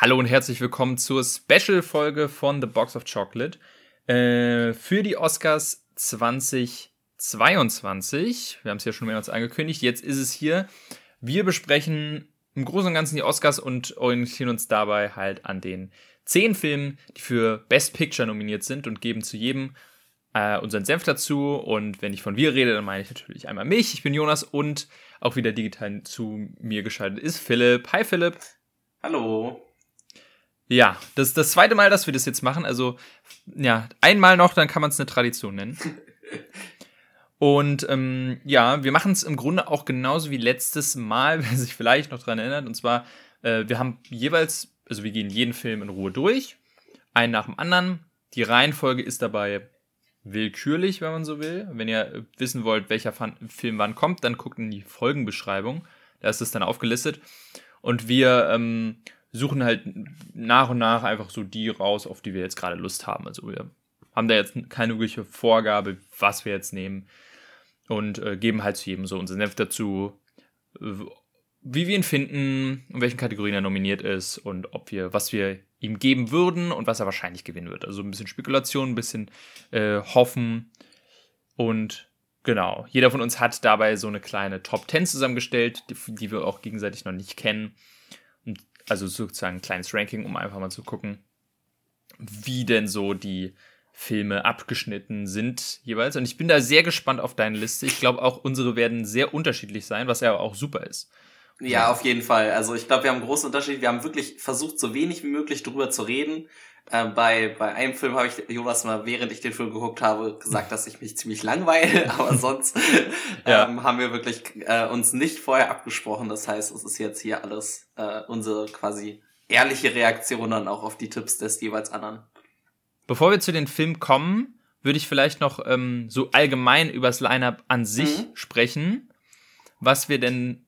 Hallo und herzlich willkommen zur Special-Folge von The Box of Chocolate äh, für die Oscars 2022. Wir haben es ja schon mehrmals angekündigt. Jetzt ist es hier. Wir besprechen im Großen und Ganzen die Oscars und orientieren uns dabei halt an den zehn Filmen, die für Best Picture nominiert sind und geben zu jedem äh, unseren Senf dazu. Und wenn ich von wir rede, dann meine ich natürlich einmal mich. Ich bin Jonas und auch wieder digital zu mir geschaltet ist Philipp. Hi Philipp. Hallo. Ja, das ist das zweite Mal, dass wir das jetzt machen. Also, ja, einmal noch, dann kann man es eine Tradition nennen. Und ähm, ja, wir machen es im Grunde auch genauso wie letztes Mal, wer sich vielleicht noch dran erinnert. Und zwar, äh, wir haben jeweils, also wir gehen jeden Film in Ruhe durch, einen nach dem anderen. Die Reihenfolge ist dabei willkürlich, wenn man so will. Wenn ihr wissen wollt, welcher Film wann kommt, dann guckt in die Folgenbeschreibung. Da ist es dann aufgelistet. Und wir ähm, suchen halt nach und nach einfach so die raus, auf die wir jetzt gerade Lust haben. Also wir haben da jetzt keine wirkliche Vorgabe, was wir jetzt nehmen und äh, geben halt zu jedem so unseren Senf dazu, wie wir ihn finden, in welchen Kategorien er nominiert ist und ob wir, was wir ihm geben würden und was er wahrscheinlich gewinnen wird. Also ein bisschen Spekulation, ein bisschen äh, Hoffen und genau. Jeder von uns hat dabei so eine kleine Top 10 zusammengestellt, die, die wir auch gegenseitig noch nicht kennen also sozusagen ein kleines Ranking, um einfach mal zu gucken, wie denn so die Filme abgeschnitten sind jeweils. Und ich bin da sehr gespannt auf deine Liste. Ich glaube auch unsere werden sehr unterschiedlich sein, was ja auch super ist. Ja, auf jeden Fall. Also ich glaube, wir haben einen großen Unterschied. Wir haben wirklich versucht, so wenig wie möglich drüber zu reden. Äh, bei, bei einem Film habe ich Jonas mal, während ich den Film geguckt habe, gesagt, dass ich mich ziemlich langweile, aber sonst ja. ähm, haben wir wirklich äh, uns nicht vorher abgesprochen. Das heißt, es ist jetzt hier alles äh, unsere quasi ehrliche Reaktion dann auch auf die Tipps des jeweils anderen. Bevor wir zu den Filmen kommen, würde ich vielleicht noch ähm, so allgemein übers Line-Up an sich mhm. sprechen, was wir denn,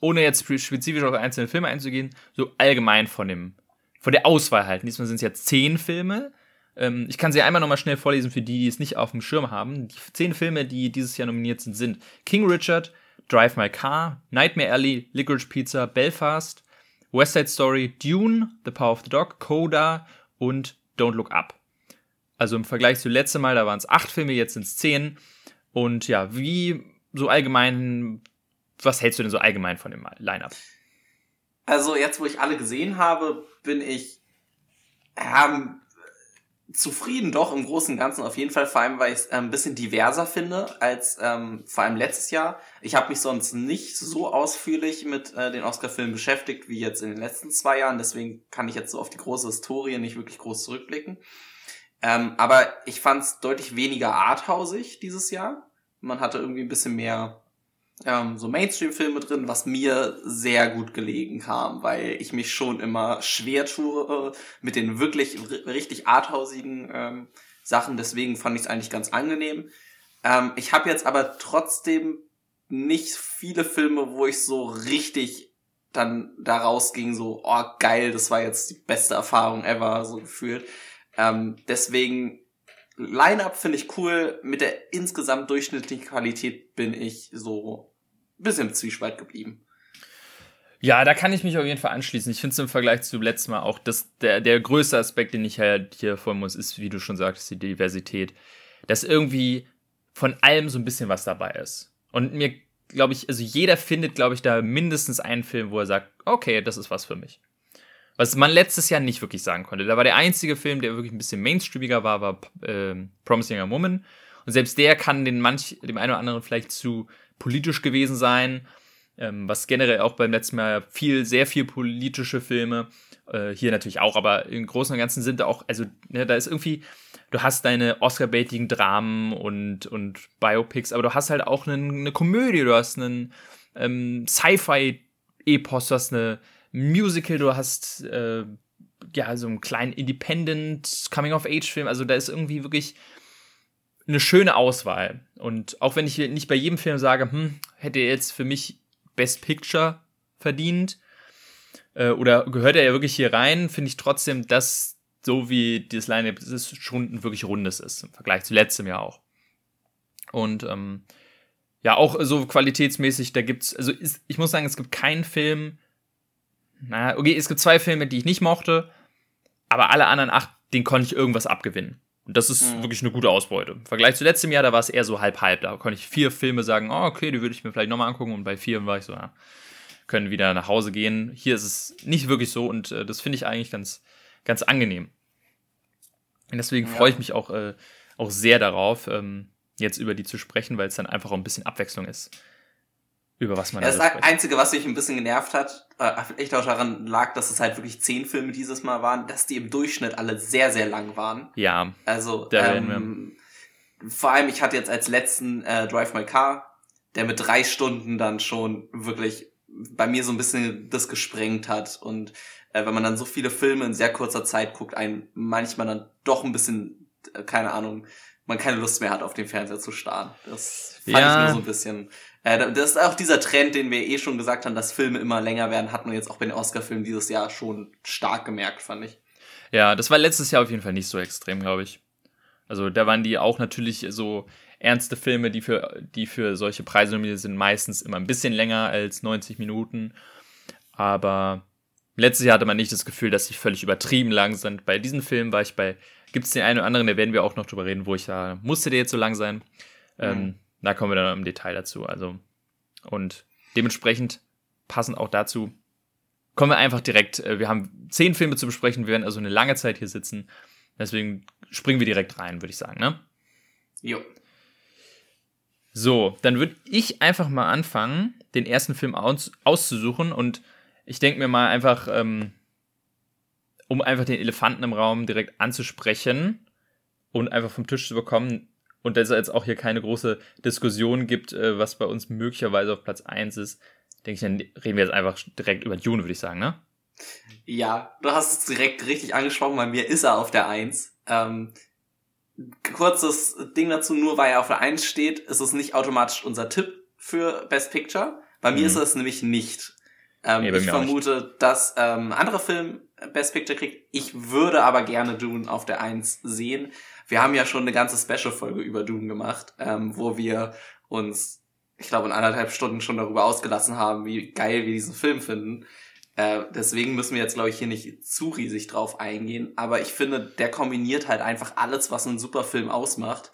ohne jetzt spezifisch auf einzelne Filme einzugehen, so allgemein von dem von der Auswahl halten. Diesmal sind es jetzt zehn Filme. Ähm, ich kann sie einmal nochmal schnell vorlesen für die, die es nicht auf dem Schirm haben. Die zehn Filme, die dieses Jahr nominiert sind, sind King Richard, Drive My Car, Nightmare Alley, Licorice Pizza, Belfast, West Side Story, Dune, The Power of the Dog, Coda und Don't Look Up. Also im Vergleich zu letztem Mal, da waren es acht Filme, jetzt sind es zehn. Und ja, wie so allgemein, was hältst du denn so allgemein von dem Line-Up? Also jetzt, wo ich alle gesehen habe, bin ich ähm, zufrieden doch im Großen und Ganzen auf jeden Fall, vor allem weil ich es äh, ein bisschen diverser finde als ähm, vor allem letztes Jahr. Ich habe mich sonst nicht so ausführlich mit äh, den Oscar-Filmen beschäftigt wie jetzt in den letzten zwei Jahren, deswegen kann ich jetzt so auf die große Historie nicht wirklich groß zurückblicken. Ähm, aber ich fand es deutlich weniger arthausig dieses Jahr. Man hatte irgendwie ein bisschen mehr ähm, so Mainstream-Filme drin, was mir sehr gut gelegen kam, weil ich mich schon immer schwer tue äh, mit den wirklich richtig arthausigen ähm, Sachen. Deswegen fand ich es eigentlich ganz angenehm. Ähm, ich habe jetzt aber trotzdem nicht viele Filme, wo ich so richtig dann daraus ging, so, oh geil, das war jetzt die beste Erfahrung ever, so gefühlt. Ähm, deswegen Line-up finde ich cool. Mit der insgesamt durchschnittlichen Qualität bin ich so ein bisschen im Zwiespalt geblieben. Ja, da kann ich mich auf jeden Fall anschließen. Ich finde es im Vergleich zu letztem Mal auch, dass der, der größte Aspekt, den ich halt hier vorhin muss, ist, wie du schon sagtest, die Diversität. Dass irgendwie von allem so ein bisschen was dabei ist. Und mir, glaube ich, also jeder findet, glaube ich, da mindestens einen Film, wo er sagt, okay, das ist was für mich. Was man letztes Jahr nicht wirklich sagen konnte. Da war der einzige Film, der wirklich ein bisschen mainstreamiger war, war äh, Promising a Woman. Und selbst der kann den manch, dem einen oder anderen vielleicht zu politisch gewesen sein. Ähm, was generell auch beim letzten Mal viel, sehr viel politische Filme. Äh, hier natürlich auch, aber im Großen und Ganzen sind da auch, also ne, da ist irgendwie, du hast deine Oscar-baitigen Dramen und, und Biopics, aber du hast halt auch eine, eine Komödie, du hast einen ähm, Sci-Fi-Epos, du hast eine Musical, du hast äh, ja so einen kleinen Independent Coming-of-Age-Film. Also da ist irgendwie wirklich eine schöne Auswahl. Und auch wenn ich nicht bei jedem Film sage, hm, hätte er jetzt für mich Best Picture verdient äh, oder gehört er ja wirklich hier rein, finde ich trotzdem, dass so wie das Line-Up ist, schon ein wirklich rundes ist im Vergleich zu letztem Jahr auch. Und ähm, ja, auch so qualitätsmäßig, da gibt's, also ist, ich muss sagen, es gibt keinen Film, na, okay, es gibt zwei Filme, die ich nicht mochte, aber alle anderen acht, den konnte ich irgendwas abgewinnen. Und das ist mhm. wirklich eine gute Ausbeute. Im Vergleich zu letztem Jahr, da war es eher so halb-halb. Da konnte ich vier Filme sagen, oh, okay, die würde ich mir vielleicht nochmal angucken. Und bei vier war ich so, ja, können wieder nach Hause gehen. Hier ist es nicht wirklich so und äh, das finde ich eigentlich ganz, ganz angenehm. Und deswegen ja. freue ich mich auch, äh, auch sehr darauf, ähm, jetzt über die zu sprechen, weil es dann einfach auch ein bisschen Abwechslung ist über was man ja, Das spricht. Einzige, was mich ein bisschen genervt hat, äh, echt auch daran lag, dass es halt wirklich zehn Filme dieses Mal waren, dass die im Durchschnitt alle sehr, sehr lang waren. Ja. Also, ähm, vor allem, ich hatte jetzt als letzten äh, Drive My Car, der mit drei Stunden dann schon wirklich bei mir so ein bisschen das gesprengt hat. Und äh, wenn man dann so viele Filme in sehr kurzer Zeit guckt, einen manchmal dann doch ein bisschen, äh, keine Ahnung, man keine Lust mehr hat, auf den Fernseher zu starren. Das fand ja. ich nur so ein bisschen äh, das ist auch dieser Trend, den wir eh schon gesagt haben, dass Filme immer länger werden, hat man jetzt auch bei den Oscar-Filmen dieses Jahr schon stark gemerkt, fand ich. Ja, das war letztes Jahr auf jeden Fall nicht so extrem, glaube ich. Also da waren die auch natürlich so ernste Filme, die für, die für solche Preise nominiert sind, meistens immer ein bisschen länger als 90 Minuten. Aber letztes Jahr hatte man nicht das Gefühl, dass sie völlig übertrieben lang sind. Bei diesen Filmen war ich bei, gibt es den einen oder anderen, da werden wir auch noch drüber reden, wo ich da, musste der jetzt so lang sein? Ähm, mhm. Ähm, da kommen wir dann im Detail dazu. Also, und dementsprechend passend auch dazu, kommen wir einfach direkt. Äh, wir haben zehn Filme zu besprechen, wir werden also eine lange Zeit hier sitzen. Deswegen springen wir direkt rein, würde ich sagen, ne? Jo. So, dann würde ich einfach mal anfangen, den ersten Film aus, auszusuchen und ich denke mir mal einfach, ähm, um einfach den Elefanten im Raum direkt anzusprechen und einfach vom Tisch zu bekommen, und dass es jetzt auch hier keine große Diskussion gibt, äh, was bei uns möglicherweise auf Platz 1 ist, denke ich, dann reden wir jetzt einfach direkt über Dune, würde ich sagen, ne? Ja, du hast es direkt richtig angesprochen, bei mir ist er auf der 1. Ähm, kurzes Ding dazu, nur weil er auf der 1 steht, ist es nicht automatisch unser Tipp für Best Picture. Bei mir mhm. ist es nämlich nicht. Ähm, nee, ich vermute, dass ähm, andere Film Best Picture kriegt. Ich würde aber gerne Dune auf der 1 sehen. Wir haben ja schon eine ganze Special-Folge über Doom gemacht, ähm, wo wir uns, ich glaube, in anderthalb Stunden schon darüber ausgelassen haben, wie geil wir diesen Film finden. Äh, deswegen müssen wir jetzt, glaube ich, hier nicht zu riesig drauf eingehen. Aber ich finde, der kombiniert halt einfach alles, was einen super Film ausmacht.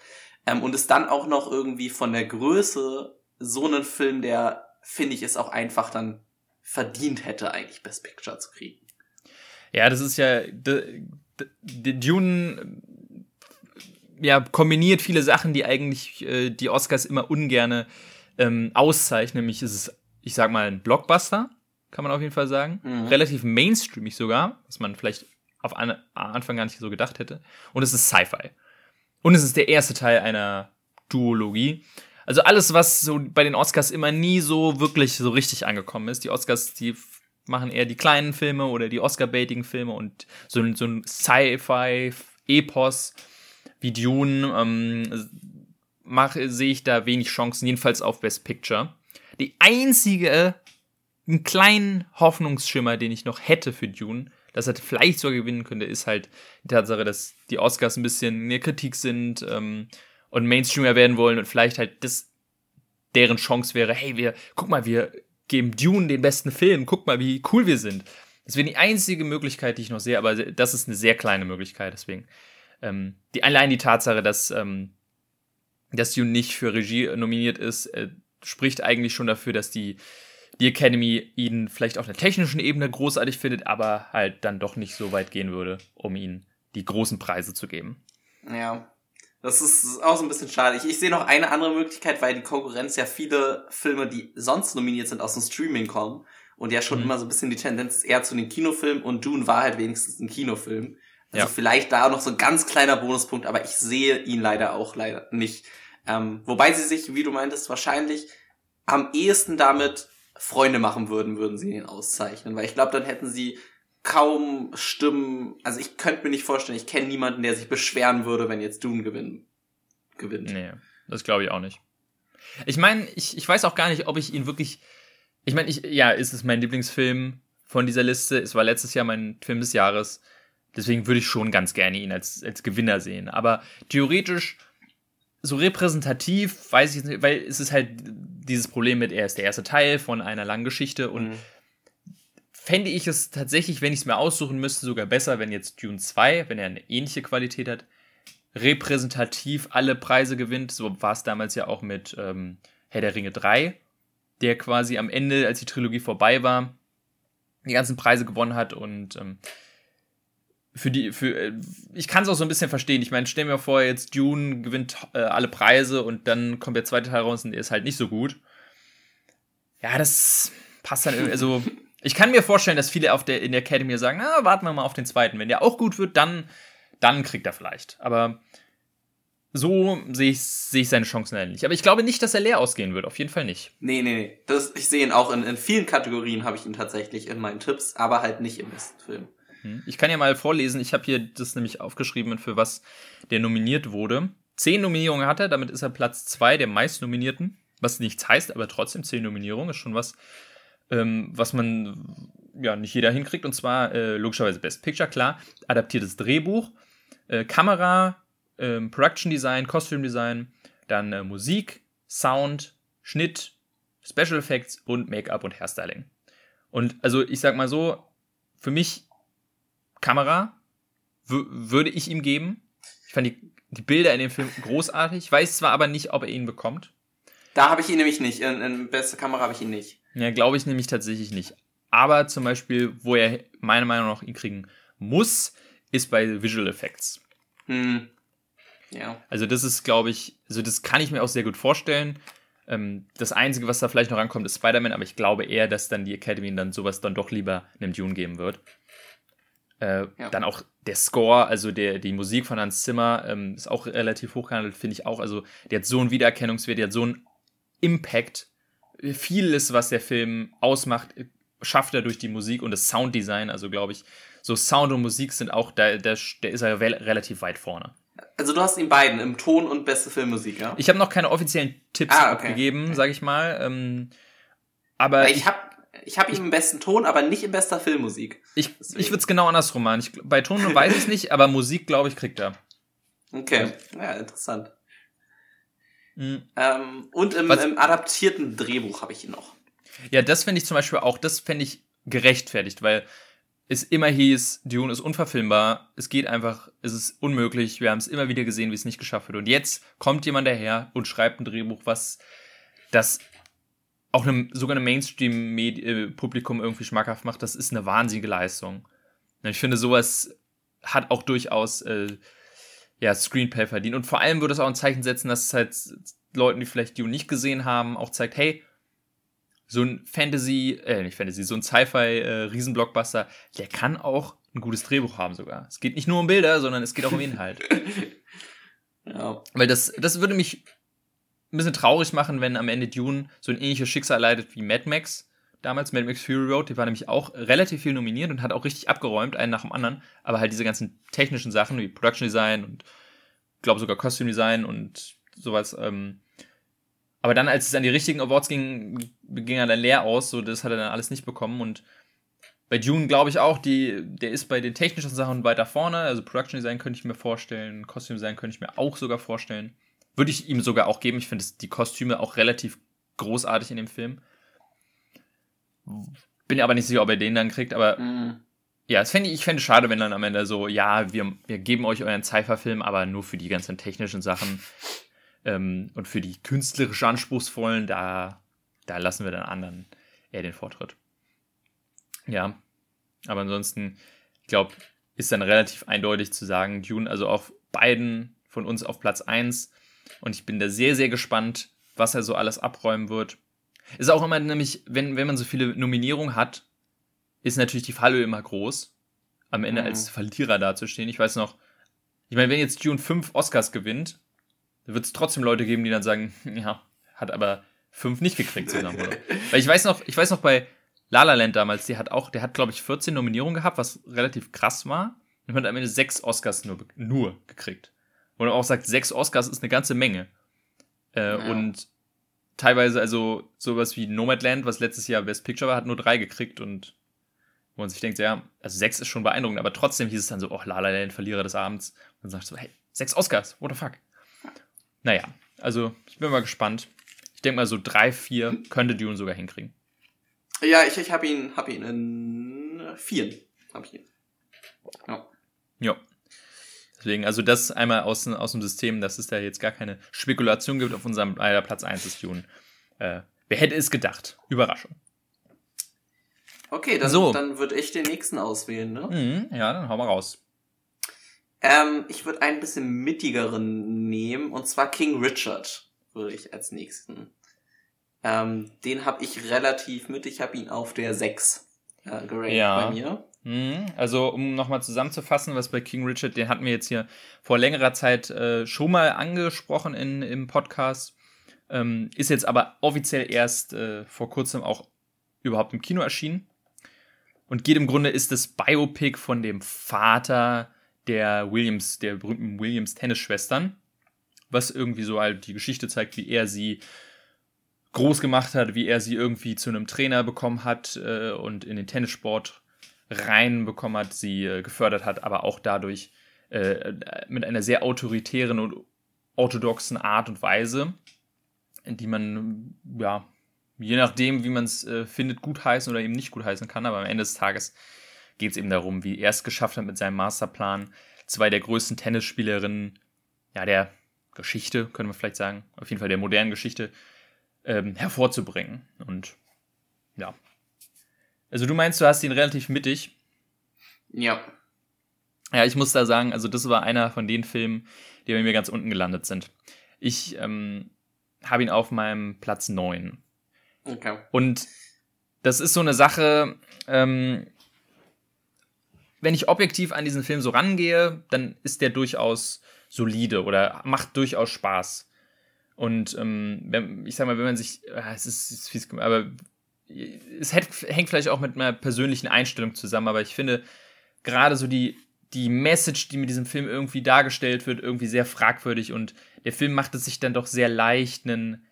Ähm, und ist dann auch noch irgendwie von der Größe so ein Film, der, finde ich, es auch einfach dann verdient hätte, eigentlich Best Picture zu kriegen. Ja, das ist ja. Dune ja, kombiniert viele Sachen, die eigentlich äh, die Oscars immer ungerne ähm, auszeichnen. Nämlich ist es, ich sag mal, ein Blockbuster, kann man auf jeden Fall sagen. Mhm. Relativ mainstreamig sogar, was man vielleicht auf an Anfang gar nicht so gedacht hätte. Und es ist Sci-Fi. Und es ist der erste Teil einer Duologie. Also alles, was so bei den Oscars immer nie so wirklich so richtig angekommen ist. Die Oscars, die machen eher die kleinen Filme oder die Oscar-Baiting-Filme und so, so ein Sci-Fi-Epos wie Dune ähm, sehe ich da wenig Chancen, jedenfalls auf Best Picture. Die einzige, einen kleinen Hoffnungsschimmer, den ich noch hätte für Dune, dass er vielleicht sogar gewinnen könnte, ist halt die Tatsache, dass die Oscars ein bisschen der Kritik sind ähm, und Mainstreamer werden wollen und vielleicht halt das deren Chance wäre, hey, wir, guck mal, wir geben Dune den besten Film, guck mal, wie cool wir sind. Das wäre die einzige Möglichkeit, die ich noch sehe, aber das ist eine sehr kleine Möglichkeit, deswegen ähm, die, allein die Tatsache, dass, ähm, dass Dune nicht für Regie nominiert ist, äh, spricht eigentlich schon dafür, dass die, die Academy ihn vielleicht auf der technischen Ebene großartig findet, aber halt dann doch nicht so weit gehen würde, um ihn die großen Preise zu geben. Ja. Das ist auch so ein bisschen schade. Ich, ich sehe noch eine andere Möglichkeit, weil die Konkurrenz ja viele Filme, die sonst nominiert sind, aus dem Streaming kommen. Und ja schon mhm. immer so ein bisschen die Tendenz eher zu den Kinofilmen und Dune war halt wenigstens ein Kinofilm. Also ja. vielleicht da noch so ein ganz kleiner Bonuspunkt, aber ich sehe ihn leider auch leider nicht. Ähm, wobei sie sich, wie du meintest, wahrscheinlich am ehesten damit Freunde machen würden, würden sie ihn auszeichnen. Weil ich glaube, dann hätten sie kaum Stimmen. Also ich könnte mir nicht vorstellen, ich kenne niemanden, der sich beschweren würde, wenn jetzt Dune gewinnen, gewinnt. Nee, das glaube ich auch nicht. Ich meine, ich, ich weiß auch gar nicht, ob ich ihn wirklich. Ich meine, ich, ja, ist es mein Lieblingsfilm von dieser Liste. Es war letztes Jahr mein Film des Jahres. Deswegen würde ich schon ganz gerne ihn als, als Gewinner sehen. Aber theoretisch, so repräsentativ, weiß ich nicht, weil es ist halt dieses Problem mit, er ist der erste Teil von einer langen Geschichte und mhm. Fände ich es tatsächlich, wenn ich es mir aussuchen müsste, sogar besser, wenn jetzt Dune 2, wenn er eine ähnliche Qualität hat, repräsentativ alle Preise gewinnt. So war es damals ja auch mit ähm, Herr der Ringe 3, der quasi am Ende, als die Trilogie vorbei war, die ganzen Preise gewonnen hat und ähm, für die, für, äh, ich kann es auch so ein bisschen verstehen. Ich meine, stell mir vor, jetzt Dune gewinnt äh, alle Preise und dann kommt der zweite Teil raus und der ist halt nicht so gut. Ja, das passt dann irgendwie, also, ich kann mir vorstellen, dass viele auf der, in der Academy sagen, na, warten wir mal auf den zweiten. Wenn der auch gut wird, dann, dann kriegt er vielleicht. Aber so sehe ich, sehe ich seine Chancen nicht. Aber ich glaube nicht, dass er leer ausgehen wird. Auf jeden Fall nicht. Nee, nee, nee. Das, ich sehe ihn auch in, in vielen Kategorien, habe ich ihn tatsächlich in meinen Tipps, aber halt nicht im besten Film. Hm. Ich kann ja mal vorlesen, ich habe hier das nämlich aufgeschrieben, für was der nominiert wurde. Zehn Nominierungen hat er, damit ist er Platz zwei der meistnominierten. Was nichts heißt, aber trotzdem zehn Nominierungen ist schon was, ähm, was man ja nicht jeder hinkriegt. Und zwar äh, logischerweise Best Picture, klar. Adaptiertes Drehbuch, äh, Kamera, äh, Production Design, Costume Design, dann äh, Musik, Sound, Schnitt, Special Effects und Make-up und Hairstyling. Und also ich sag mal so, für mich Kamera würde ich ihm geben. Ich fand die, die Bilder in dem Film großartig. Weiß zwar aber nicht, ob er ihn bekommt. Da habe ich ihn nämlich nicht. In, in beste Kamera habe ich ihn nicht. Ja, glaube ich nämlich tatsächlich nicht. Aber zum Beispiel, wo er meiner Meinung nach ihn kriegen muss, ist bei Visual Effects. Hm. Ja. Also das ist, glaube ich, also das kann ich mir auch sehr gut vorstellen. Ähm, das Einzige, was da vielleicht noch rankommt, ist Spider-Man, aber ich glaube eher, dass dann die Academy dann sowas dann doch lieber einem Dune geben wird. Äh, ja. Dann auch der Score, also der, die Musik von Hans Zimmer, ähm, ist auch relativ hochgehandelt, finde ich auch. Also, der hat so einen Wiedererkennungswert, der hat so einen Impact. Vieles, was der Film ausmacht, schafft er durch die Musik und das Sounddesign. Also, glaube ich, so Sound und Musik sind auch, da, da, der ist er relativ weit vorne. Also, du hast ihn beiden im Ton und beste Filmmusik, ja? Ich habe noch keine offiziellen Tipps ah, okay. abgegeben, okay. sage ich mal. Ähm, aber ich habe ich habe ihn im besten Ton, aber nicht in bester Filmmusik. Ich, ich würde es genau andersrum machen. Ich, bei Ton weiß ich es nicht, aber Musik, glaube ich, kriegt er. Okay, ja, interessant. Mhm. Ähm, und im, im, adaptierten Drehbuch habe ich ihn noch. Ja, das finde ich zum Beispiel auch, das fände ich gerechtfertigt, weil es immer hieß, Dune ist unverfilmbar, es geht einfach, es ist unmöglich, wir haben es immer wieder gesehen, wie es nicht geschafft wird. Und jetzt kommt jemand daher und schreibt ein Drehbuch, was das auch einem, sogar einem Mainstream-Publikum irgendwie schmackhaft macht, das ist eine wahnsinnige Leistung. Ich finde, sowas hat auch durchaus äh, ja, Screenplay verdient. Und vor allem würde es auch ein Zeichen setzen, dass es halt Leuten, die vielleicht Dune nicht gesehen haben, auch zeigt, hey, so ein Fantasy, äh, nicht Fantasy, so ein Sci-Fi-Riesenblockbuster, äh, der kann auch ein gutes Drehbuch haben sogar. Es geht nicht nur um Bilder, sondern es geht auch um Inhalt. ja. Weil das, das würde mich ein bisschen traurig machen, wenn am Ende Dune so ein ähnliches Schicksal leidet wie Mad Max. Damals Mad Max Fury Road, die war nämlich auch relativ viel nominiert und hat auch richtig abgeräumt, einen nach dem anderen. Aber halt diese ganzen technischen Sachen wie Production Design und glaube sogar Costume Design und sowas. Ähm, aber dann, als es an die richtigen Awards ging, ging er dann leer aus. So, das hat er dann alles nicht bekommen. Und bei Dune glaube ich auch, die, der ist bei den technischen Sachen weiter vorne. Also Production Design könnte ich mir vorstellen, Costume Design könnte ich mir auch sogar vorstellen. Würde ich ihm sogar auch geben. Ich finde die Kostüme auch relativ großartig in dem Film. Bin aber nicht sicher, ob er den dann kriegt, aber mhm. ja, das fände ich, ich fände schade, wenn dann am Ende so, ja, wir, wir geben euch euren Cypher-Film, aber nur für die ganzen technischen Sachen ähm, und für die künstlerisch anspruchsvollen, da, da lassen wir dann anderen eher den Vortritt. Ja, aber ansonsten, ich glaube, ist dann relativ eindeutig zu sagen, Dune, also auf beiden von uns auf Platz 1 und ich bin da sehr, sehr gespannt, was er so alles abräumen wird. Ist auch immer nämlich, wenn, wenn man so viele Nominierungen hat, ist natürlich die Fallhöhe immer groß, am Ende mhm. als Verlierer dazustehen. Ich weiß noch, ich meine, wenn jetzt Dune fünf Oscars gewinnt, dann wird es trotzdem Leute geben, die dann sagen, ja, hat aber fünf nicht gekriegt zusammen, oder? Weil ich weiß noch, ich weiß noch bei La La Land damals, die hat auch, der hat, glaube ich, 14 Nominierungen gehabt, was relativ krass war. Und hat am Ende sechs Oscars nur, nur gekriegt. Man auch sagt, sechs Oscars ist eine ganze Menge. Äh, ja. Und teilweise, also sowas wie Nomadland, was letztes Jahr Best Picture war, hat nur drei gekriegt und wo man sich denkt, ja, also sechs ist schon beeindruckend, aber trotzdem hieß es dann so, oh, La La Land, Verlierer des Abends. Und dann sagt so, hey, sechs Oscars, what the fuck? Naja, also ich bin mal gespannt. Ich denke mal, so drei, vier könnte Dune sogar hinkriegen. Ja, ich, ich habe ihn, hab ihn in vieren. Habe ich ihn. Ja. Ja. Deswegen, also das einmal aus, aus dem System, dass es da jetzt gar keine Spekulation gibt auf unserem äh, Platz 1 ist Dune. Äh, wer hätte es gedacht? Überraschung. Okay, dann, so. dann würde ich den nächsten auswählen, ne? Mhm, ja, dann hau mal raus. Ähm, ich würde einen bisschen mittigeren nehmen, und zwar King Richard würde ich als nächsten. Ähm, den habe ich relativ mit, ich habe ihn auf der 6 äh, geratet ja. bei mir. Mhm. Also, um nochmal zusammenzufassen, was bei King Richard, den hatten wir jetzt hier vor längerer Zeit äh, schon mal angesprochen in, im Podcast. Ähm, ist jetzt aber offiziell erst äh, vor kurzem auch überhaupt im Kino erschienen. Und geht im Grunde ist das Biopic von dem Vater der Williams, der berühmten Williams Tennisschwestern, was irgendwie so halt die Geschichte zeigt, wie er sie groß gemacht hat, wie er sie irgendwie zu einem Trainer bekommen hat äh, und in den Tennissport reinbekommen hat, sie äh, gefördert hat, aber auch dadurch äh, mit einer sehr autoritären und orthodoxen Art und Weise, die man, ja, je nachdem, wie man es äh, findet, gutheißen oder eben nicht gutheißen kann, aber am Ende des Tages geht es eben darum, wie er es geschafft hat mit seinem Masterplan, zwei der größten Tennisspielerinnen, ja, der Geschichte, können wir vielleicht sagen, auf jeden Fall der modernen Geschichte, ähm, hervorzubringen. Und ja. Also du meinst, du hast ihn relativ mittig. Ja. Ja, ich muss da sagen, also das war einer von den Filmen, die bei mir ganz unten gelandet sind. Ich ähm, habe ihn auf meinem Platz 9. Okay. Und das ist so eine Sache, ähm, wenn ich objektiv an diesen Film so rangehe, dann ist der durchaus solide oder macht durchaus Spaß. Und ähm, wenn, ich sag mal, wenn man sich, äh, es ist, ist fies, aber es hängt vielleicht auch mit einer persönlichen Einstellung zusammen, aber ich finde gerade so die, die Message, die mit diesem Film irgendwie dargestellt wird, irgendwie sehr fragwürdig und der Film macht es sich dann doch sehr leicht, einen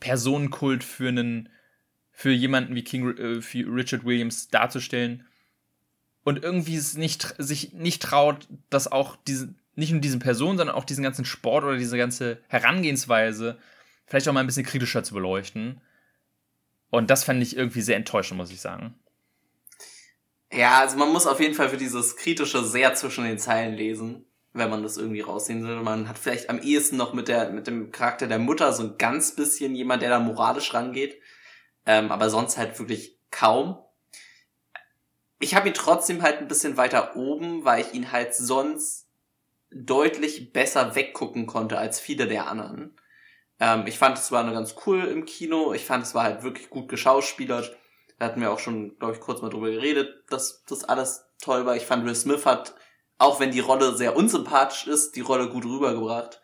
Personenkult für einen, für jemanden wie King äh, Richard Williams darzustellen und irgendwie es nicht, sich nicht traut, dass auch diese, nicht nur diesen Personen, sondern auch diesen ganzen Sport oder diese ganze Herangehensweise vielleicht auch mal ein bisschen kritischer zu beleuchten. Und das fand ich irgendwie sehr enttäuschend, muss ich sagen. Ja, also man muss auf jeden Fall für dieses Kritische sehr zwischen den Zeilen lesen, wenn man das irgendwie raussehen will. Man hat vielleicht am ehesten noch mit, der, mit dem Charakter der Mutter so ein ganz bisschen jemand, der da moralisch rangeht. Ähm, aber sonst halt wirklich kaum. Ich habe ihn trotzdem halt ein bisschen weiter oben, weil ich ihn halt sonst deutlich besser weggucken konnte als viele der anderen. Ähm, ich fand, es war eine ganz cool im Kino. Ich fand, es war halt wirklich gut geschauspielert. Da hatten wir auch schon, glaube ich, kurz mal drüber geredet, dass das alles toll war. Ich fand, Will Smith hat, auch wenn die Rolle sehr unsympathisch ist, die Rolle gut rübergebracht.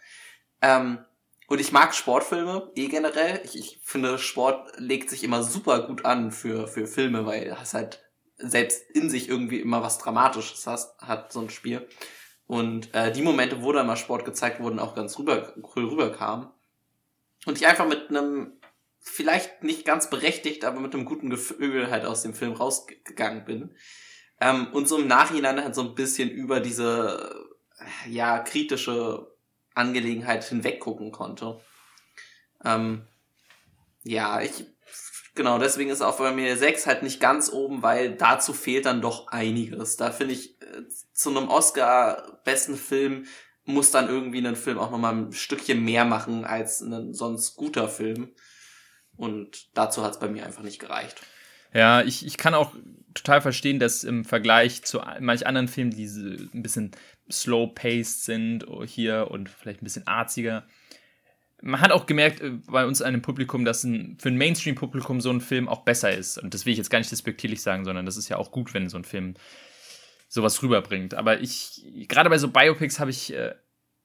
Ähm, und ich mag Sportfilme eh generell. Ich, ich finde, Sport legt sich immer super gut an für, für Filme, weil es halt selbst in sich irgendwie immer was Dramatisches hast, hat, so ein Spiel. Und äh, die Momente, wo da mal Sport gezeigt wurden, auch ganz rüber, cool rüberkamen. Und ich einfach mit einem, vielleicht nicht ganz berechtigt, aber mit einem guten Gefühl halt aus dem Film rausgegangen bin. Ähm, und so im Nachhinein halt so ein bisschen über diese, ja, kritische Angelegenheit hinweggucken konnte. Ähm, ja, ich Genau, deswegen ist auch bei mir 6 halt nicht ganz oben, weil dazu fehlt dann doch einiges. Da finde ich, äh, zu einem Oscar-besten Film muss dann irgendwie ein Film auch nochmal ein Stückchen mehr machen als ein sonst guter Film. Und dazu hat es bei mir einfach nicht gereicht. Ja, ich, ich kann auch total verstehen, dass im Vergleich zu manch anderen Filmen, die ein bisschen slow-paced sind hier und vielleicht ein bisschen arziger, man hat auch gemerkt äh, bei uns einem Publikum, dass ein, für ein Mainstream-Publikum so ein Film auch besser ist. Und das will ich jetzt gar nicht despektierlich sagen, sondern das ist ja auch gut, wenn so ein Film sowas rüberbringt. Aber ich, gerade bei so Biopics habe ich äh,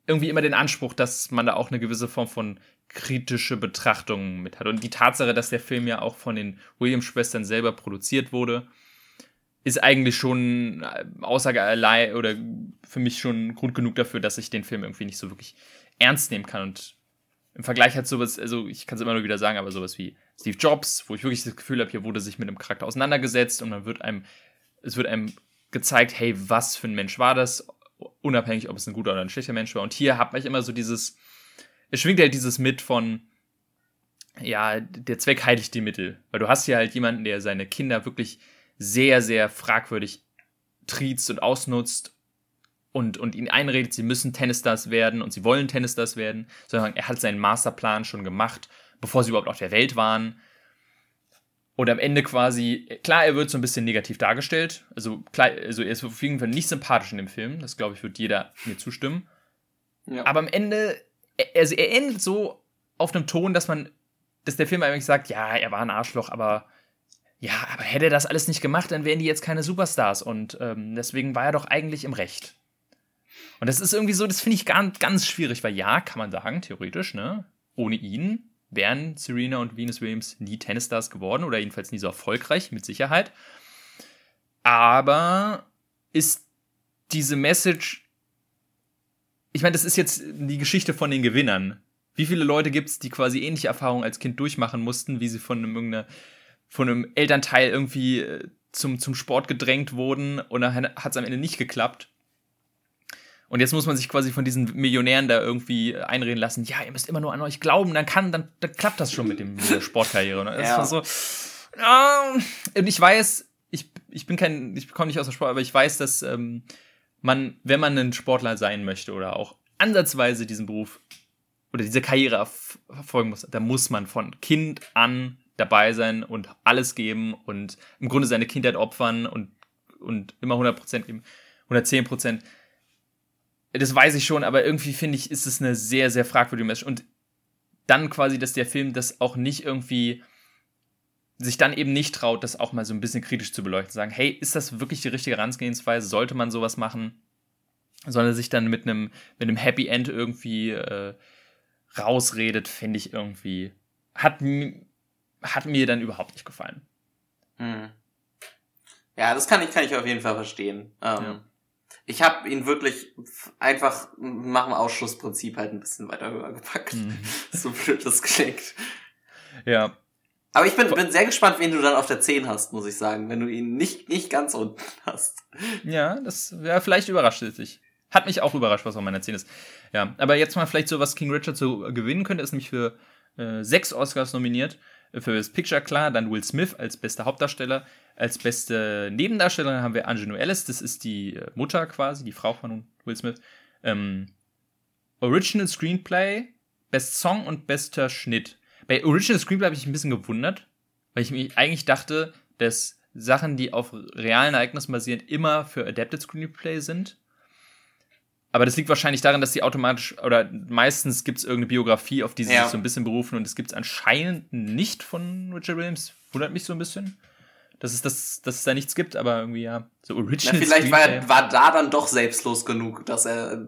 irgendwie immer den Anspruch, dass man da auch eine gewisse Form von kritische Betrachtung mit hat. Und die Tatsache, dass der Film ja auch von den Williams-Schwestern selber produziert wurde, ist eigentlich schon äh, Aussage allein oder für mich schon Grund genug dafür, dass ich den Film irgendwie nicht so wirklich ernst nehmen kann. Und im Vergleich hat sowas, also ich kann es immer nur wieder sagen, aber sowas wie Steve Jobs, wo ich wirklich das Gefühl habe, hier wurde sich mit einem Charakter auseinandergesetzt und dann wird einem, es wird einem gezeigt, hey, was für ein Mensch war das, unabhängig, ob es ein guter oder ein schlechter Mensch war. Und hier hat man immer so dieses, es schwingt halt dieses mit von, ja, der Zweck heiligt die Mittel. Weil du hast hier halt jemanden, der seine Kinder wirklich sehr, sehr fragwürdig triezt und ausnutzt und, und ihn einredet, sie müssen Tennisstars werden und sie wollen Tennisstars werden, sondern er hat seinen Masterplan schon gemacht, bevor sie überhaupt auf der Welt waren. Und am Ende quasi, klar, er wird so ein bisschen negativ dargestellt. Also, klar, also er ist auf jeden Fall nicht sympathisch in dem Film. Das, glaube ich, wird jeder mir zustimmen. Ja. Aber am Ende, also er endet so auf einem Ton, dass man, dass der Film eigentlich sagt, ja, er war ein Arschloch, aber ja, aber hätte er das alles nicht gemacht, dann wären die jetzt keine Superstars. Und ähm, deswegen war er doch eigentlich im Recht. Und das ist irgendwie so, das finde ich ganz, ganz schwierig, weil ja, kann man sagen, theoretisch, ne? Ohne ihn wären Serena und Venus Williams nie Tennisstars geworden oder jedenfalls nie so erfolgreich, mit Sicherheit. Aber ist diese Message, ich meine, das ist jetzt die Geschichte von den Gewinnern. Wie viele Leute gibt es, die quasi ähnliche Erfahrungen als Kind durchmachen mussten, wie sie von einem, von einem Elternteil irgendwie äh, zum, zum Sport gedrängt wurden und dann hat es am Ende nicht geklappt und jetzt muss man sich quasi von diesen Millionären da irgendwie einreden lassen, ja, ihr müsst immer nur an euch glauben, dann kann, dann, dann klappt das schon mit, dem, mit der Sportkarriere. Und das ja. so, ja. und ich weiß, ich, ich bin kein, ich komme nicht aus der Sport, aber ich weiß, dass ähm, man, wenn man ein Sportler sein möchte oder auch ansatzweise diesen Beruf oder diese Karriere verfolgen muss, da muss man von Kind an dabei sein und alles geben und im Grunde seine Kindheit opfern und, und immer 100% geben, 110%. Das weiß ich schon, aber irgendwie finde ich, ist es eine sehr, sehr fragwürdige Message. Und dann quasi, dass der Film das auch nicht irgendwie sich dann eben nicht traut, das auch mal so ein bisschen kritisch zu beleuchten. Sagen, hey, ist das wirklich die richtige Herangehensweise? Sollte man sowas machen? Sondern sich dann mit einem, mit einem Happy End irgendwie äh, rausredet, finde ich irgendwie, hat, hat mir dann überhaupt nicht gefallen. Hm. Ja, das kann ich, kann ich auf jeden Fall verstehen. Ähm, ja ich habe ihn wirklich einfach nach dem Ausschlussprinzip halt ein bisschen weiter höher gepackt. Mhm. so blöd das klingt. Ja. Aber ich bin, bin sehr gespannt, wen du dann auf der 10 hast, muss ich sagen, wenn du ihn nicht, nicht ganz unten hast. Ja, das wäre vielleicht überrascht sich. Hat mich auch überrascht, was auf meiner 10 ist. Ja, aber jetzt mal vielleicht so, was King Richard so gewinnen könnte, ist nämlich für äh, sechs Oscars nominiert. Für das Picture klar, dann Will Smith als bester Hauptdarsteller, als beste Nebendarstellerin haben wir Angelou Ellis, das ist die äh, Mutter quasi, die Frau von Will Smith. Ähm, Original Screenplay, Best Song und bester Schnitt. Bei Original Screenplay habe ich mich ein bisschen gewundert, weil ich mir eigentlich dachte, dass Sachen, die auf realen Ereignissen basieren, immer für Adapted Screenplay sind. Aber das liegt wahrscheinlich daran, dass sie automatisch oder meistens gibt es irgendeine Biografie, auf die sie ja. sich so ein bisschen berufen und es gibt es anscheinend nicht von Richard Williams. Wundert mich so ein bisschen dass es, das, dass es da nichts gibt, aber irgendwie ja, so Original. Na, vielleicht war, er, war da dann doch selbstlos genug, dass er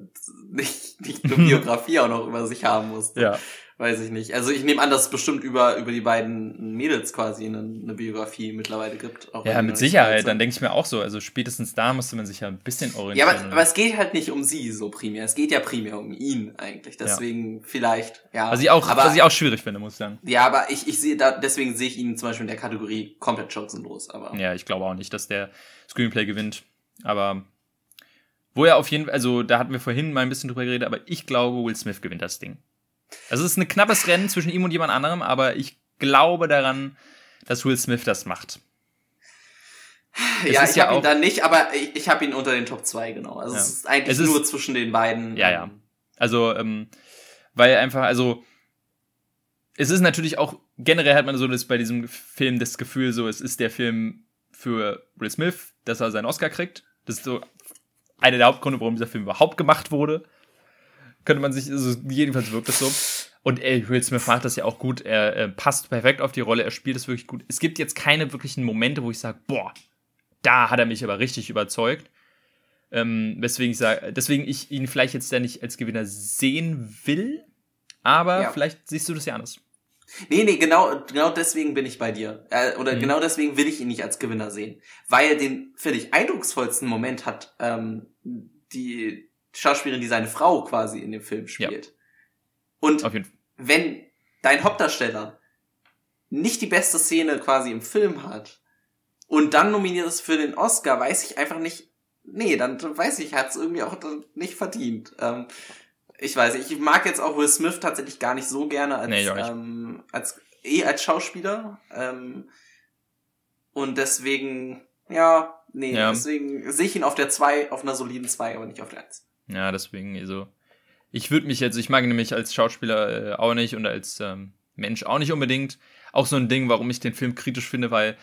nicht, nicht eine Biografie auch noch über sich haben musste. Ja. Weiß ich nicht. Also ich nehme an, dass es bestimmt über, über die beiden Mädels quasi eine, eine Biografie mittlerweile gibt. ja, mit Sicherheit. Dann denke ich mir auch so. Also spätestens da musste man sich ja ein bisschen orientieren. Ja, aber, aber es geht halt nicht um sie so primär. Es geht ja primär um ihn eigentlich. Deswegen ja. vielleicht, ja. Was ich auch, aber, was ich auch schwierig finde, muss ich sagen. Ja, aber ich, ich sehe da, deswegen sehe ich ihn zum Beispiel in der Kategorie komplett chancenlos. Aber ja, ich glaube auch nicht, dass der Screenplay gewinnt. Aber wo er auf jeden Fall, also da hatten wir vorhin mal ein bisschen drüber geredet, aber ich glaube, Will Smith gewinnt das Ding. Also es ist ein knappes Rennen zwischen ihm und jemand anderem, aber ich glaube daran, dass Will Smith das macht. Es ja, ich ja habe ihn da nicht, aber ich, ich habe ihn unter den Top 2, genau. Also ja. es ist eigentlich es ist, nur zwischen den beiden. Ja, ja. Also, ähm, weil einfach, also es ist natürlich auch, generell hat man so das bei diesem Film das Gefühl, so, es ist der Film für Will Smith, dass er seinen Oscar kriegt. Das ist so einer der Hauptgründe, warum dieser Film überhaupt gemacht wurde könnte man sich, also jedenfalls wirkt es so. Und äh, Will Smith macht das ja auch gut. Er äh, passt perfekt auf die Rolle, er spielt es wirklich gut. Es gibt jetzt keine wirklichen Momente, wo ich sage, boah, da hat er mich aber richtig überzeugt. Ähm, weswegen ich sage, deswegen ich ihn vielleicht jetzt ja nicht als Gewinner sehen will, aber ja. vielleicht siehst du das ja anders. Nee, nee, genau, genau deswegen bin ich bei dir. Äh, oder mhm. genau deswegen will ich ihn nicht als Gewinner sehen. Weil er den, finde ich, eindrucksvollsten Moment hat, ähm, die, Schauspielerin, die seine Frau quasi in dem Film spielt. Ja. Und wenn dein Hauptdarsteller nicht die beste Szene quasi im Film hat und dann nominiert ist für den Oscar, weiß ich einfach nicht, nee, dann weiß ich, hat es irgendwie auch nicht verdient. Ähm, ich weiß, ich mag jetzt auch Will Smith tatsächlich gar nicht so gerne als, nee, ähm, als eh als Schauspieler. Ähm, und deswegen Ja, nee, ja. deswegen sehe ich ihn auf der 2, auf einer soliden 2, aber nicht auf der 1. Ja, deswegen, also. Ich würde mich jetzt, ich mag nämlich als Schauspieler äh, auch nicht und als ähm, Mensch auch nicht unbedingt. Auch so ein Ding, warum ich den Film kritisch finde, weil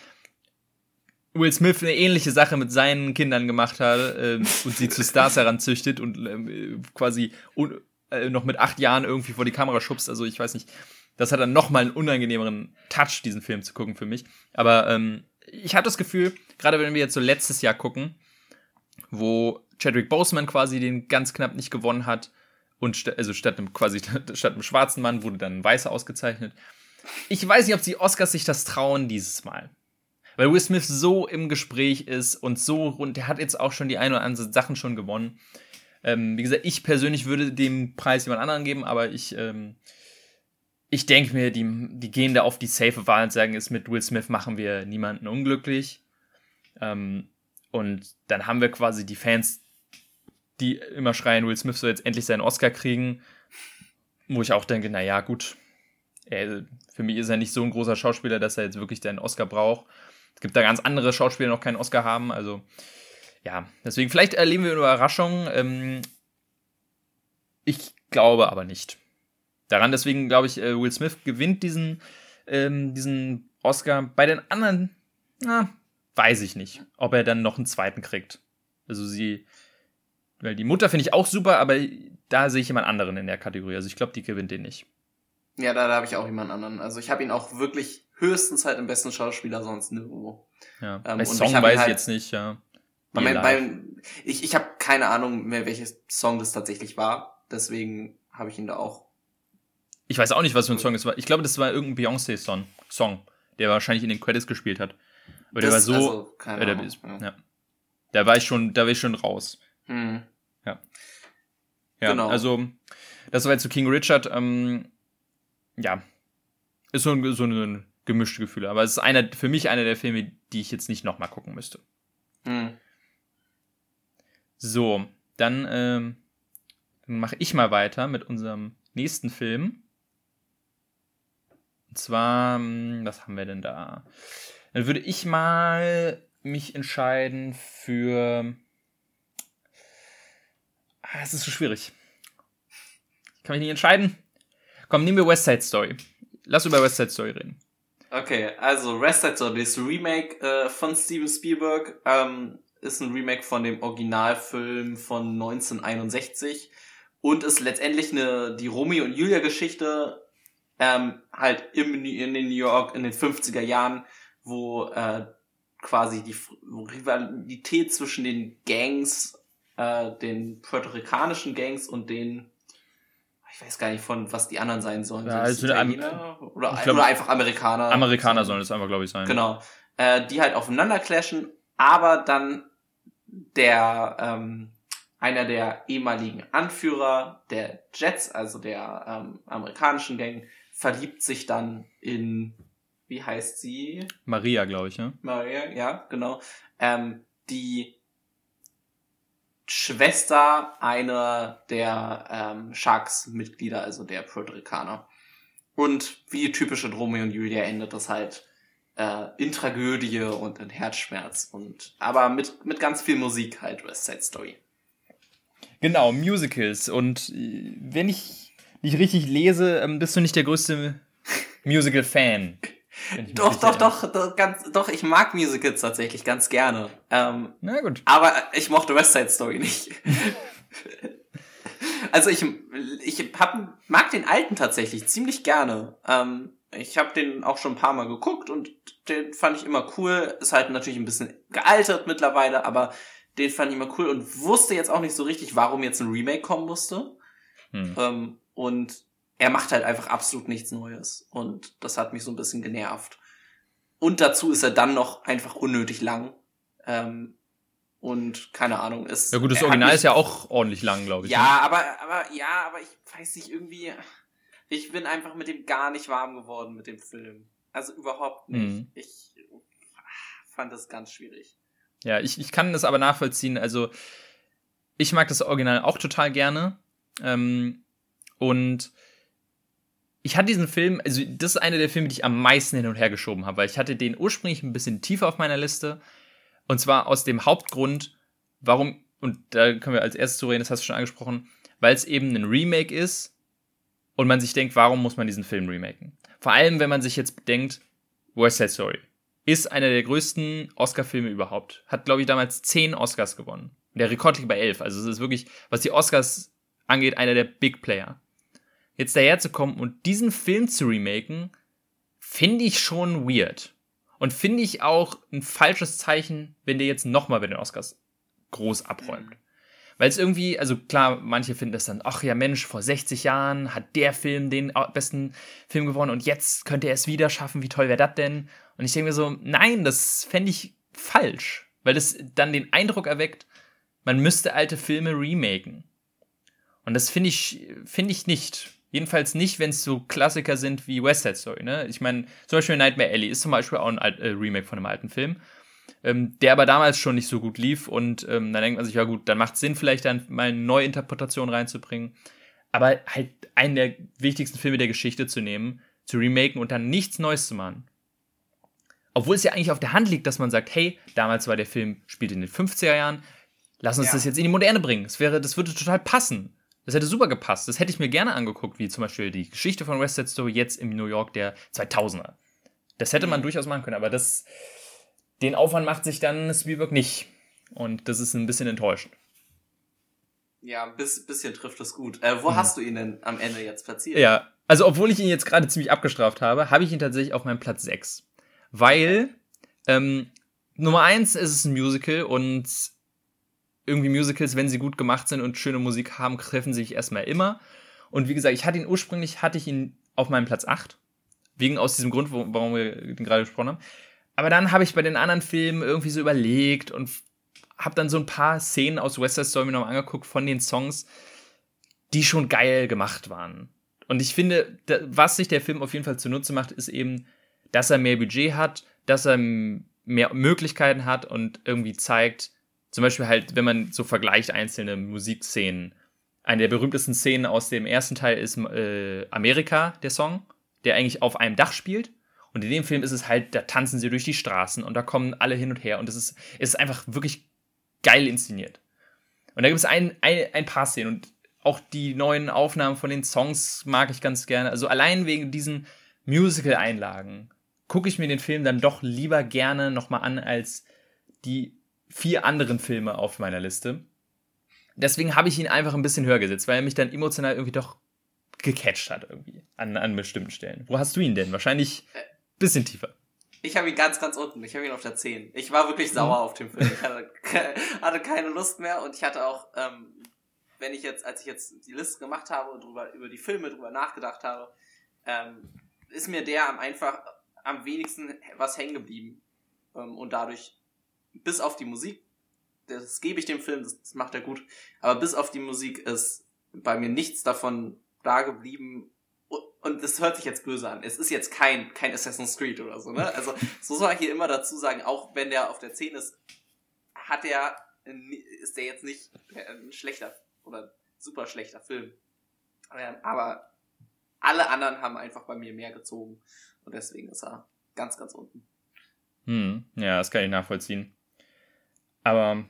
Will Smith eine ähnliche Sache mit seinen Kindern gemacht hat äh, und sie zu Stars heranzüchtet und äh, quasi un äh, noch mit acht Jahren irgendwie vor die Kamera schubst. Also ich weiß nicht, das hat dann noch mal einen unangenehmeren Touch, diesen Film zu gucken für mich. Aber ähm, ich hatte das Gefühl, gerade wenn wir jetzt so letztes Jahr gucken, wo Chadwick Boseman quasi den ganz knapp nicht gewonnen hat und st also statt einem quasi statt einem schwarzen Mann wurde dann ein weißer ausgezeichnet. Ich weiß nicht, ob die Oscars sich das trauen dieses Mal. Weil Will Smith so im Gespräch ist und so und der hat jetzt auch schon die ein oder anderen Sachen schon gewonnen. Ähm, wie gesagt, ich persönlich würde dem Preis jemand anderen geben, aber ich ähm, ich denke mir, die, die gehen da auf die safe Wahl und sagen, ist mit Will Smith machen wir niemanden unglücklich. Ähm, und dann haben wir quasi die Fans, die immer schreien, Will Smith soll jetzt endlich seinen Oscar kriegen. Wo ich auch denke, naja, gut. Er, für mich ist er nicht so ein großer Schauspieler, dass er jetzt wirklich seinen Oscar braucht. Es gibt da ganz andere Schauspieler, die noch keinen Oscar haben. Also, ja, deswegen, vielleicht erleben wir eine Überraschung. Ähm, ich glaube aber nicht. Daran, deswegen glaube ich, äh, Will Smith gewinnt diesen, ähm, diesen Oscar. Bei den anderen, na, weiß ich nicht, ob er dann noch einen zweiten kriegt. Also sie, weil die Mutter finde ich auch super, aber da sehe ich jemand anderen in der Kategorie. Also ich glaube, die gewinnt den nicht. Ja, da, da habe ich auch jemand anderen. Also ich habe ihn auch wirklich höchstens halt im besten Schauspieler, sonst nirgendwo. Ja, ähm, bei Song weiß ich halt, jetzt nicht, ja. Bei, bei, ich ich habe keine Ahnung mehr, welches Song das tatsächlich war. Deswegen habe ich ihn da auch. Ich weiß auch nicht, was für ein Song es war. Ich glaube, das war irgendein Beyoncé-Song, Song, der wahrscheinlich in den Credits gespielt hat. Aber der war so. Also, keine äh, der, ja. ja. Da war ich schon, da war ich schon raus. Mhm. Ja. Ja, genau. also, das war jetzt zu King Richard. Ähm, ja. Ist so ein, so ein gemischte Gefühle. Aber es ist einer, für mich einer der Filme, die ich jetzt nicht nochmal gucken müsste. Mhm. So, dann ähm, mache ich mal weiter mit unserem nächsten Film. Und zwar, hm, was haben wir denn da? Dann würde ich mal mich entscheiden für. Ah, es ist so schwierig. Ich kann mich nicht entscheiden. Komm, nehmen wir West Side Story. Lass über West Side Story reden. Okay, also West Side Story ein Remake äh, von Steven Spielberg. Ähm, ist ein Remake von dem Originalfilm von 1961 und ist letztendlich eine die Romeo und Julia Geschichte ähm, halt im, in New York in den 50er Jahren, wo äh, quasi die Rivalität zwischen den Gangs, äh, den puerto-ricanischen Gangs und den ich weiß gar nicht von, was die anderen sein sollen. Ja, also Italiener oder, glaub, oder einfach Amerikaner. Amerikaner sollen es einfach, glaube ich, sein. Genau. Äh, die halt aufeinander clashen, aber dann der, ähm, einer der ehemaligen Anführer der Jets, also der ähm, amerikanischen Gang, verliebt sich dann in, wie heißt sie? Maria, glaube ich, ne? Maria, ja, genau. Ähm, die Schwester einer der ähm, Sharks-Mitglieder, also der Puerto Ricaner. Und wie typische Romeo und Julia endet das halt äh, in Tragödie und in Herzschmerz. Und aber mit, mit ganz viel Musik halt, West Side Story. Genau, Musicals. Und äh, wenn ich nicht richtig lese, ähm, bist du nicht der größte Musical-Fan. Doch, doch, doch, doch, ganz, doch, ich mag Musicals tatsächlich ganz gerne. Ähm, Na gut. Aber ich mochte West Side Story nicht. also ich, ich hab, mag den alten tatsächlich ziemlich gerne. Ähm, ich habe den auch schon ein paar Mal geguckt und den fand ich immer cool. Ist halt natürlich ein bisschen gealtert mittlerweile, aber den fand ich immer cool und wusste jetzt auch nicht so richtig, warum jetzt ein Remake kommen musste. Hm. Ähm, und er macht halt einfach absolut nichts Neues. Und das hat mich so ein bisschen genervt. Und dazu ist er dann noch einfach unnötig lang. Ähm, und keine Ahnung, ist. Ja gut, das Original ist ja auch ordentlich lang, glaube ich. Ja, ne? aber, aber, ja, aber ich weiß nicht, irgendwie. Ich bin einfach mit dem gar nicht warm geworden, mit dem Film. Also überhaupt nicht. Mhm. Ich fand das ganz schwierig. Ja, ich, ich kann das aber nachvollziehen. Also, ich mag das Original auch total gerne. Ähm, und ich hatte diesen Film, also das ist einer der Filme, die ich am meisten hin und her geschoben habe, weil ich hatte den ursprünglich ein bisschen tiefer auf meiner Liste Und zwar aus dem Hauptgrund, warum, und da können wir als erstes zu reden, das hast du schon angesprochen, weil es eben ein Remake ist und man sich denkt, warum muss man diesen Film remaken? Vor allem, wenn man sich jetzt bedenkt, West Side Story ist einer der größten Oscar-Filme überhaupt. Hat, glaube ich, damals zehn Oscars gewonnen. Der Rekord liegt bei elf. Also es ist wirklich, was die Oscars angeht, einer der Big Player. Jetzt daherzukommen und diesen Film zu remaken, finde ich schon weird. Und finde ich auch ein falsches Zeichen, wenn der jetzt nochmal bei den Oscars groß abräumt. Weil es irgendwie, also klar, manche finden das dann, ach ja Mensch, vor 60 Jahren hat der Film den besten Film gewonnen und jetzt könnte er es wieder schaffen, wie toll wäre das denn? Und ich denke mir so, nein, das fände ich falsch, weil das dann den Eindruck erweckt, man müsste alte Filme remaken. Und das finde ich, finde ich nicht. Jedenfalls nicht, wenn es so Klassiker sind wie West Side Story. Ne? Ich meine, zum Beispiel Nightmare Alley ist zum Beispiel auch ein Alt äh, Remake von einem alten Film ähm, der aber damals schon nicht so gut lief. Und ähm, dann denkt man sich, ja gut, dann macht es Sinn, vielleicht dann mal eine neue Interpretation reinzubringen. Aber halt einen der wichtigsten Filme der Geschichte zu nehmen, zu remaken und dann nichts Neues zu machen. Obwohl es ja eigentlich auf der Hand liegt, dass man sagt, hey, damals war der Film, spielt in den 50er Jahren, lass uns ja. das jetzt in die Moderne bringen. Das wäre, das würde total passen. Das hätte super gepasst. Das hätte ich mir gerne angeguckt, wie zum Beispiel die Geschichte von West Side Story jetzt im New York der 2000er. Das hätte man mhm. durchaus machen können, aber das, den Aufwand macht sich dann Spielberg nicht. Und das ist ein bisschen enttäuschend. Ja, ein bisschen trifft es gut. Äh, wo mhm. hast du ihn denn am Ende jetzt platziert? Ja, also obwohl ich ihn jetzt gerade ziemlich abgestraft habe, habe ich ihn tatsächlich auf meinem Platz 6. Weil ähm, Nummer 1 ist es ein Musical und irgendwie Musicals, wenn sie gut gemacht sind und schöne Musik haben, treffen sich erstmal immer. Und wie gesagt, ich hatte ihn ursprünglich, hatte ich ihn auf meinem Platz 8. Wegen aus diesem Grund, warum wir den gerade gesprochen haben. Aber dann habe ich bei den anderen Filmen irgendwie so überlegt und habe dann so ein paar Szenen aus West Side Story mir nochmal angeguckt von den Songs, die schon geil gemacht waren. Und ich finde, was sich der Film auf jeden Fall zunutze macht, ist eben, dass er mehr Budget hat, dass er mehr Möglichkeiten hat und irgendwie zeigt, zum Beispiel halt, wenn man so vergleicht einzelne Musikszenen. Eine der berühmtesten Szenen aus dem ersten Teil ist äh, Amerika, der Song, der eigentlich auf einem Dach spielt. Und in dem Film ist es halt, da tanzen sie durch die Straßen und da kommen alle hin und her und es ist, es ist einfach wirklich geil inszeniert. Und da gibt es ein, ein, ein paar Szenen und auch die neuen Aufnahmen von den Songs mag ich ganz gerne. Also allein wegen diesen Musical-Einlagen gucke ich mir den Film dann doch lieber gerne nochmal an als die vier anderen Filme auf meiner Liste. Deswegen habe ich ihn einfach ein bisschen höher gesetzt, weil er mich dann emotional irgendwie doch gecatcht hat irgendwie an, an bestimmten Stellen. Wo hast du ihn denn? Wahrscheinlich äh, bisschen tiefer. Ich habe ihn ganz, ganz unten. Ich habe ihn auf der 10. Ich war wirklich sauer mhm. auf dem Film. Ich hatte, hatte, keine Lust mehr und ich hatte auch, ähm, wenn ich jetzt, als ich jetzt die Liste gemacht habe und drüber, über die Filme drüber nachgedacht habe, ähm, ist mir der am einfach am wenigsten was hängen geblieben. Ähm, und dadurch, bis auf die Musik, das gebe ich dem Film, das, das macht er gut, aber bis auf die Musik ist bei mir nichts davon da geblieben, und das hört sich jetzt böse an. Es ist jetzt kein, kein Assassin's Creed oder so, ne? Also, so soll ich hier immer dazu sagen, auch wenn der auf der 10 ist, hat der, ist der jetzt nicht ein schlechter oder super schlechter Film. Aber alle anderen haben einfach bei mir mehr gezogen. Und deswegen ist er ganz, ganz unten. Hm, ja, das kann ich nachvollziehen. Aber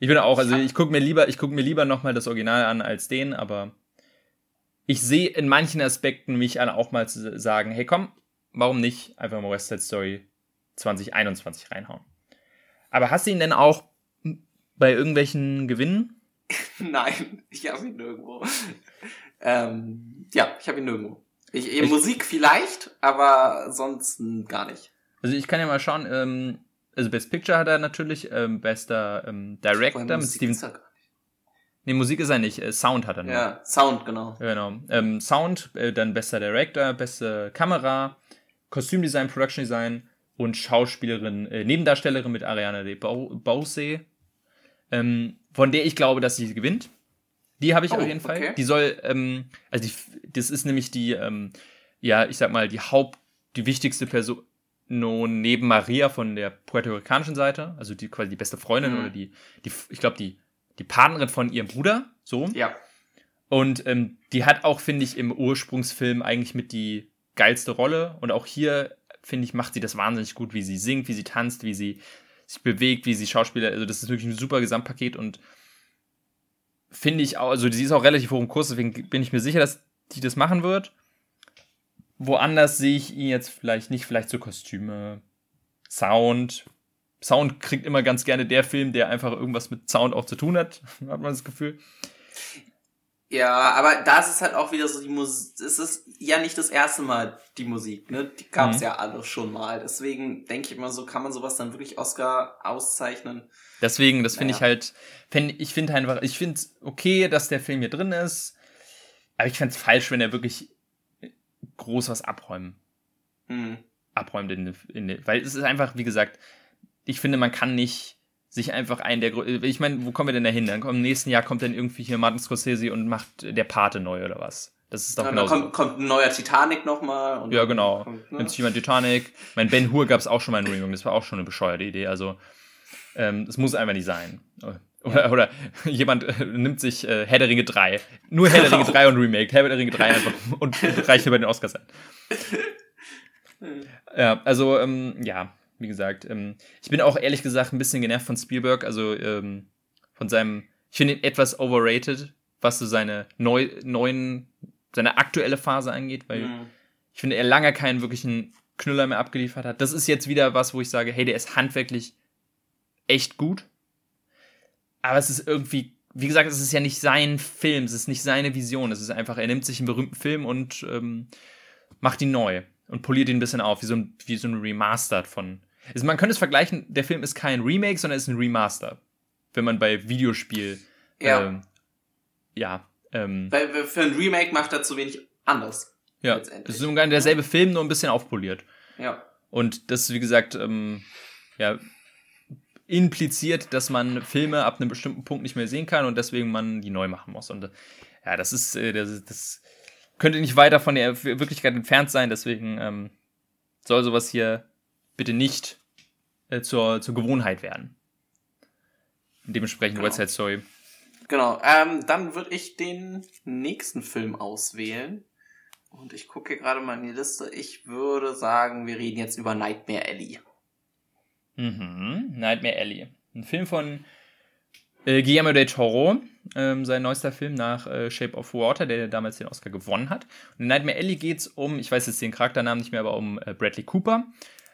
ich bin auch, also ich gucke mir lieber, ich gucke mir lieber nochmal das Original an als den, aber ich sehe in manchen Aspekten mich an, auch mal zu sagen, hey komm, warum nicht einfach mal West Side Story 2021 reinhauen. Aber hast du ihn denn auch bei irgendwelchen Gewinnen? Nein, ich habe ihn nirgendwo. ähm, ja, ich habe ihn nirgendwo. Ich, ich, Musik vielleicht, aber sonst gar nicht. Also ich kann ja mal schauen, ähm, also Best Picture hat er natürlich, ähm, bester ähm, Director mit Steven, Nee, Musik ist er nicht. Äh, Sound hat er nur. Ja, Sound, genau. Genau. Ähm, Sound, äh, dann bester Director, beste Kamera, Kostümdesign, Production Design und Schauspielerin, äh, Nebendarstellerin mit Ariana de Bause, ähm, von der ich glaube, dass sie gewinnt. Die habe ich oh, auf jeden Fall. Okay. Die soll, ähm, also die, das ist nämlich die, ähm, ja, ich sag mal, die Haupt, die wichtigste Person neben Maria von der puerto-ricanischen Seite, also die quasi die beste Freundin mhm. oder die, die, ich glaube, die die Partnerin von ihrem Bruder, so. Ja. Und ähm, die hat auch, finde ich, im Ursprungsfilm eigentlich mit die geilste Rolle. Und auch hier, finde ich, macht sie das wahnsinnig gut, wie sie singt, wie sie tanzt, wie sie sich bewegt, wie sie Schauspieler, also das ist wirklich ein super Gesamtpaket und finde ich auch, also sie ist auch relativ hoch im Kurs, deswegen bin ich mir sicher, dass die das machen wird. Woanders sehe ich ihn jetzt vielleicht nicht, vielleicht so Kostüme, Sound. Sound kriegt immer ganz gerne der Film, der einfach irgendwas mit Sound auch zu tun hat, hat man das Gefühl. Ja, aber da ist halt auch wieder so, die Musik, es ist ja nicht das erste Mal die Musik, ne? Die gab es mhm. ja alle schon mal. Deswegen denke ich immer so, kann man sowas dann wirklich Oscar auszeichnen. Deswegen, das finde naja. ich halt, find, ich finde einfach, ich finde es okay, dass der Film hier drin ist, aber ich fände es falsch, wenn er wirklich groß was abräumen. Mhm. Abräumt in, in, weil es ist einfach, wie gesagt, ich finde, man kann nicht sich einfach einen der ich meine, wo kommen wir denn da hin? Dann im nächsten Jahr kommt dann irgendwie hier Martin Scorsese und macht der Pate neu oder was? Das ist doch ja, genau. Kommt, kommt ein neuer Titanic nochmal. Ja, genau. Kommt, ne? Nimmt sich jemand Titanic. Mein Ben Hur gab es auch schon mal in Remake, das war auch schon eine bescheuerte Idee. Also, ähm, das muss einfach nicht sein. Oder, oder jemand äh, nimmt sich äh, Herr der Ringe 3. Nur Herr der Ringe 3 und Remake. Herr der Ringe 3 einfach und reicht über den Oscars ein. Ja, also, ähm, ja, wie gesagt. Ähm, ich bin auch ehrlich gesagt ein bisschen genervt von Spielberg, also ähm, von seinem, ich finde ihn etwas overrated, was so seine neu, neuen, seine aktuelle Phase angeht, weil mhm. ich finde, er lange keinen wirklichen Knüller mehr abgeliefert hat. Das ist jetzt wieder was, wo ich sage, hey, der ist handwerklich echt gut. Aber es ist irgendwie, wie gesagt, es ist ja nicht sein Film, es ist nicht seine Vision. Es ist einfach, er nimmt sich einen berühmten Film und ähm, macht ihn neu und poliert ihn ein bisschen auf, wie so ein, wie so ein Remastered von, also man könnte es vergleichen, der Film ist kein Remake, sondern ist ein Remaster. Wenn man bei Videospiel. Ja. Ähm, ja. Ähm, Weil für ein Remake macht er zu wenig anders. Ja. Es ist sogar derselbe Film, nur ein bisschen aufpoliert. Ja. Und das, wie gesagt, ähm, ja, impliziert, dass man Filme ab einem bestimmten Punkt nicht mehr sehen kann und deswegen man die neu machen muss. Und äh, ja, das ist, äh, das, das könnte nicht weiter von der Wirklichkeit entfernt sein, deswegen ähm, soll sowas hier bitte nicht äh, zur, zur Gewohnheit werden. Dementsprechend genau. West Side Story. Genau, ähm, dann würde ich den nächsten Film auswählen. Und ich gucke gerade mal in die Liste. Ich würde sagen, wir reden jetzt über Nightmare Alley. Mhm, Nightmare Alley. Ein Film von äh, Guillermo del Toro, ähm, sein neuester Film nach äh, Shape of Water, der damals den Oscar gewonnen hat. Und in Nightmare Alley geht es um, ich weiß jetzt den Charakternamen nicht mehr, aber um äh, Bradley Cooper,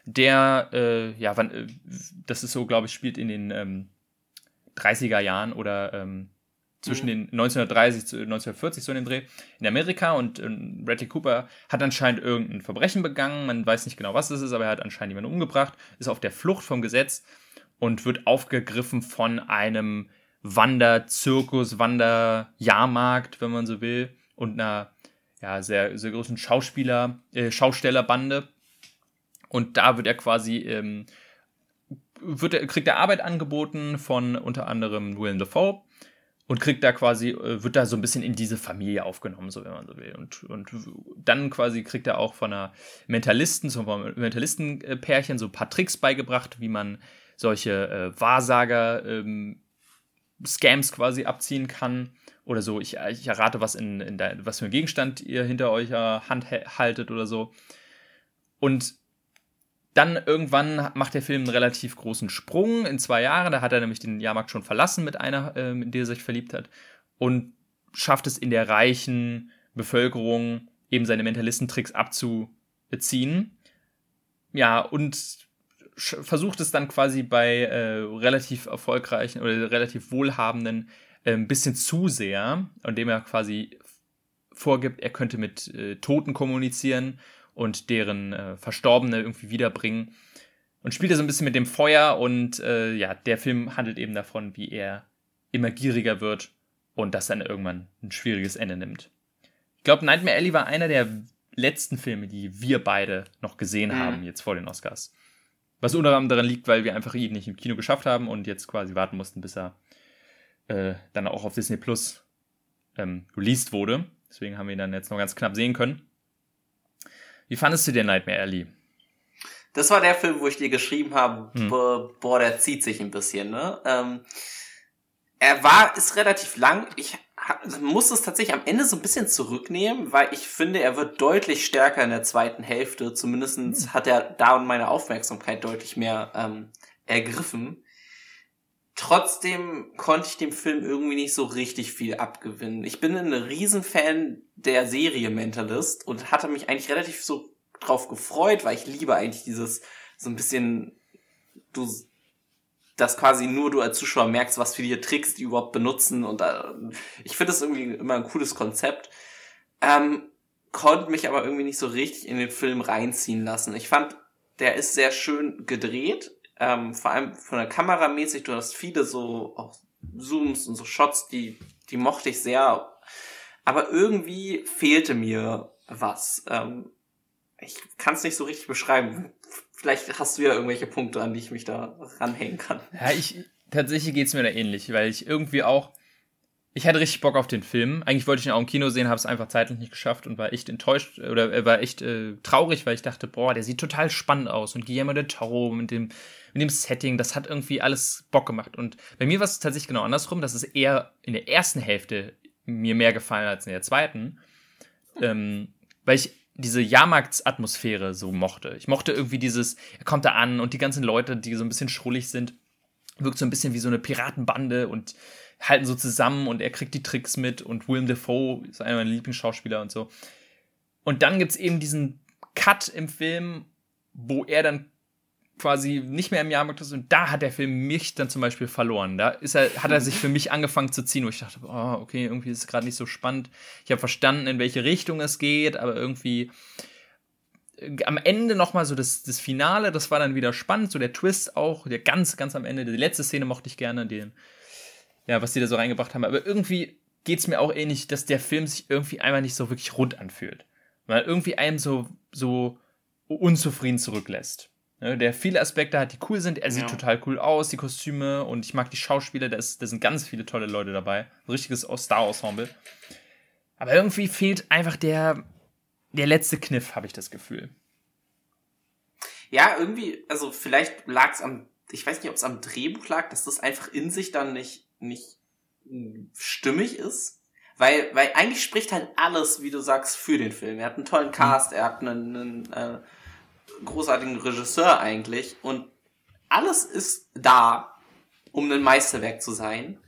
der, äh, ja, wann, äh, das ist so, glaube ich, spielt in den ähm, 30er Jahren oder ähm, zwischen den 1930 zu 1940 so in dem Dreh in Amerika und äh, Bradley Cooper hat anscheinend irgendein Verbrechen begangen, man weiß nicht genau, was es ist, aber er hat anscheinend jemanden umgebracht, ist auf der Flucht vom Gesetz und wird aufgegriffen von einem Wanderzirkus, Wanderjahrmarkt, wenn man so will, und einer ja, sehr, sehr großen Schauspieler, äh, Schaustellerbande. Und da wird er quasi, ähm, wird er, kriegt er Arbeit angeboten von unter anderem Willem Dafoe und kriegt da quasi, äh, wird da so ein bisschen in diese Familie aufgenommen, so wenn man so will. Und, und dann quasi kriegt er auch von einer Mentalisten, so einem Mentalistenpärchen so ein paar Tricks beigebracht, wie man solche äh, Wahrsager ähm, quasi abziehen kann. Oder so, ich, ich errate, was, in, in der, was für einen Gegenstand ihr hinter eurer Hand haltet oder so. Und dann irgendwann macht der Film einen relativ großen Sprung in zwei Jahren. Da hat er nämlich den Jahrmarkt schon verlassen mit einer, ähm, in der er sich verliebt hat. Und schafft es in der reichen Bevölkerung eben seine Mentalistentricks abzuziehen. Ja, und versucht es dann quasi bei äh, relativ erfolgreichen oder relativ wohlhabenden äh, ein bisschen zu sehr, indem er quasi vorgibt, er könnte mit äh, Toten kommunizieren und deren äh, Verstorbene irgendwie wiederbringen. Und spielt er so ein bisschen mit dem Feuer und äh, ja, der Film handelt eben davon, wie er immer gieriger wird und das dann irgendwann ein schwieriges Ende nimmt. Ich glaube, Nightmare Alley war einer der letzten Filme, die wir beide noch gesehen mhm. haben, jetzt vor den Oscars. Was unter anderem daran liegt, weil wir einfach ihn nicht im Kino geschafft haben und jetzt quasi warten mussten, bis er äh, dann auch auf Disney Plus ähm, released wurde. Deswegen haben wir ihn dann jetzt noch ganz knapp sehen können. Wie fandest du den Nightmare Alley? Das war der Film, wo ich dir geschrieben habe, hm. boah, der zieht sich ein bisschen, ne? Ähm, er war, ist relativ lang. Ich muss es tatsächlich am Ende so ein bisschen zurücknehmen, weil ich finde, er wird deutlich stärker in der zweiten Hälfte. Zumindest hm. hat er da und meine Aufmerksamkeit deutlich mehr ähm, ergriffen. Trotzdem konnte ich dem Film irgendwie nicht so richtig viel abgewinnen. Ich bin ein Riesenfan der Serie Mentalist und hatte mich eigentlich relativ so drauf gefreut, weil ich liebe eigentlich dieses so ein bisschen du dass quasi nur du als Zuschauer merkst, was für die Tricks die überhaupt benutzen und äh, ich finde das irgendwie immer ein cooles Konzept. Ähm, konnte mich aber irgendwie nicht so richtig in den Film reinziehen lassen. Ich fand, der ist sehr schön gedreht ähm, vor allem von der Kamera mäßig, du hast viele so auch Zooms und so Shots, die, die mochte ich sehr. Aber irgendwie fehlte mir was. Ähm, ich kann es nicht so richtig beschreiben. Vielleicht hast du ja irgendwelche Punkte, an die ich mich da ranhängen kann. Ja, ich tatsächlich geht's mir da ähnlich, weil ich irgendwie auch ich hatte richtig Bock auf den Film. Eigentlich wollte ich ihn auch im Kino sehen, habe es einfach zeitlich nicht geschafft und war echt enttäuscht oder äh, war echt äh, traurig, weil ich dachte, boah, der sieht total spannend aus und Guillermo del Toro mit dem mit dem Setting, das hat irgendwie alles Bock gemacht. Und bei mir war es tatsächlich genau andersrum, dass es eher in der ersten Hälfte mir mehr gefallen als in der zweiten, ähm, weil ich diese Jahrmarktsatmosphäre so mochte. Ich mochte irgendwie dieses, er kommt da an und die ganzen Leute, die so ein bisschen schrullig sind, wirkt so ein bisschen wie so eine Piratenbande und halten so zusammen und er kriegt die Tricks mit und Willem Dafoe ist einer meiner Lieblingsschauspieler und so. Und dann gibt es eben diesen Cut im Film, wo er dann quasi nicht mehr im Jahrmarkt ist und da hat der Film mich dann zum Beispiel verloren. Da ist er, hat er sich für mich angefangen zu ziehen, wo ich dachte, oh, okay, irgendwie ist es gerade nicht so spannend. Ich habe verstanden, in welche Richtung es geht, aber irgendwie äh, am Ende nochmal so das, das Finale, das war dann wieder spannend, so der Twist auch, der ganz, ganz am Ende, die letzte Szene mochte ich gerne, den, ja, was die da so reingebracht haben. Aber irgendwie geht es mir auch ähnlich, dass der Film sich irgendwie einfach nicht so wirklich rund anfühlt. Weil irgendwie einem so, so unzufrieden zurücklässt. Ne, der viele Aspekte hat, die cool sind. Er sieht ja. total cool aus, die Kostüme und ich mag die Schauspieler. Da, ist, da sind ganz viele tolle Leute dabei. Ein richtiges Star-Ensemble. Aber irgendwie fehlt einfach der, der letzte Kniff, habe ich das Gefühl. Ja, irgendwie, also vielleicht lag es am, ich weiß nicht, ob es am Drehbuch lag, dass das einfach in sich dann nicht nicht stimmig ist. Weil, weil eigentlich spricht halt alles, wie du sagst, für den Film. Er hat einen tollen Cast, er hat einen, einen äh, großartigen Regisseur eigentlich und alles ist da, um ein Meisterwerk zu sein.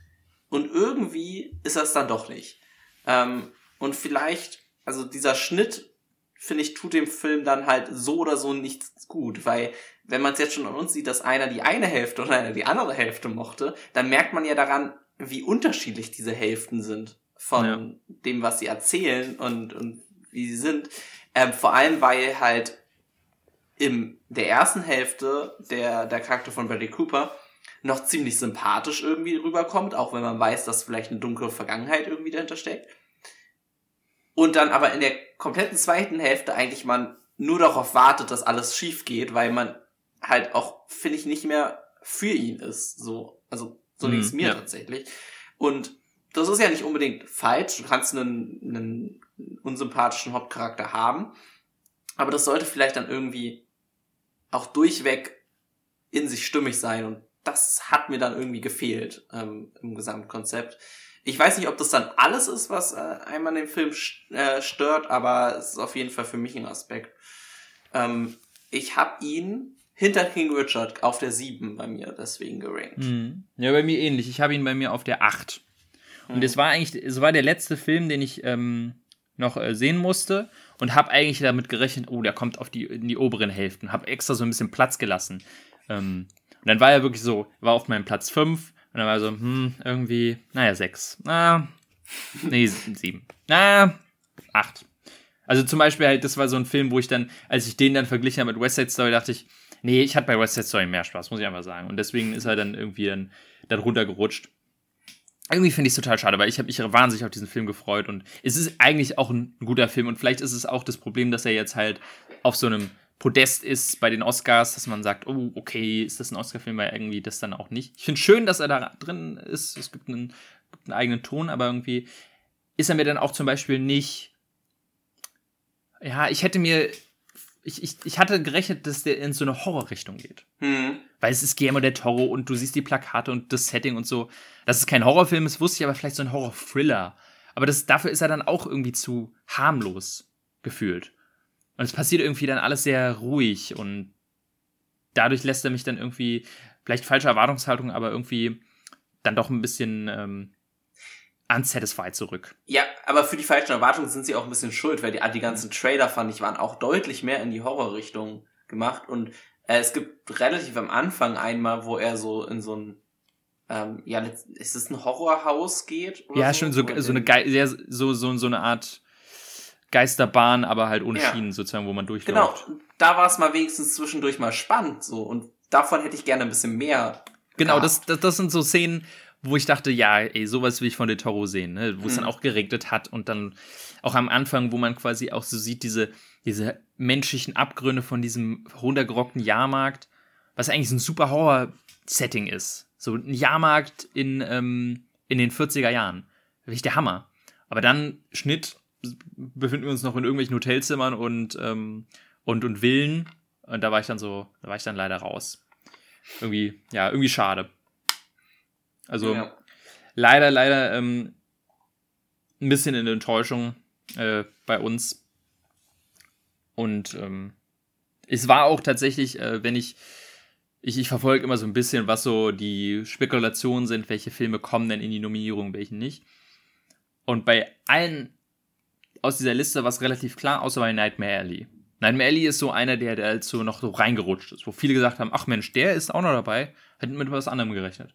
Und irgendwie ist das dann doch nicht. Ähm, und vielleicht, also dieser Schnitt, finde ich, tut dem Film dann halt so oder so nichts gut, weil wenn man es jetzt schon an uns sieht, dass einer die eine Hälfte und einer die andere Hälfte mochte, dann merkt man ja daran, wie unterschiedlich diese Hälften sind von ja. dem, was sie erzählen und, und wie sie sind. Ähm, vor allem, weil halt in der ersten Hälfte der, der Charakter von Bradley Cooper noch ziemlich sympathisch irgendwie rüberkommt, auch wenn man weiß, dass vielleicht eine dunkle Vergangenheit irgendwie dahinter steckt. Und dann aber in der kompletten zweiten Hälfte eigentlich man nur darauf wartet, dass alles schief geht, weil man halt auch, finde ich, nicht mehr für ihn ist. So, also so mhm, es mir ja. tatsächlich. Und das ist ja nicht unbedingt falsch. Du kannst einen, einen unsympathischen Hauptcharakter haben. Aber das sollte vielleicht dann irgendwie auch durchweg in sich stimmig sein. Und das hat mir dann irgendwie gefehlt ähm, im Gesamtkonzept. Ich weiß nicht, ob das dann alles ist, was äh, einmal den Film äh, stört, aber es ist auf jeden Fall für mich ein Aspekt. Ähm, ich habe ihn hinter King Richard auf der 7 bei mir deswegen gerankt. Mhm. Ja, bei mir ähnlich. Ich habe ihn bei mir auf der 8. Und es mhm. war eigentlich, es war der letzte Film, den ich ähm, noch äh, sehen musste und habe eigentlich damit gerechnet, oh, der kommt auf die, in die oberen Hälften. Habe extra so ein bisschen Platz gelassen. Ähm, und dann war er wirklich so, war auf meinem Platz 5 und dann war er so, hm, irgendwie, naja, 6. Na, nee, 7. Na, 8. Also zum Beispiel halt, das war so ein Film, wo ich dann, als ich den dann verglichen habe mit West Side Story, dachte ich, Nee, ich hatte bei West Side Story mehr Spaß, muss ich einfach sagen. Und deswegen ist er dann irgendwie dann, dann runtergerutscht. Irgendwie finde ich es total schade, weil ich habe mich wahnsinnig auf diesen Film gefreut und es ist eigentlich auch ein guter Film und vielleicht ist es auch das Problem, dass er jetzt halt auf so einem Podest ist bei den Oscars, dass man sagt, oh, okay, ist das ein Oscar-Film, weil irgendwie das dann auch nicht. Ich finde schön, dass er da drin ist, es gibt einen, gibt einen eigenen Ton, aber irgendwie ist er mir dann auch zum Beispiel nicht. Ja, ich hätte mir ich, ich, ich hatte gerechnet, dass der in so eine Horrorrichtung geht. Hm. Weil es ist Guillermo del Toro und du siehst die Plakate und das Setting und so. Dass es kein Horrorfilm ist, wusste ich, aber vielleicht so ein Horror-Thriller. Aber das, dafür ist er dann auch irgendwie zu harmlos gefühlt. Und es passiert irgendwie dann alles sehr ruhig und dadurch lässt er mich dann irgendwie, vielleicht falsche Erwartungshaltung, aber irgendwie dann doch ein bisschen ähm, unsatisfied zurück. Ja, aber für die falschen Erwartungen sind sie auch ein bisschen schuld, weil die, die ganzen Trailer, fand ich, waren auch deutlich mehr in die Horrorrichtung gemacht. Und es gibt relativ am Anfang einmal, wo er so in so ein ähm, ja, ist es ein Horrorhaus geht? ja, so? schon so, so eine Ge sehr, so, so, so eine Art Geisterbahn, aber halt ohne ja. Schienen sozusagen, wo man durchläuft. Genau, da war es mal wenigstens zwischendurch mal spannend so und davon hätte ich gerne ein bisschen mehr. Genau, das, das, das sind so Szenen, wo ich dachte, ja, ey, sowas will ich von Del Toro sehen, ne? wo es dann mhm. auch geregnet hat und dann auch am Anfang, wo man quasi auch so sieht, diese, diese menschlichen Abgründe von diesem runtergerockten Jahrmarkt, was eigentlich so ein super Horror-Setting ist. So ein Jahrmarkt in, ähm, in den 40er Jahren. Wirklich der Hammer. Aber dann Schnitt, befinden wir uns noch in irgendwelchen Hotelzimmern und, ähm, und, und Villen. Und da war ich dann so, da war ich dann leider raus. Irgendwie, ja, irgendwie schade. Also ja. leider, leider ähm, ein bisschen in Enttäuschung äh, bei uns. Und ähm, es war auch tatsächlich, äh, wenn ich ich, ich verfolge immer so ein bisschen, was so die Spekulationen sind, welche Filme kommen denn in die Nominierung, welche nicht. Und bei allen aus dieser Liste war es relativ klar, außer bei Nightmare Alley. Nightmare Alley ist so einer, der, der halt so noch so reingerutscht ist, wo viele gesagt haben, ach Mensch, der ist auch noch dabei, hätten mit was anderem gerechnet.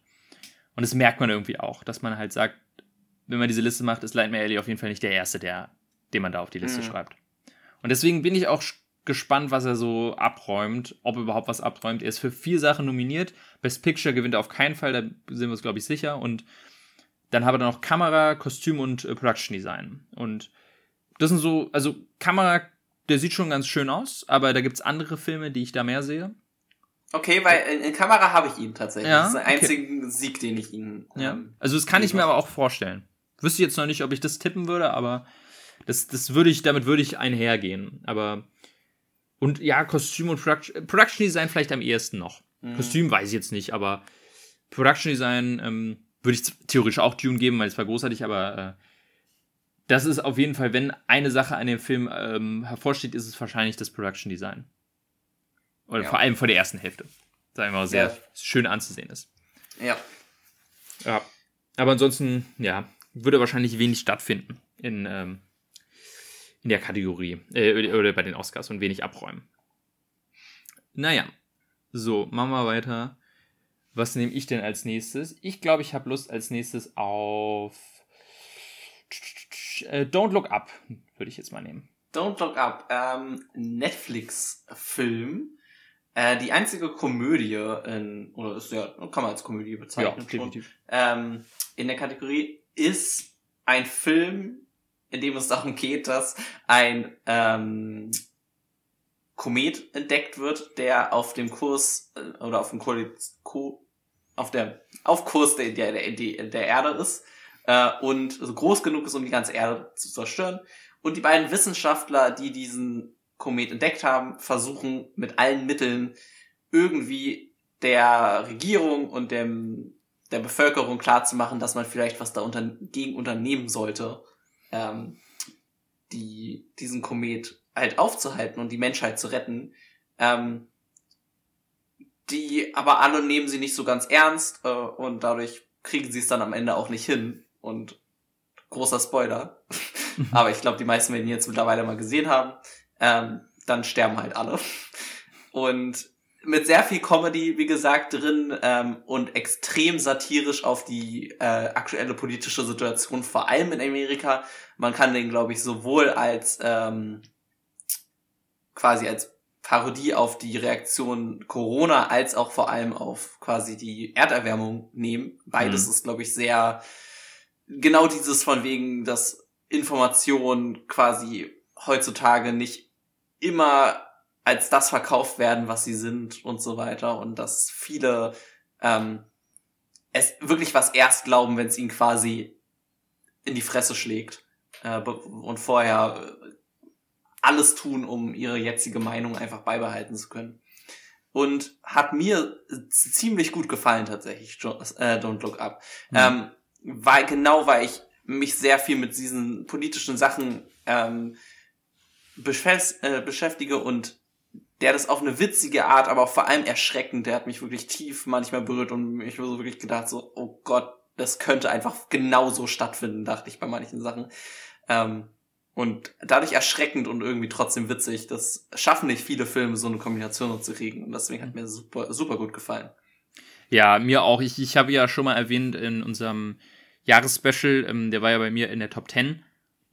Und das merkt man irgendwie auch, dass man halt sagt, wenn man diese Liste macht, ist Nightmare Alley auf jeden Fall nicht der Erste, der, den man da auf die Liste mhm. schreibt. Und deswegen bin ich auch gespannt, was er so abräumt, ob er überhaupt was abräumt. Er ist für vier Sachen nominiert. Best Picture gewinnt er auf keinen Fall, da sind wir uns, glaube ich, sicher. Und dann haben wir noch Kamera, Kostüm und äh, Production Design. Und das sind so, also Kamera, der sieht schon ganz schön aus, aber da gibt es andere Filme, die ich da mehr sehe. Okay, weil in, in Kamera habe ich ihn tatsächlich. Ja, das ist der einzige okay. Sieg, den ich ihn. Ja. Ähm, also das kann ich mir aber auch vorstellen. Wüsste jetzt noch nicht, ob ich das tippen würde, aber das, das würde ich, damit würde ich einhergehen. Aber und ja, Kostüm und Production, Production Design vielleicht am ehesten noch. Mhm. Kostüm weiß ich jetzt nicht, aber Production Design ähm, würde ich theoretisch auch Dune geben, weil es war großartig, aber äh, das ist auf jeden Fall, wenn eine Sache an dem Film ähm, hervorsteht, ist es wahrscheinlich das Production Design. Oder ja. vor allem vor der ersten Hälfte. Das einfach sehr ja. schön anzusehen ist. Ja. Ja. Aber ansonsten, ja, würde wahrscheinlich wenig stattfinden in, ähm, in der Kategorie äh, oder bei den Oscars und wenig abräumen. Naja, so, machen wir weiter. Was nehme ich denn als nächstes? Ich glaube, ich habe Lust als nächstes auf äh, Don't Look Up, würde ich jetzt mal nehmen. Don't Look Up, ähm, Netflix-Film. Äh, die einzige Komödie in, oder ist ja, kann man als Komödie bezeichnen. Ja, definitiv. Ähm, in der Kategorie ist ein Film, in dem es darum geht, dass ein ähm, Komet entdeckt wird, der auf dem Kurs äh, oder auf dem Kurs, auf der auf Kurs der, der, der, der Erde ist äh, und so groß genug ist, um die ganze Erde zu zerstören. Und die beiden Wissenschaftler, die diesen Komet entdeckt haben, versuchen mit allen Mitteln irgendwie der Regierung und dem der Bevölkerung klarzumachen, dass man vielleicht was da unter, gegen unternehmen sollte, ähm, die, diesen Komet halt aufzuhalten und die Menschheit zu retten. Ähm, die aber alle nehmen sie nicht so ganz ernst äh, und dadurch kriegen sie es dann am Ende auch nicht hin. Und großer Spoiler, aber ich glaube, die meisten werden ihn jetzt mittlerweile mal gesehen haben. Ähm, dann sterben halt alle. Und mit sehr viel Comedy, wie gesagt, drin ähm, und extrem satirisch auf die äh, aktuelle politische Situation, vor allem in Amerika. Man kann den, glaube ich, sowohl als ähm, quasi als Parodie auf die Reaktion Corona als auch vor allem auf quasi die Erderwärmung nehmen. Beides mhm. ist, glaube ich, sehr genau dieses von wegen, dass Informationen quasi heutzutage nicht immer als das verkauft werden, was sie sind und so weiter und dass viele ähm, es wirklich was erst glauben, wenn es ihnen quasi in die Fresse schlägt äh, und vorher äh, alles tun, um ihre jetzige Meinung einfach beibehalten zu können. Und hat mir ziemlich gut gefallen tatsächlich, äh, Don't Look Up. Mhm. Ähm, weil genau weil ich mich sehr viel mit diesen politischen Sachen ähm, beschäftige und der hat es auf eine witzige Art, aber auch vor allem erschreckend. Der hat mich wirklich tief manchmal berührt und ich habe so wirklich gedacht, so, oh Gott, das könnte einfach genauso stattfinden, dachte ich bei manchen Sachen. Ähm, und dadurch erschreckend und irgendwie trotzdem witzig. Das schaffen nicht viele Filme, so eine Kombination zu kriegen. Und deswegen hat mir super, super gut gefallen. Ja, mir auch. Ich, ich habe ja schon mal erwähnt in unserem Jahresspecial, ähm, der war ja bei mir in der Top 10.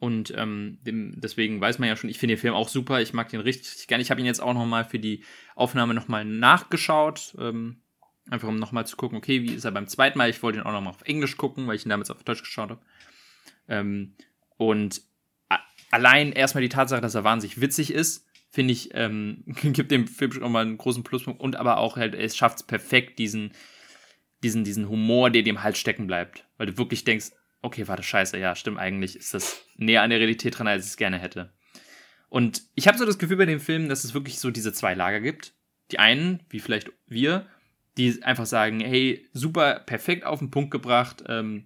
Und ähm, dem, deswegen weiß man ja schon, ich finde den Film auch super. Ich mag den richtig gerne. Ich habe ihn jetzt auch nochmal für die Aufnahme nochmal nachgeschaut. Ähm, einfach um nochmal zu gucken, okay, wie ist er beim zweiten Mal? Ich wollte ihn auch nochmal auf Englisch gucken, weil ich ihn damals auf Deutsch geschaut habe. Ähm, und allein erstmal die Tatsache, dass er wahnsinnig witzig ist, finde ich, ähm, gibt dem Film schon mal einen großen Pluspunkt. Und aber auch halt, es schafft es perfekt, diesen, diesen, diesen Humor, der dem halt stecken bleibt. Weil du wirklich denkst, okay, warte, scheiße, ja, stimmt, eigentlich ist das näher an der Realität dran, als ich es gerne hätte. Und ich habe so das Gefühl bei dem Film, dass es wirklich so diese zwei Lager gibt. Die einen, wie vielleicht wir, die einfach sagen, hey, super, perfekt auf den Punkt gebracht, ähm,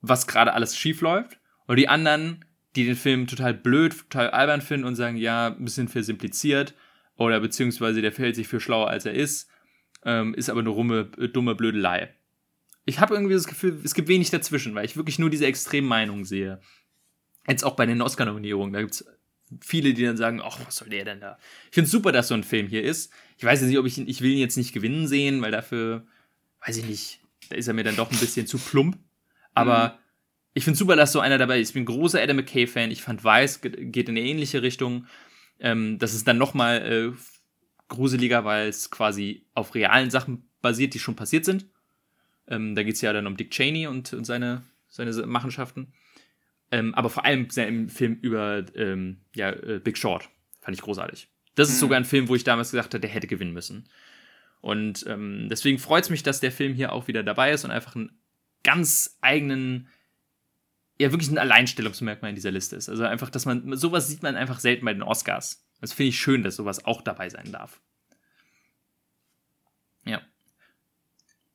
was gerade alles schief läuft. Und die anderen, die den Film total blöd, total albern finden und sagen, ja, ein bisschen versimpliziert oder beziehungsweise der verhält sich für schlauer, als er ist, ähm, ist aber eine rumme, dumme Blödelei ich habe irgendwie das Gefühl, es gibt wenig dazwischen, weil ich wirklich nur diese extremen Meinungen sehe. Jetzt auch bei den Oscar-Nominierungen, da gibt es viele, die dann sagen, ach, was soll der denn da? Ich finde es super, dass so ein Film hier ist. Ich weiß jetzt nicht, ob ich ihn, ich will ihn jetzt nicht gewinnen sehen, weil dafür, weiß ich nicht, da ist er mir dann doch ein bisschen zu plump. Aber mhm. ich finde es super, dass so einer dabei ist. Ich bin ein großer Adam McKay-Fan. Ich fand Weiß geht in eine ähnliche Richtung. Ähm, das ist dann noch mal äh, gruseliger, weil es quasi auf realen Sachen basiert, die schon passiert sind. Ähm, da geht es ja dann um Dick Cheney und, und seine, seine Machenschaften. Ähm, aber vor allem im Film über ähm, ja, äh, Big Short. Fand ich großartig. Das ist mhm. sogar ein Film, wo ich damals gesagt habe, der hätte gewinnen müssen. Und ähm, deswegen freut es mich, dass der Film hier auch wieder dabei ist und einfach einen ganz eigenen, ja, wirklich ein Alleinstellungsmerkmal in dieser Liste ist. Also einfach, dass man, sowas sieht man einfach selten bei den Oscars. Das finde ich schön, dass sowas auch dabei sein darf. Ja.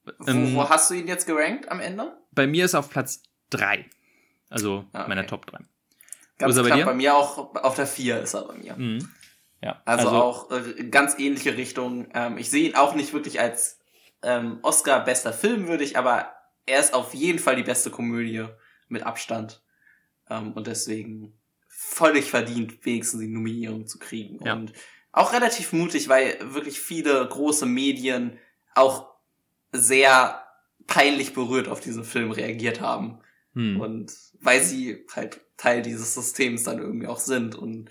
Wo, ähm, wo, hast du ihn jetzt gerankt am Ende? Bei mir ist er auf Platz 3. Also ah, okay. meiner Top 3. Ganz knapp, bei, bei, mir auch auf der 4 ist er bei mir. Mhm. Ja, also, also auch äh, ganz ähnliche Richtung. Ähm, ich sehe ihn auch nicht wirklich als ähm, Oscar bester Film würdig, aber er ist auf jeden Fall die beste Komödie mit Abstand. Ähm, und deswegen völlig verdient, wenigstens die Nominierung zu kriegen. Ja. Und auch relativ mutig, weil wirklich viele große Medien auch sehr peinlich berührt auf diesen Film reagiert haben. Hm. Und weil sie halt Teil dieses Systems dann irgendwie auch sind. Und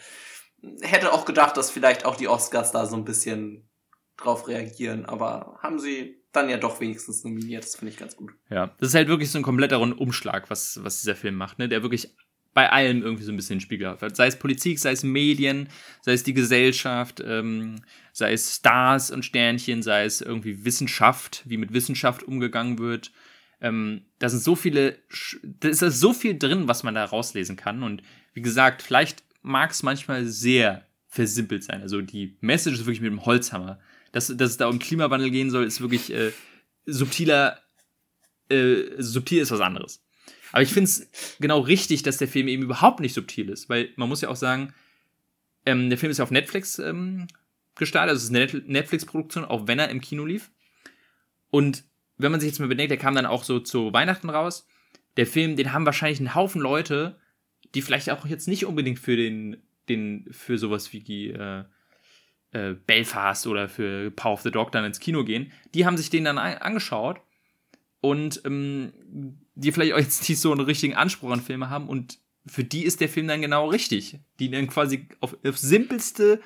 hätte auch gedacht, dass vielleicht auch die Oscars da so ein bisschen drauf reagieren, aber haben sie dann ja doch wenigstens nominiert. Das finde ich ganz gut. Ja, das ist halt wirklich so ein kompletter Umschlag, was, was dieser Film macht, ne? Der wirklich bei allem irgendwie so ein bisschen Spiegel. Sei es Politik, sei es Medien, sei es die Gesellschaft, ähm, sei es Stars und Sternchen, sei es irgendwie Wissenschaft, wie mit Wissenschaft umgegangen wird. Ähm, da sind so viele, da ist so viel drin, was man da rauslesen kann. Und wie gesagt, vielleicht mag es manchmal sehr versimpelt sein. Also die Message ist wirklich mit dem Holzhammer. Dass, dass es da um Klimawandel gehen soll, ist wirklich äh, subtiler, äh, subtil ist was anderes. Aber ich finde es genau richtig, dass der Film eben überhaupt nicht subtil ist, weil man muss ja auch sagen, ähm, der Film ist ja auf Netflix ähm, gestartet, also es ist eine Netflix-Produktion, auch wenn er im Kino lief. Und wenn man sich jetzt mal bedenkt, der kam dann auch so zu Weihnachten raus. Der Film, den haben wahrscheinlich einen Haufen Leute, die vielleicht auch jetzt nicht unbedingt für den, den, für sowas wie die, äh, äh, Belfast oder für Power of the Dog dann ins Kino gehen, die haben sich den dann angeschaut und ähm, die vielleicht auch jetzt nicht so einen richtigen Anspruch an Filme haben und für die ist der Film dann genau richtig. Die dann quasi auf, auf simpelste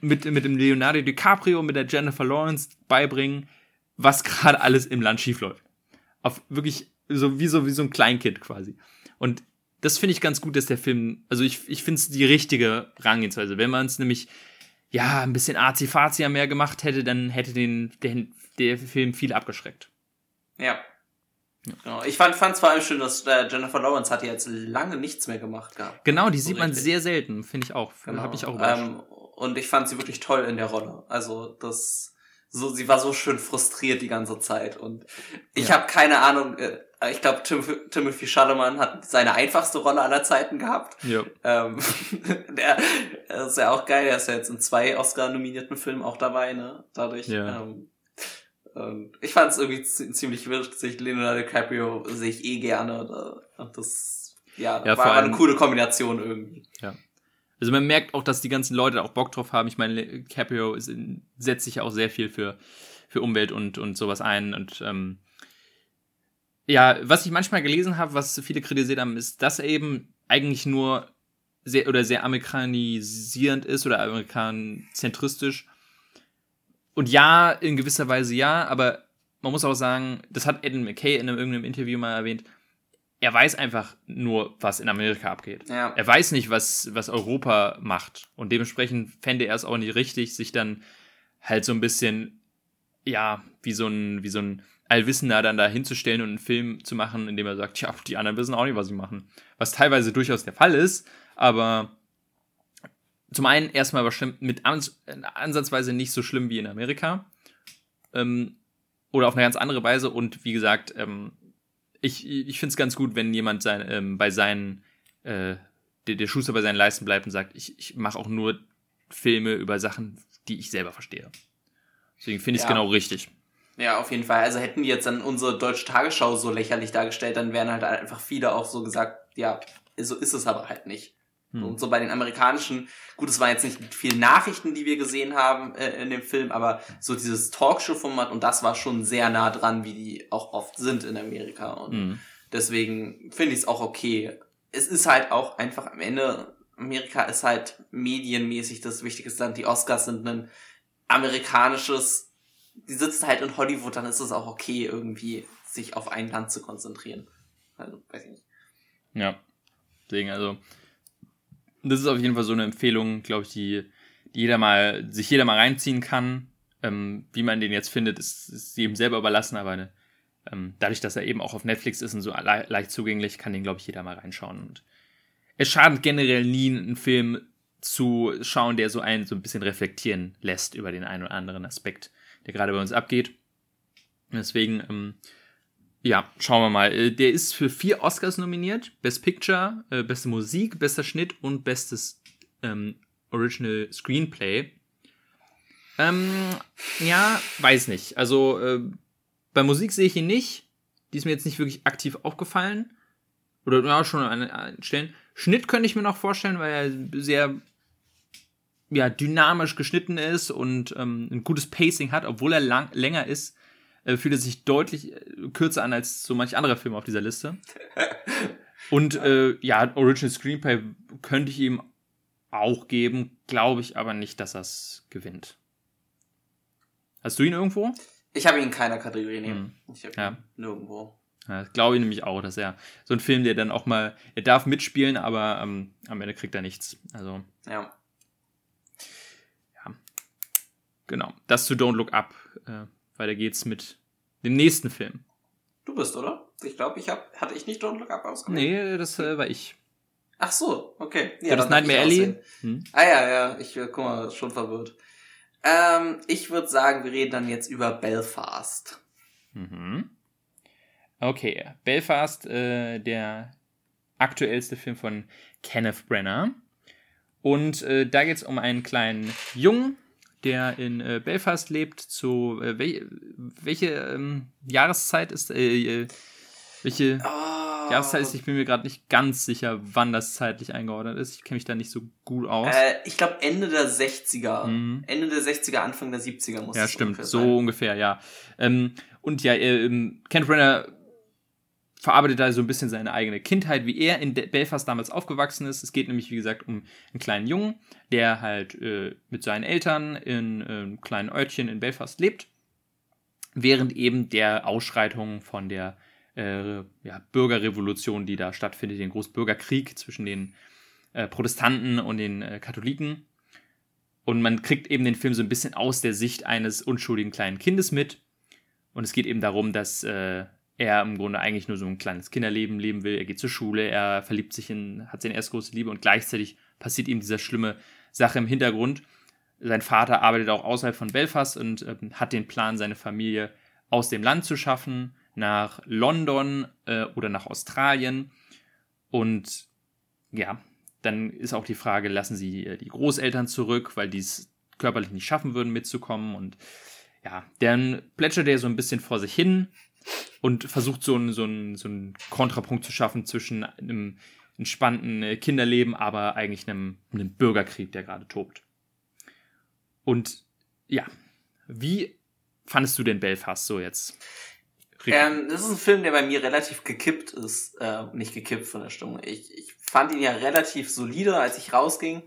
mit, mit dem Leonardo DiCaprio, mit der Jennifer Lawrence beibringen, was gerade alles im Land schiefläuft. Auf wirklich so wie so wie so ein Kleinkind quasi. Und das finde ich ganz gut, dass der Film, also ich, ich finde es die richtige Rangehensweise. Wenn man es nämlich ja ein bisschen arzi mehr gemacht hätte, dann hätte den, der, der Film viel abgeschreckt. Ja. Genau. Ich fand, fand vor allem schön, dass äh, Jennifer Lawrence hat jetzt lange nichts mehr gemacht gehabt. Genau, die so sieht richtig. man sehr selten, finde ich auch. Genau. Hab ich auch ähm, und ich fand sie wirklich toll in der Rolle. Also das so, sie war so schön frustriert die ganze Zeit und ich ja. habe keine Ahnung. Äh, ich glaube, Tim, Timothy Chalamet hat seine einfachste Rolle aller Zeiten gehabt. Ja. Ähm, der, der ist ja auch geil, er ist ja jetzt in zwei Oscar-nominierten Filmen auch dabei, ne? Dadurch. Ja. Ähm, ähm, ich fand es irgendwie ziemlich witzig. Leonardo DiCaprio sehe ich eh gerne. Und das ja, Ja, war, eine coole Kombination irgendwie. Also man merkt auch, dass die ganzen Leute auch Bock drauf haben. Ich meine, Caprio setzt sich ja auch sehr viel für, für Umwelt und, und sowas ein. Und ähm, ja, was ich manchmal gelesen habe, was viele kritisiert haben, ist, dass er eben eigentlich nur sehr oder sehr amerikanisierend ist oder amerikanzentristisch. Und ja, in gewisser Weise ja, aber man muss auch sagen, das hat Eden McKay in einem, irgendeinem Interview mal erwähnt, er weiß einfach nur, was in Amerika abgeht. Ja. Er weiß nicht, was, was Europa macht. Und dementsprechend fände er es auch nicht richtig, sich dann halt so ein bisschen, ja, wie so ein, wie so ein Allwissender dann da hinzustellen und einen Film zu machen, in dem er sagt, ja, die anderen wissen auch nicht, was sie machen. Was teilweise durchaus der Fall ist, aber zum einen erstmal bestimmt mit ans ansatzweise nicht so schlimm wie in Amerika. Ähm, oder auf eine ganz andere Weise. Und wie gesagt, ähm, ich, ich finde es ganz gut, wenn jemand sein, ähm, bei seinen, äh, der, der Schuster bei seinen Leisten bleibt und sagt, ich, ich mache auch nur Filme über Sachen, die ich selber verstehe. Deswegen finde ich es Ja. genau richtig. Ja, auf jeden Fall. Also hätten die jetzt dann unsere deutsche Tagesschau so lächerlich dargestellt, dann wären halt einfach viele auch so gesagt, ja, so ist es aber halt nicht. Hm. Und so bei den amerikanischen, gut, es waren jetzt nicht viele Nachrichten, die wir gesehen haben äh, in dem Film, aber so dieses Talkshow-Format und das war schon sehr nah dran, wie die auch oft sind in Amerika. Und Mhm. deswegen finde ich es auch okay. Es ist halt auch einfach am Ende, Amerika ist halt medienmäßig das wichtigste Land. Die Oscars sind ein amerikanisches, die sitzen halt in Hollywood, dann ist es auch okay, irgendwie sich auf ein Land zu konzentrieren. Also, weiß ich nicht. Ja. Deswegen, also, das ist auf jeden Fall so eine Empfehlung, glaube ich, die, die jeder mal, sich jeder mal reinziehen kann. Ähm, wie man den jetzt findet, ist, ist jedem selber überlassen, aber ne, ähm, dadurch, dass er eben auch auf Netflix ist und so le leicht zugänglich, kann den, glaube ich, jeder mal reinschauen. Und es schadet generell nie, einen Film zu schauen, der so einen so ein bisschen reflektieren lässt über den einen oder anderen Aspekt, der gerade bei uns abgeht. Deswegen, ähm, ja, schauen wir mal. Äh, Der ist für vier Oscars nominiert: Best Picture, äh, beste Musik, bester Schnitt und bestes ähm, Original Screenplay. Ähm, ja, weiß nicht. Also äh, bei Musik sehe ich ihn nicht. Die ist mir jetzt nicht wirklich aktiv aufgefallen. Oder ja, schon an, Stellen. Schnitt könnte ich mir noch vorstellen, weil er sehr ja, dynamisch geschnitten ist und ähm, ein gutes Pacing hat, obwohl er lang, länger ist, äh, fühlt er sich deutlich äh, kürzer an als so manch anderer Film auf dieser Liste. Und äh, ja, Original Screenplay könnte ich ihm auch geben, glaube ich aber nicht, dass er es gewinnt. Hast du ihn irgendwo? Ich habe ihn in keiner Kategorie nehmen. Ich habe Ja. ihn nirgendwo. Ja, das glaube ich nämlich auch, dass er so ein Film, der dann auch mal, er darf mitspielen, aber ähm, am Ende kriegt er nichts. Also, Ja. genau. Das zu Don't Look Up. Äh, weiter geht's mit dem nächsten Film. Du bist, oder? Ich glaube, ich hab, hatte ich nicht Don't Look Up ausgewählt? Nee, das äh, war ich. Ach so, okay. Ja, das dann darf Nightmare Alley. Hm? Ah ja, ja, ich äh, guck mal, schon verwirrt. Ähm, ich würde sagen, wir reden dann jetzt über Belfast. Mhm. Okay, Belfast, äh, der aktuellste Film von Kenneth Brenner. Und äh, da geht es um einen kleinen Jungen, der in äh, Belfast lebt. Zu äh, wel welche ähm, Jahreszeit ist äh, äh, welche Oh, Jahreszeit ist? Ich bin mir gerade nicht ganz sicher, wann das zeitlich eingeordnet ist. Ich kenne mich da nicht so gut aus. äh, ich glaube Ende der 60er. Mhm. Ende der 60er, Anfang der 70er muss Ja, stimmt. ungefähr So ungefähr, ja. Ähm, und ja, ähm, Kent Brenner verarbeitet da so ein bisschen seine eigene Kindheit, wie er in Belfast damals aufgewachsen ist. Es geht nämlich, wie gesagt, um einen kleinen Jungen, der halt äh, mit seinen Eltern in äh, einem kleinen Örtchen in Belfast lebt, während eben der Ausschreitungen von der äh, ja, Bürgerrevolution, die da stattfindet, den Großbürgerkrieg zwischen den äh, Protestanten und den äh, Katholiken. Und man kriegt eben den Film so ein bisschen aus der Sicht eines unschuldigen kleinen Kindes mit. Und es geht eben darum, dass äh, er im Grunde eigentlich nur so ein kleines Kinderleben leben will. Er geht zur Schule, er verliebt sich in, hat seine erste große Liebe und gleichzeitig passiert ihm dieser schlimme Sache im Hintergrund. Sein Vater arbeitet auch außerhalb von Belfast und ähm, hat den Plan, seine Familie aus dem Land zu schaffen, nach London äh, oder nach Australien. Und ja, dann ist auch die Frage, lassen sie äh, die Großeltern zurück, weil die es körperlich nicht schaffen würden, mitzukommen. Und ja, dann plätschert er so ein bisschen vor sich hin und versucht so einen, so so einen Kontrapunkt zu schaffen zwischen einem entspannten äh, Kinderleben, aber eigentlich einem, einem Bürgerkrieg, der gerade tobt. Und ja, wie fandest du denn Belfast so jetzt? Ähm, das ist ein Film, der bei mir relativ gekippt ist. Äh, nicht gekippt von der Stimmung. Ich, ich fand ihn ja relativ solide, als ich rausging.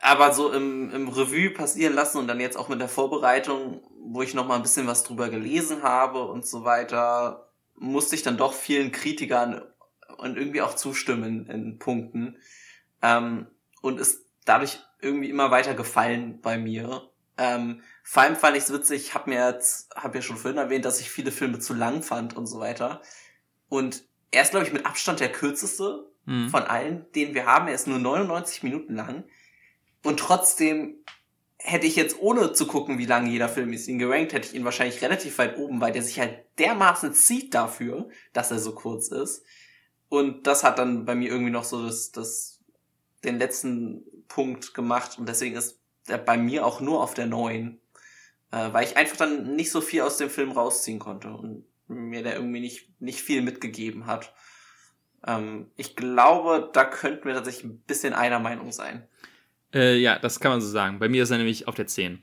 Aber so im, im Revue passieren lassen und dann jetzt auch mit der Vorbereitung, wo ich noch mal ein bisschen was drüber gelesen habe und so weiter, musste ich dann doch vielen Kritikern und irgendwie auch zustimmen in, Punkten. Ähm, und ist dadurch irgendwie immer weiter gefallen bei mir. Ähm, vor allem fand ich es witzig, ich habe mir jetzt, habe ja schon vorhin erwähnt, dass ich viele Filme zu lang fand und so weiter. Und er ist, glaube ich, mit Abstand der kürzeste mhm. von allen, den wir haben. Er ist nur 99 Minuten lang. Und trotzdem hätte ich jetzt, ohne zu gucken, wie lange jeder Film ist, ihn gerankt, hätte ich ihn wahrscheinlich relativ weit oben, weil der sich halt dermaßen zieht dafür, dass er so kurz ist. Und das hat dann bei mir irgendwie noch so das, das, den letzten Punkt gemacht. Und deswegen ist er bei mir auch nur auf der neuen. Äh, weil ich einfach dann nicht so viel aus dem Film rausziehen konnte und mir der irgendwie nicht, nicht viel mitgegeben hat. Ähm, ich glaube, da könnten wir tatsächlich ein bisschen einer Meinung sein. Äh, ja, das kann man so sagen. Bei mir ist er nämlich auf der 10.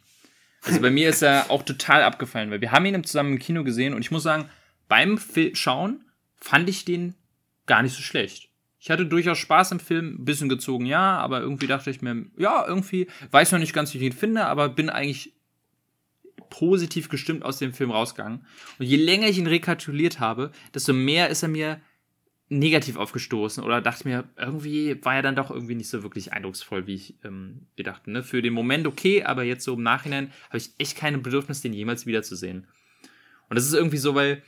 Also bei mir ist er auch total abgefallen, weil wir haben ihn zusammen im Kino gesehen und ich muss sagen, beim Schauen fand ich den gar nicht so schlecht. Ich hatte durchaus Spaß im Film, ein bisschen gezogen, ja, aber irgendwie dachte ich mir, ja, irgendwie, weiß noch nicht ganz, wie ich ihn finde, aber bin eigentlich positiv gestimmt aus dem Film rausgegangen. Und je länger ich ihn rekapituliert habe, desto mehr ist er mir negativ aufgestoßen oder dachte mir, irgendwie war er dann doch irgendwie nicht so wirklich eindrucksvoll, wie ich ähm, gedacht. Ne? Für den Moment okay, aber jetzt so im Nachhinein habe ich echt kein Bedürfnis, den jemals wiederzusehen. Und das ist irgendwie so, weil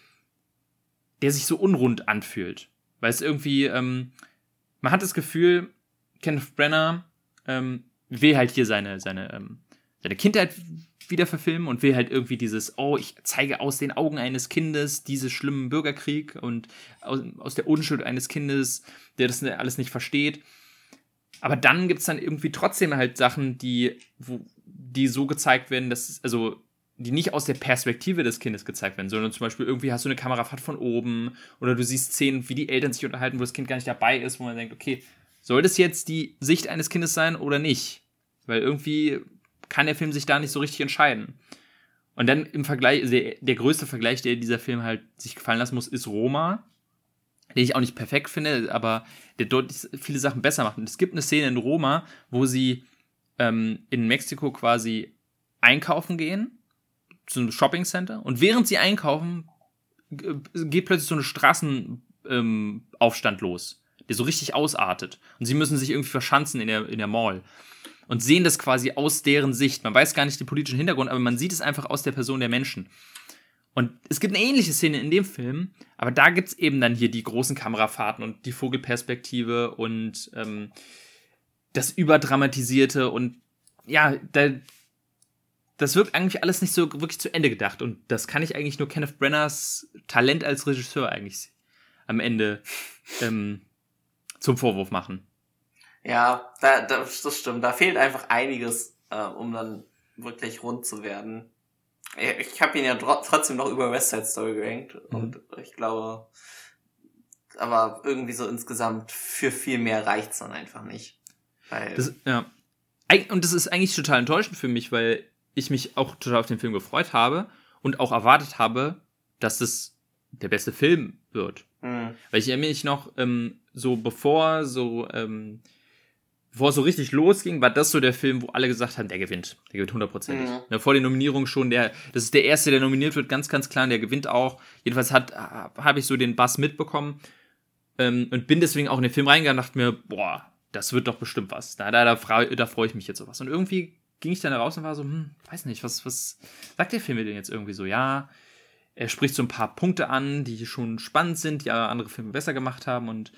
der sich so unrund anfühlt. Weil es irgendwie, ähm, man hat das Gefühl, Kenneth Brenner ähm, will halt hier seine, seine, ähm, seine Kindheit wieder verfilmen und will halt irgendwie dieses, oh, ich zeige aus den Augen eines Kindes diesen schlimmen Bürgerkrieg und aus, aus der Unschuld eines Kindes, der das alles nicht versteht. Aber dann gibt es dann irgendwie trotzdem halt Sachen, die, wo, die so gezeigt werden, dass, also die nicht aus der Perspektive des Kindes gezeigt werden, sondern zum Beispiel irgendwie hast du eine Kamerafahrt von oben oder du siehst Szenen, wie die Eltern sich unterhalten, wo das Kind gar nicht dabei ist, wo man denkt, okay, soll das jetzt die Sicht eines Kindes sein oder nicht? Weil irgendwie kann der Film sich da nicht so richtig entscheiden. Und dann im Vergleich, der, der größte Vergleich, der dieser Film halt sich gefallen lassen muss, ist Roma, den ich auch nicht perfekt finde, aber der deutlich viele Sachen besser macht. Und es gibt eine Szene in Roma, wo sie ähm, in Mexiko quasi einkaufen gehen zu einem Shoppingcenter und während sie einkaufen, geht plötzlich so eine Straßenaufstand ähm, los, der so richtig ausartet. Und sie müssen sich irgendwie verschanzen in der, in der Mall. Und sehen das quasi aus deren Sicht. Man weiß gar nicht den politischen Hintergrund, aber man sieht es einfach aus der Person der Menschen. Und es gibt eine ähnliche Szene in dem Film, aber da gibt es eben dann hier die großen Kamerafahrten und die Vogelperspektive und ähm, das Überdramatisierte und ja, da, das wirkt eigentlich alles nicht so wirklich zu Ende gedacht. Und das kann ich eigentlich nur Kenneth Brenners Talent als Regisseur eigentlich am Ende ähm, zum Vorwurf machen. Ja, da, da, das stimmt. Da fehlt einfach einiges, äh, um dann wirklich rund zu werden. Ich, ich habe ihn ja trotzdem noch über West Side Story gerankt mhm. und ich glaube, aber irgendwie so insgesamt für viel mehr reicht's dann einfach nicht. Weil das, ja. Und das ist eigentlich total enttäuschend für mich, weil ich mich auch total auf den Film gefreut habe und auch erwartet habe, dass es der beste Film wird. Mhm. Weil ich erinnere mich noch, ähm, so bevor so, ähm, bevor es so richtig losging, war das so der Film, wo alle gesagt haben, der gewinnt. Der gewinnt hundertprozentig. Mhm. Ja, vor den Nominierungen schon, der, das ist der erste, der nominiert wird, ganz, ganz klar, der gewinnt auch. Jedenfalls hat, habe ich so den Bass mitbekommen ähm, und bin deswegen auch in den Film reingegangen und dachte mir, boah, das wird doch bestimmt was. Da, da, da, da freue ich mich jetzt sowas. Und irgendwie ging ich dann raus und war so, hm, weiß nicht, was, was sagt der Film mir denn jetzt irgendwie so? Ja, er spricht so ein paar Punkte an, die schon spannend sind, die andere Filme besser gemacht haben und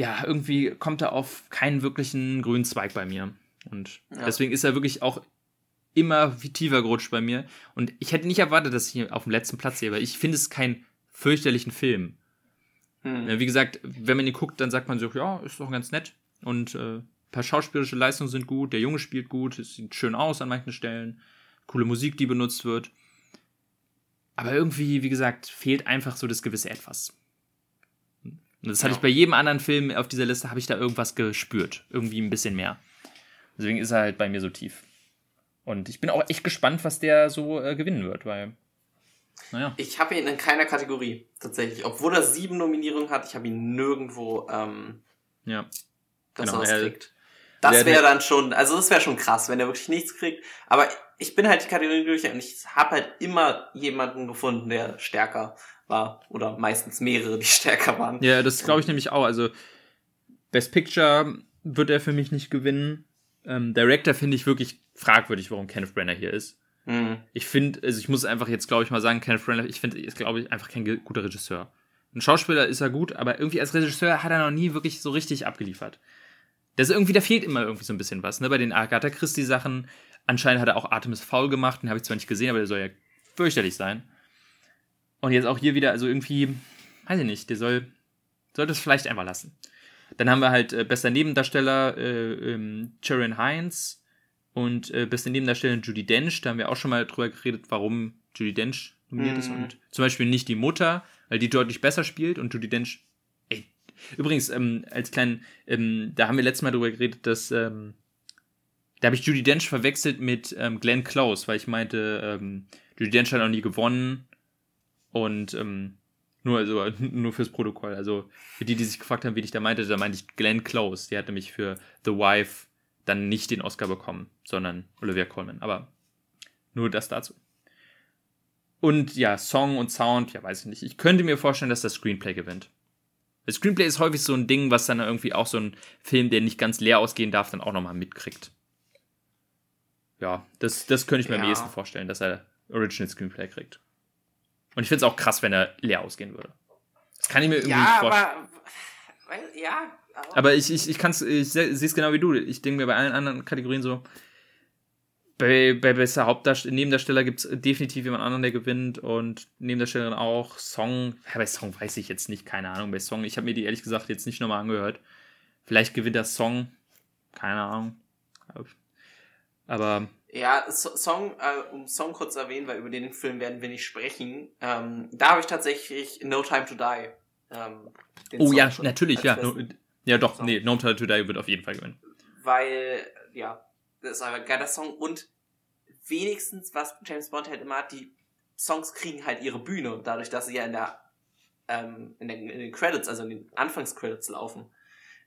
ja, irgendwie kommt er auf keinen wirklichen grünen Zweig bei mir. Und ja. deswegen ist er wirklich auch immer wie tiefer gerutscht bei mir. Und ich hätte nicht erwartet, dass ich hier auf dem letzten Platz sehe, weil ich finde es keinen fürchterlichen Film. Hm. Wie gesagt, wenn man ihn guckt, dann sagt man so, ja, ist doch ganz nett. Und äh, ein paar schauspielerische Leistungen sind gut, der Junge spielt gut, es sieht schön aus an manchen Stellen, coole Musik, die benutzt wird. Aber irgendwie, wie gesagt, fehlt einfach so das gewisse Etwas. Und das ja. hatte ich bei jedem anderen Film auf dieser Liste, habe ich da irgendwas gespürt. Irgendwie ein bisschen mehr. Deswegen ist er halt bei mir so tief. Und ich bin auch echt gespannt, was der so äh, gewinnen wird, weil. Naja. Ich habe ihn in keiner Kategorie, tatsächlich. Obwohl er sieben Nominierungen hat, ich habe ihn nirgendwo, ähm, ja. dass genau, er was kriegt. Das wäre dann schon, also das wäre schon krass, wenn er wirklich nichts kriegt. Aber ich bin halt die Kategorie durch und ich habe halt immer jemanden gefunden, der stärker war. Oder meistens mehrere, die stärker waren. Ja, das glaube ich nämlich auch. Also Best Picture wird er für mich nicht gewinnen. Ähm, Director finde ich wirklich fragwürdig, warum Kenneth Brenner hier ist. Mhm. Ich finde, also ich muss einfach jetzt, glaube ich, mal sagen, Kenneth Brenner, ich finde, ist, glaube ich, einfach kein guter Regisseur. Ein Schauspieler ist er gut, aber irgendwie als Regisseur hat er noch nie wirklich so richtig abgeliefert. Das ist irgendwie, da fehlt immer irgendwie so ein bisschen was, ne? Bei den Agatha Christie-Sachen. Anscheinend hat er auch Artemis Foul gemacht, den habe ich zwar nicht gesehen, aber der soll ja fürchterlich sein. Und jetzt auch hier wieder, also irgendwie, weiß ich nicht, der soll, sollte es vielleicht einfach lassen. Dann haben wir halt äh, bester Nebendarsteller äh, ähm, Sharon Hines und äh, beste Nebendarstellerin Judy Dench. Da haben wir auch schon mal drüber geredet, warum Judy Dench nominiert mhm. ist und zum Beispiel nicht die Mutter, weil die deutlich besser spielt und Judy Dench. Ey, übrigens, ähm, als kleinen, ähm, da haben wir letztes Mal drüber geredet, dass ähm, da habe ich Judy Dench verwechselt mit ähm, Glenn Close, weil ich meinte, ähm, Judy Dench hat noch nie gewonnen und ähm, nur, also, nur fürs Protokoll. Also für die, die sich gefragt haben, wie ich da meinte, da meinte ich Glenn Close. Die hat nämlich für The Wife dann nicht den Oscar bekommen, sondern Olivia Colman. Aber nur das dazu. Und ja, Song und Sound, ja, weiß ich nicht. Ich könnte mir vorstellen, dass das Screenplay gewinnt. Das Screenplay ist häufig so ein Ding, was dann irgendwie auch so ein Film, der nicht ganz leer ausgehen darf, dann auch nochmal mitkriegt. Ja, das, das könnte ich mir ja. am ehesten vorstellen, dass er Original Screenplay kriegt. Und ich finde es auch krass, wenn er leer ausgehen würde. Das kann ich mir irgendwie ja, vorstellen. Aber, ja, aber, aber ich, ich, ich, kann's, ich sehe es genau wie du. Ich denke mir bei allen anderen Kategorien so, bei, bei bester Hauptdarsteller, Nebendarsteller gibt es definitiv jemand anderen, der gewinnt und Nebendarstellerin auch. Song, ja, bei Song weiß ich jetzt nicht, keine Ahnung. Bei Song, ich habe mir die ehrlich gesagt jetzt nicht nochmal angehört. Vielleicht gewinnt der Song, keine Ahnung. Aber ja, Song, äh, um Song kurz zu erwähnen, weil über den Film werden wir nicht sprechen. Ähm, da habe ich tatsächlich No Time to Die. Ähm, oh Song ja, natürlich, ja. No, ja, doch, Song. nee, No Time to Die wird auf jeden Fall gewinnen. Weil, ja, das ist einfach ein geiler Song und wenigstens, was James Bond halt immer hat, die Songs kriegen halt ihre Bühne, dadurch, dass sie ja in der, ähm, in, den, in den Credits, also in den Anfangscredits laufen.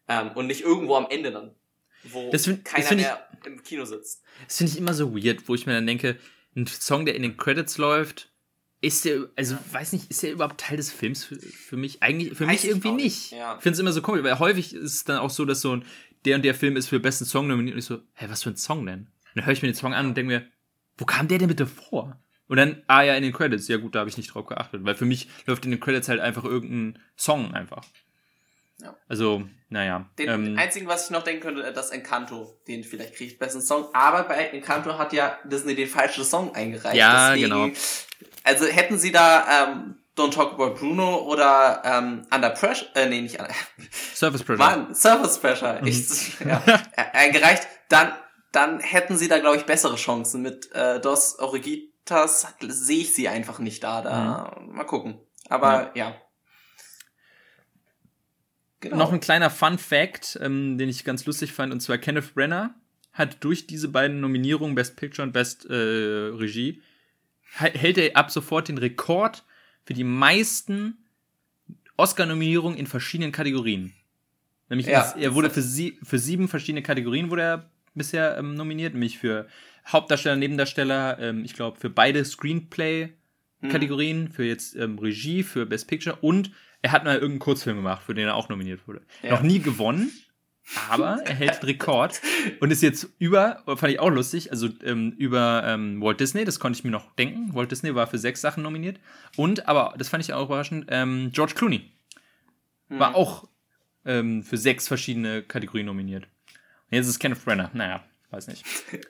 Ähm, und nicht irgendwo am Ende dann wo das find, keiner das mehr ich, im Kino sitzt. Das finde ich immer so weird, wo ich mir dann denke, ein Song, der in den Credits läuft, ist der, also weiß nicht, ist der überhaupt Teil des Films für, für mich? Eigentlich, für Weiß mich irgendwie nicht. Ja. Ich finde es immer so komisch, weil häufig ist es dann auch so, dass so ein, der und der Film ist für besten Song nominiert und ich so, hä, was für ein Song denn? Und dann höre ich mir den Song an und denke mir, wo kam der denn bitte vor? Und dann, ah ja, in den Credits. Ja gut, da habe ich nicht drauf geachtet, weil für mich läuft in den Credits halt einfach irgendein Song einfach. Ja. Also, naja. Den ähm, einzigen, was ich noch denken könnte, das Encanto, den vielleicht kriegt besten Song. Aber bei Encanto hat ja Disney den falschen Song eingereicht. Ja, Deswegen, genau. Also hätten sie da ähm, Don't Talk About Bruno oder ähm, Under Pressure, äh, nee, nicht Under, Surface Pressure. Mann, Surface Pressure, mhm. ich, ja, eingereicht, dann, dann hätten sie da, glaube ich, bessere Chancen. Mit äh, Dos Origitas sehe ich sie einfach nicht da. Da mhm. mal gucken. Aber ja. ja. Genau. Noch ein kleiner Fun Fact, ähm, den ich ganz lustig fand, und zwar Kenneth Brenner hat durch diese beiden Nominierungen Best Picture und Best äh, Regie hält er ab sofort den Rekord für die meisten Oscar-Nominierungen in verschiedenen Kategorien. Nämlich ja, ist, er wurde für, sie, für sieben verschiedene Kategorien wurde er bisher ähm, nominiert, nämlich für Hauptdarsteller, Nebendarsteller, ähm, ich glaube für beide Screenplay-Kategorien, mhm. für jetzt ähm, Regie, für Best Picture und er hat mal irgendeinen Kurzfilm gemacht, für den er auch nominiert wurde. Ja. Noch nie gewonnen, aber er hält den Rekord und ist jetzt über, fand ich auch lustig, also ähm, über ähm, Walt Disney, das konnte ich mir noch denken. Walt Disney war für sechs Sachen nominiert. Und, aber das fand ich auch überraschend, ähm, George Clooney war mhm. auch ähm, für sechs verschiedene Kategorien nominiert. Und jetzt ist Kenneth Brenner. Naja, weiß nicht.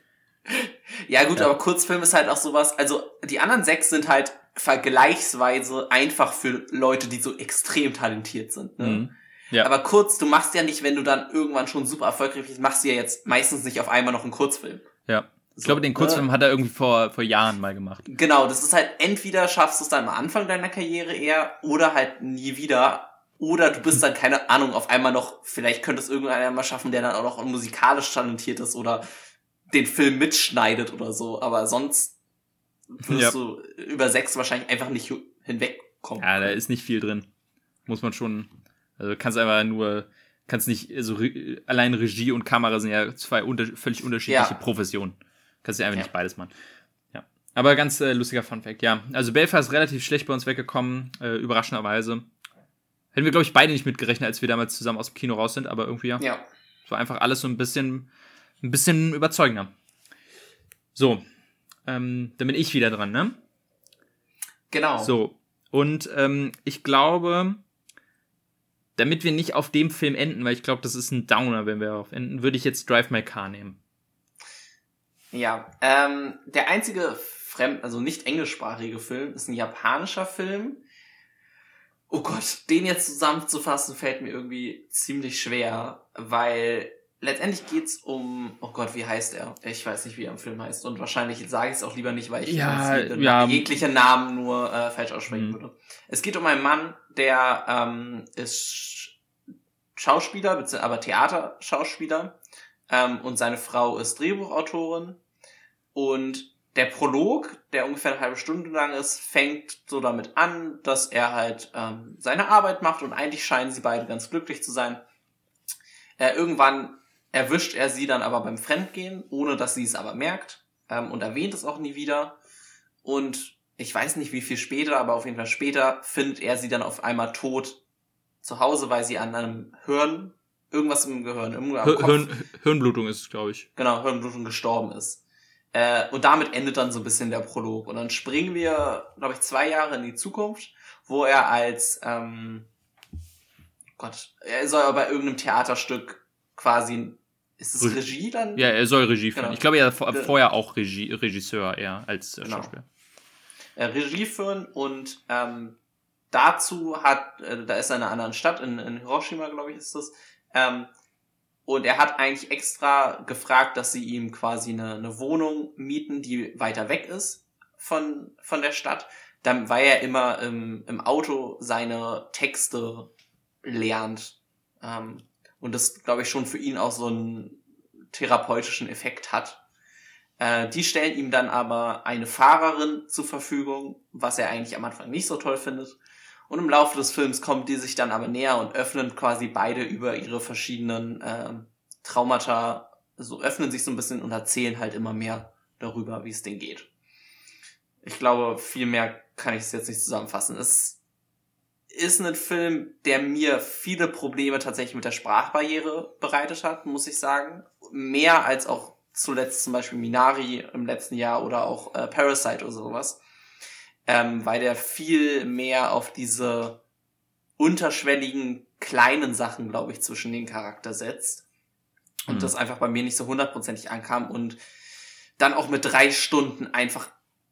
Ja, gut, ja. aber Kurzfilm ist halt auch sowas. Also, die anderen sechs sind halt vergleichsweise einfach für Leute, die so extrem talentiert sind. Ne? Mhm. Ja. Aber kurz, du machst ja nicht, wenn du dann irgendwann schon super erfolgreich bist, machst du ja jetzt meistens nicht auf einmal noch einen Kurzfilm. Ja. Ich glaube, den Kurzfilm äh, hat er irgendwie vor, vor Jahren mal gemacht. Genau, das ist halt entweder schaffst du es dann am Anfang deiner Karriere eher oder halt nie wieder. Oder du bist dann, keine Ahnung, auf einmal noch, vielleicht könnte es irgendeiner mal schaffen, der dann auch noch musikalisch talentiert ist oder den Film mitschneidet oder so. Aber sonst wirst ja. du über sechs wahrscheinlich einfach nicht hinwegkommen. Ja, da ist nicht viel drin. Muss man schon. Also kannst einfach nur, kannst nicht, also allein Regie und Kamera sind ja zwei unter, völlig unterschiedliche ja. Professionen. Kannst du einfach ja. nicht beides machen. Ja. Aber ganz äh, lustiger Funfact, ja. Also Belfast ist relativ schlecht bei uns weggekommen, äh, überraschenderweise. Hätten wir, glaube ich, beide nicht mitgerechnet, als wir damals zusammen aus dem Kino raus sind, aber irgendwie ja. Ja. Es war einfach alles so ein bisschen, ein bisschen überzeugender. So. Ähm, dann bin ich wieder dran, ne? Genau. So. Und ähm, ich glaube, damit wir nicht auf dem Film enden, weil ich glaube, das ist ein Downer, wenn wir darauf enden, würde ich jetzt Drive My Car nehmen. Ja, ähm, der einzige fremd, also nicht englischsprachige Film ist ein japanischer Film. Oh Gott, den jetzt zusammenzufassen fällt mir irgendwie ziemlich schwer, weil letztendlich geht's um, oh Gott, wie heißt er? Ich weiß nicht, wie er im Film heißt und wahrscheinlich sage ich es auch lieber nicht, weil ich ja, ja. jegliche Namen nur äh, falsch aussprechen mhm. würde. Es geht um einen Mann, der ähm, ist Schauspieler, aber Theaterschauspieler ähm, und seine Frau ist Drehbuchautorin und der Prolog, der ungefähr eine halbe Stunde lang ist, fängt so damit an, dass er halt ähm, seine Arbeit macht und eigentlich scheinen sie beide ganz glücklich zu sein. Äh, irgendwann erwischt er sie dann aber beim Fremdgehen, ohne dass sie es aber merkt ähm, und erwähnt es auch nie wieder. Und ich weiß nicht wie viel später, aber auf jeden Fall später findet er sie dann auf einmal tot zu Hause, weil sie an einem Hirn, irgendwas im Gehirn, im Hirn, Hirnblutung ist, glaube ich. Genau, Hirnblutung gestorben ist. Äh, und damit endet dann so ein bisschen der Prolog. Und dann springen wir, glaube ich, zwei Jahre in die Zukunft, wo er als, ähm, Gott, er soll aber bei irgendeinem Theaterstück quasi, ist es Regie dann? Ja, er soll Regie führen. Genau. Ich glaube, er war vorher auch Regie, Regisseur eher als äh, genau. Schauspieler. Äh, Regie führen und ähm, dazu hat, äh, da ist er in einer anderen Stadt, in, in Hiroshima, glaube ich, ist das, ähm, und er hat eigentlich extra gefragt, dass sie ihm quasi eine, eine Wohnung mieten, die weiter weg ist von, von der Stadt, dann, weil er immer im, im Auto seine Texte lernt. Ähm, und das, glaube ich, schon für ihn auch so einen therapeutischen Effekt hat. Äh, die stellen ihm dann aber eine Fahrerin zur Verfügung, was er eigentlich am Anfang nicht so toll findet. Und im Laufe des Films kommen die sich dann aber näher und öffnen quasi beide über ihre verschiedenen äh, Traumata, so öffnen sich so ein bisschen und erzählen halt immer mehr darüber, wie es denen geht. Ich glaube, viel mehr kann ich es jetzt nicht zusammenfassen. Es ist ein Film, der mir viele Probleme tatsächlich mit der Sprachbarriere bereitet hat, muss ich sagen. Mehr als auch zuletzt zum Beispiel Minari im letzten Jahr oder auch äh, Parasite oder sowas ähm, weil der viel mehr auf diese unterschwelligen kleinen Sachen, glaube ich, zwischen den Charakter setzt. Und mhm. das einfach bei mir nicht so hundertprozentig ankam und dann auch mit drei Stunden einfach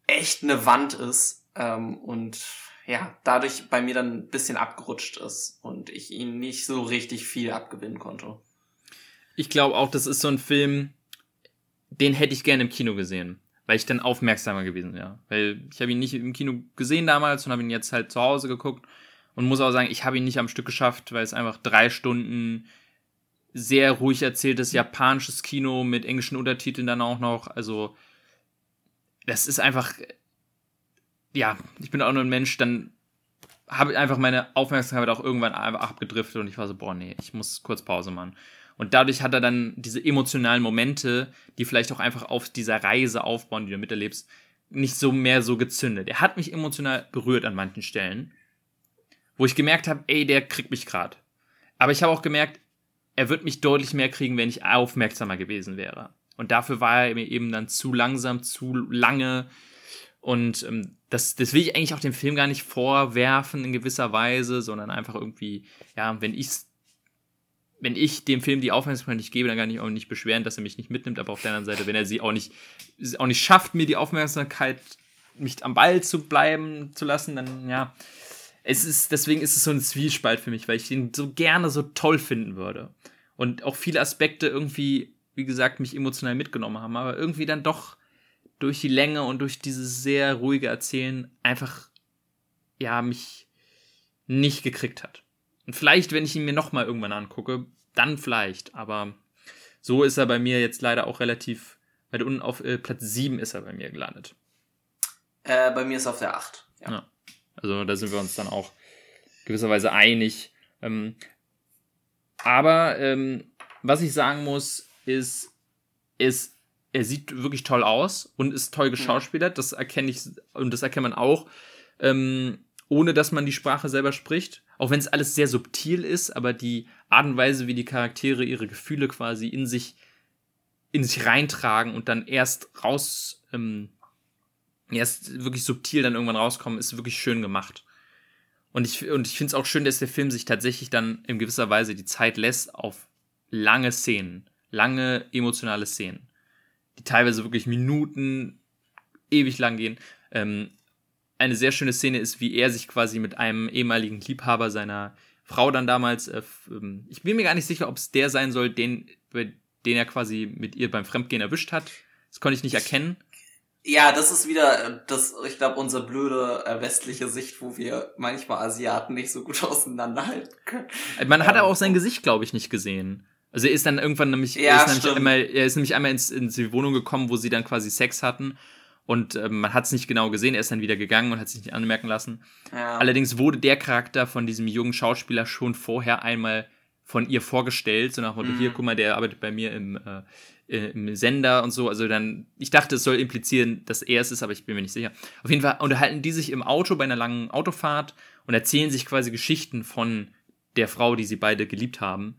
echt eine Wand ist ähm, und ja, dadurch bei mir dann ein bisschen abgerutscht ist und ich ihn nicht so richtig viel abgewinnen konnte. Ich glaube auch, das ist so ein Film, den hätte ich gerne im Kino gesehen weil ich dann aufmerksamer gewesen wäre. Weil ich habe ihn nicht im Kino gesehen damals und habe ihn jetzt halt zu Hause geguckt und muss auch sagen, ich habe ihn nicht am Stück geschafft, weil es einfach drei Stunden sehr ruhig erzähltes japanisches Kino mit englischen Untertiteln dann auch noch. Also das ist einfach, ja, ich bin auch nur ein Mensch, dann habe ich einfach meine Aufmerksamkeit auch irgendwann einfach abgedriftet und ich war so, boah, nee, ich muss kurz Pause machen. Und dadurch hat er dann diese emotionalen Momente, die vielleicht auch einfach auf dieser Reise aufbauen, die du miterlebst, nicht so mehr so gezündet. Er hat mich emotional berührt an manchen Stellen, wo ich gemerkt habe, ey, der kriegt mich gerade. Aber ich habe auch gemerkt, er wird mich deutlich mehr kriegen, wenn ich aufmerksamer gewesen wäre. Und dafür war er mir eben dann zu langsam, zu lange. Und ähm, das, das will ich eigentlich auch dem Film gar nicht vorwerfen in gewisser Weise, sondern einfach irgendwie, ja, wenn ich wenn ich dem Film die Aufmerksamkeit nicht gebe, dann kann ich auch nicht beschweren, dass er mich nicht mitnimmt. Aber auf der anderen Seite, wenn er sie auch nicht, auch nicht schafft, mir die Aufmerksamkeit, mich am Ball zu bleiben zu lassen, dann ja. Es ist, deswegen ist es so ein Zwiespalt für mich, weil ich ihn so gerne so toll finden würde. Und auch viele Aspekte irgendwie, wie gesagt, mich emotional mitgenommen haben, aber irgendwie dann doch durch die Länge und durch dieses sehr ruhige Erzählen einfach, ja, mich nicht gekriegt hat. Und vielleicht, wenn ich ihn mir nochmal irgendwann angucke, dann vielleicht. Aber so ist er bei mir jetzt leider auch relativ weit unten auf äh, Platz 7 ist er bei mir gelandet. Äh, bei mir ist er auf der 8. Ja. ja. Also da sind wir uns dann auch gewisserweise einig. Ähm, aber ähm, was ich sagen muss, ist, ist, er sieht wirklich toll aus und ist toll geschauspielert. Das erkenne ich und das erkennt man auch, ähm, ohne dass man die Sprache selber spricht. Auch wenn es alles sehr subtil ist, aber die Art und Weise, wie die Charaktere ihre Gefühle quasi in sich, in sich reintragen und dann erst raus, ähm, erst wirklich subtil dann irgendwann rauskommen, ist wirklich schön gemacht. Und ich, und ich finde es auch schön, dass der Film sich tatsächlich dann in gewisser Weise die Zeit lässt auf lange Szenen, lange emotionale Szenen, die teilweise wirklich Minuten ewig lang gehen. Ähm, eine sehr schöne Szene ist, wie er sich quasi mit einem ehemaligen Liebhaber seiner Frau dann damals, äh, ähm, ich bin mir gar nicht sicher, ob es der sein soll, den, den er quasi mit ihr beim Fremdgehen erwischt hat. Das konnte ich nicht erkennen. Ja, das ist wieder äh, das, ich glaube, unsere blöde äh, westliche Sicht, wo wir manchmal Asiaten nicht so gut auseinanderhalten können. Man hat aber auch sein Gesicht, glaube ich, nicht gesehen. Also er ist dann irgendwann nämlich, ja, er, ist nämlich einmal, er ist nämlich einmal ins, in die Wohnung gekommen, wo sie dann quasi Sex hatten und äh, man hat es nicht genau gesehen, er ist dann wieder gegangen und hat sich nicht anmerken lassen. Ja. Allerdings wurde der Charakter von diesem jungen Schauspieler schon vorher einmal von ihr vorgestellt, so nach Motto, mhm. hier, guck mal, der arbeitet bei mir im, äh, im Sender und so. Also dann, ich dachte, es soll implizieren, dass er es ist, aber ich bin mir nicht sicher. Auf jeden Fall unterhalten die sich im Auto bei einer langen Autofahrt und erzählen sich quasi Geschichten von der Frau, die sie beide geliebt haben.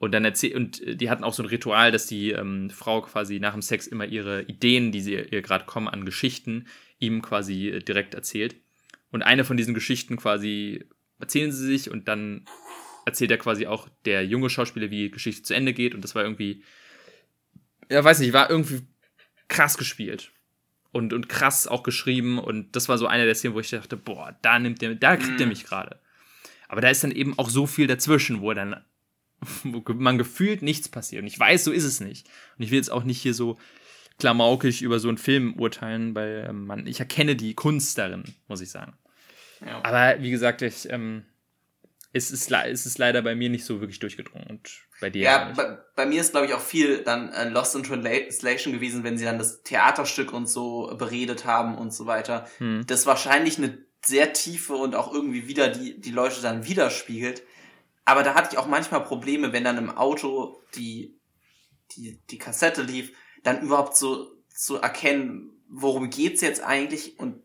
Und dann erzählt, und äh, die hatten auch so ein Ritual, dass die ähm, Frau quasi nach dem Sex immer ihre Ideen, die sie ihr gerade kommen, an Geschichten, ihm quasi äh, direkt erzählt. Und eine von diesen Geschichten quasi erzählen sie sich und dann erzählt er quasi auch der junge Schauspieler, wie die Geschichte zu Ende geht. Und das war irgendwie, ja, weiß nicht, war irgendwie krass gespielt. Und, und krass auch geschrieben. Und das war so einer der Szenen, wo ich dachte, boah, da nimmt der, da kriegt mm. er mich gerade. Aber da ist dann eben auch so viel dazwischen, wo er dann wo man gefühlt nichts passiert. Und ich weiß, so ist es nicht. Und ich will jetzt auch nicht hier so klamaukig über so einen Film urteilen, weil ähm, man, ich erkenne die Kunst darin, muss ich sagen. Ja. Aber wie gesagt, ich, ähm, es, ist, es ist leider bei mir nicht so wirklich durchgedrungen und bei dir. Ja, bei, bei, mir ist, glaube ich, auch viel dann äh, Lost in Translation gewesen, wenn sie dann das Theaterstück und so beredet haben und so weiter. Hm. Das wahrscheinlich eine sehr tiefe und auch irgendwie wieder die, die Leute dann widerspiegelt. Aber da hatte ich auch manchmal Probleme, wenn dann im Auto die, die, die Kassette lief, dann überhaupt so zu erkennen, worum geht's jetzt eigentlich und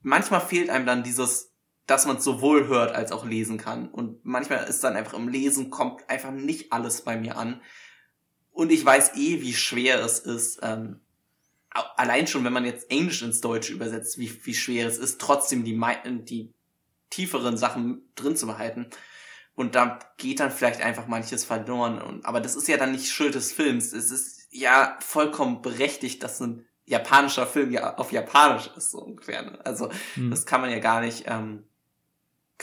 manchmal fehlt einem dann dieses, dass man sowohl hört als auch lesen kann. Und manchmal ist dann einfach im Lesen kommt einfach nicht alles bei mir an. Und ich weiß eh, wie schwer es ist, ähm, allein schon, wenn man jetzt Englisch ins Deutsche übersetzt, wie, wie schwer es ist, trotzdem die, die tieferen Sachen drin zu behalten. Und da geht dann vielleicht einfach manches verloren. Und, aber das ist ja dann nicht Schuld des Films. Es ist ja vollkommen berechtigt, dass ein japanischer Film ja auf Japanisch ist, so ungefähr. Ne? Also hm. das kann man ja gar nicht ähm,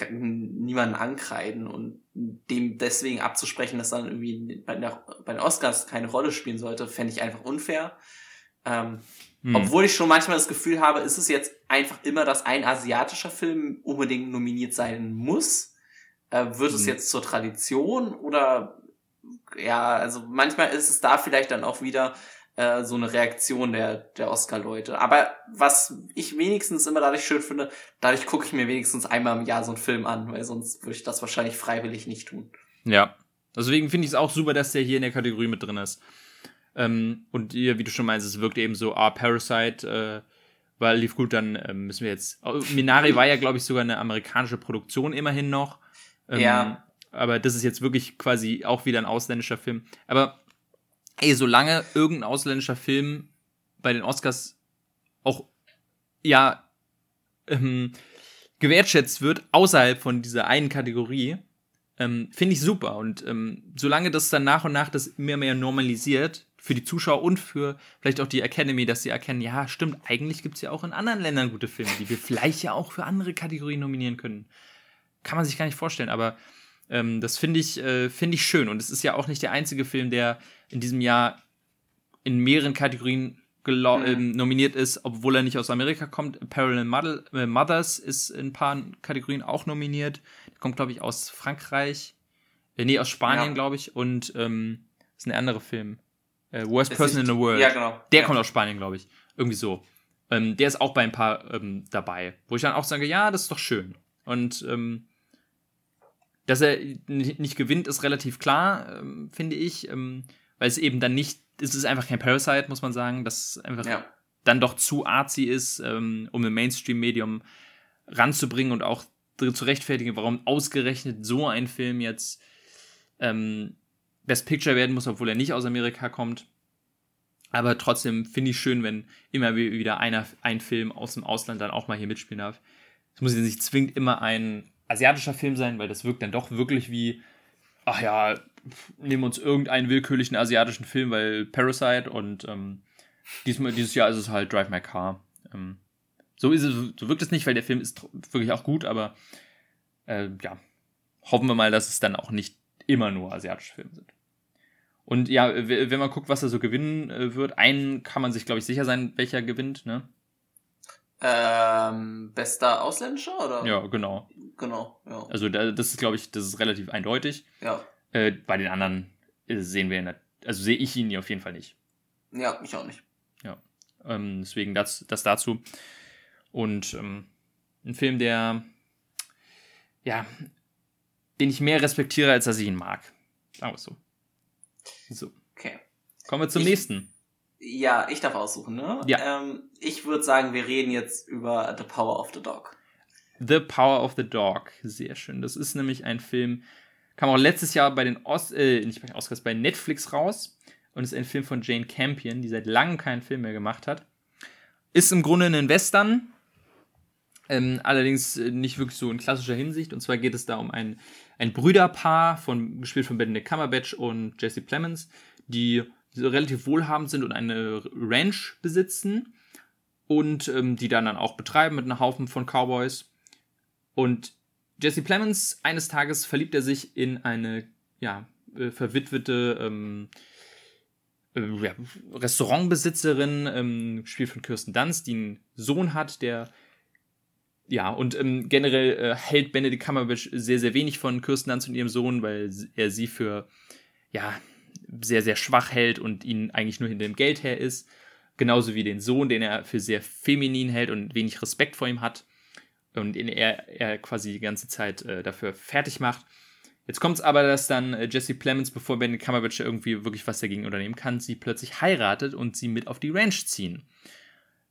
niemanden ankreiden und dem deswegen abzusprechen, dass dann irgendwie bei, der, bei den Oscars keine Rolle spielen sollte, fände ich einfach unfair. Ähm, hm. Obwohl ich schon manchmal das Gefühl habe, ist es jetzt einfach immer, dass ein asiatischer Film unbedingt nominiert sein muss äh, wird es mhm. jetzt zur Tradition oder ja, also manchmal ist es da vielleicht dann auch wieder äh, so eine Reaktion der, der Oscar-Leute. Aber was ich wenigstens immer dadurch schön finde, dadurch gucke ich mir wenigstens einmal im Jahr so einen Film an, weil sonst würde ich das wahrscheinlich freiwillig nicht tun. Ja. Deswegen finde ich es auch super, dass der hier in der Kategorie mit drin ist. Ähm, und hier, wie du schon meinst, es wirkt eben so, ah, Parasite, äh, weil lief gut, dann äh, müssen wir jetzt. Oh, Minari war ja, glaube ich, sogar eine amerikanische Produktion immerhin noch. Ähm, ja. Aber das ist jetzt wirklich quasi auch wieder ein ausländischer Film. Aber ey, solange irgendein ausländischer Film bei den Oscars auch ja ähm, gewertschätzt wird, außerhalb von dieser einen Kategorie, Ähm, Finde ich super. Und ähm, solange das dann nach und nach das immer mehr normalisiert, für die Zuschauer und für vielleicht auch die Academy, dass sie erkennen, ja, stimmt, eigentlich gibt es ja auch in anderen Ländern gute Filme, die wir vielleicht ja auch für andere Kategorien nominieren können. Kann man sich gar nicht vorstellen, aber ähm, das finde ich, äh, find ich schön. Und es ist ja auch nicht der einzige Film, der in diesem Jahr in mehreren Kategorien mhm. ähm, nominiert ist, obwohl er nicht aus Amerika kommt. Parallel äh, Mothers ist in ein paar Kategorien auch nominiert. Der kommt, glaube ich, aus Frankreich. Äh, nee, aus Spanien, ja. glaube ich. Und ähm, ist ein anderer Film. Äh, Worst Person in the World. Ja, genau. Der ja. kommt aus Spanien, glaube ich. Irgendwie so. Ähm, der ist auch bei ein paar ähm, dabei. Wo ich dann auch sage, ja, das ist doch schön. Und ähm, dass er nicht gewinnt, ist relativ klar, ähm, finde ich. Ähm, weil es eben dann nicht, es ist einfach kein Parasite, muss man sagen, das einfach ja. dann doch zu artsy ist, ähm, um ein Mainstream-Medium ranzubringen und auch zu rechtfertigen, warum ausgerechnet so ein Film jetzt ähm, Best Picture werden muss, obwohl er nicht aus Amerika kommt. Aber trotzdem finde ich schön, wenn immer wieder einer, ein Film aus dem Ausland dann auch mal hier mitspielen darf. Es muss ja nicht zwingend immer ein asiatischer Film sein, weil das wirkt dann doch wirklich wie, ach ja, nehmen uns irgendeinen willkürlichen asiatischen Film, weil Parasite und ähm, diesmal, dieses Jahr ist es halt Drive My Car. Ähm, so ist es, so wirkt es nicht, weil der Film ist wirklich auch gut, aber äh, ja, hoffen wir mal, dass es dann auch nicht immer nur asiatische Filme sind. Und ja, wenn man guckt, was er so gewinnen äh, wird, einen kann man sich, glaube ich, sicher sein, welcher gewinnt, ne? Ähm, bester Ausländischer, oder? Ja, genau. Genau, ja. Also das ist, glaube ich, das ist relativ eindeutig. Ja. Äh, bei den anderen äh, sehen wir, also sehe ich ihn auf jeden Fall nicht. Ja, ich auch nicht. Ja. Ähm, deswegen das, das dazu. Und ähm, ein Film, der, ja, den ich mehr respektiere, als dass ich ihn mag. Sagen wir es so. So. Okay. Kommen wir zum ich, nächsten. Ja, ich darf aussuchen, ne? Ja. Ähm, ich würde sagen, wir reden jetzt über The Power of the Dog. The Power of the Dog. Sehr schön. Das ist nämlich ein Film, kam auch letztes Jahr bei den Os äh, nicht bei den Oscars, bei Netflix raus. Und ist ein Film von Jane Campion, die seit langem keinen Film mehr gemacht hat. Ist im Grunde ein Western, ähm, allerdings äh, nicht wirklich so in klassischer Hinsicht. Und zwar geht es da um ein, ein Brüderpaar, von, gespielt von Benedict Cumberbatch und Jesse Plemons, die relativ wohlhabend sind und eine Ranch besitzen und ähm, die dann, dann auch betreiben mit einem Haufen von Cowboys. Und Jesse Plemons, eines Tages verliebt er sich in eine, ja, äh, verwitwete ähm, äh, ja, Restaurantbesitzerin, ähm, gespielt von Kirsten Dunst, die einen Sohn hat, der ja, und ähm, generell äh, hält Benedict Cumberbatch sehr, sehr wenig von Kirsten Dunst und ihrem Sohn, weil er sie für, ja, sehr, sehr schwach hält und ihn eigentlich nur hinter dem Geld her ist. Genauso wie den Sohn, den er für sehr feminin hält und wenig Respekt vor ihm hat. Und ihn er, er quasi die ganze Zeit äh, dafür fertig macht. Jetzt kommt es aber, dass dann äh, Jesse Plemons, bevor Benedict Cumberbatch irgendwie wirklich was dagegen unternehmen kann, sie plötzlich heiratet und sie mit auf die Ranch ziehen.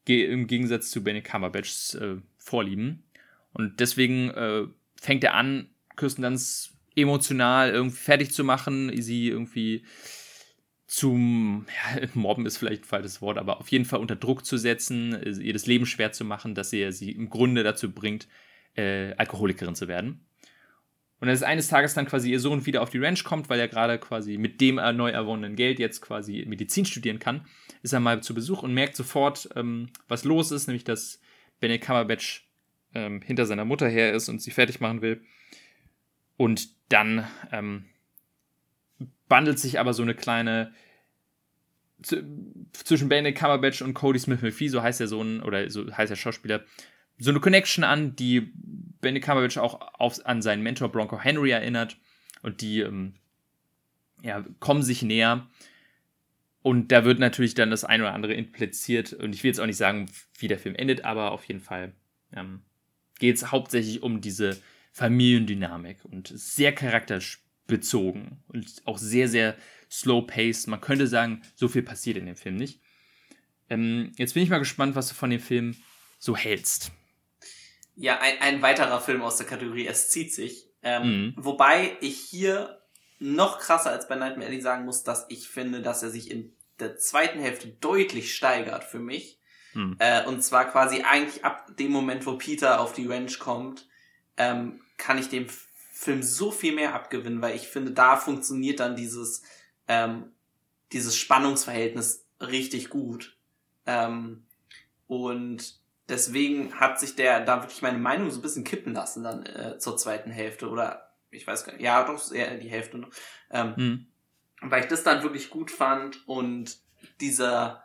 Ge Im Gegensatz zu Benedict Cumberbatchs äh, Vorlieben. Und deswegen äh, fängt er an, Kirsten Dunst emotional irgendwie fertig zu machen, sie irgendwie zum ja, Mobben ist vielleicht ein falsches Wort, aber auf jeden Fall unter Druck zu setzen, ihr das Leben schwer zu machen, dass er sie im Grunde dazu bringt, äh, Alkoholikerin zu werden. Und als eines Tages dann quasi ihr Sohn wieder auf die Ranch kommt, weil er gerade quasi mit dem neu erwonnenen Geld jetzt quasi Medizin studieren kann, ist er mal zu Besuch und merkt sofort, ähm, was los ist, nämlich dass Benedict Cumberbatch ähm, hinter seiner Mutter her ist und sie fertig machen will. Und dann ähm, bandelt sich aber so eine kleine zwischen Benedict Cumberbatch und Cody Smith McPhee, so heißt der Sohn oder so heißt der Schauspieler, so eine Connection an, die Benedict Cumberbatch auch auf, an seinen Mentor Bronco Henry erinnert und die ähm, ja, kommen sich näher. Und da wird natürlich dann das ein oder andere impliziert. Und ich will jetzt auch nicht sagen, wie der Film endet, aber auf jeden Fall ähm, geht es hauptsächlich um diese Familiendynamik und sehr charakterbezogen und auch sehr, sehr slow-paced. Man könnte sagen, so viel passiert in dem Film nicht. Ähm, jetzt bin ich mal gespannt, was du von dem Film so hältst. Ja, ein, ein weiterer Film aus der Kategorie Es zieht sich. Ähm, mhm. Wobei ich hier noch krasser als bei Nightmare Alley sagen muss, dass ich finde, dass er sich in der zweiten Hälfte deutlich steigert für mich. Mhm. Äh, und zwar quasi eigentlich ab dem Moment, wo Peter auf die Ranch kommt, ähm, kann ich dem Film so viel mehr abgewinnen, weil ich finde, da funktioniert dann dieses, ähm, dieses Spannungsverhältnis richtig gut. Ähm, und deswegen hat sich der da wirklich meine Meinung so ein bisschen kippen lassen dann äh, zur zweiten Hälfte oder ich weiß gar nicht, ja doch eher die Hälfte noch. Ähm, hm. Weil ich das dann wirklich gut fand und dieser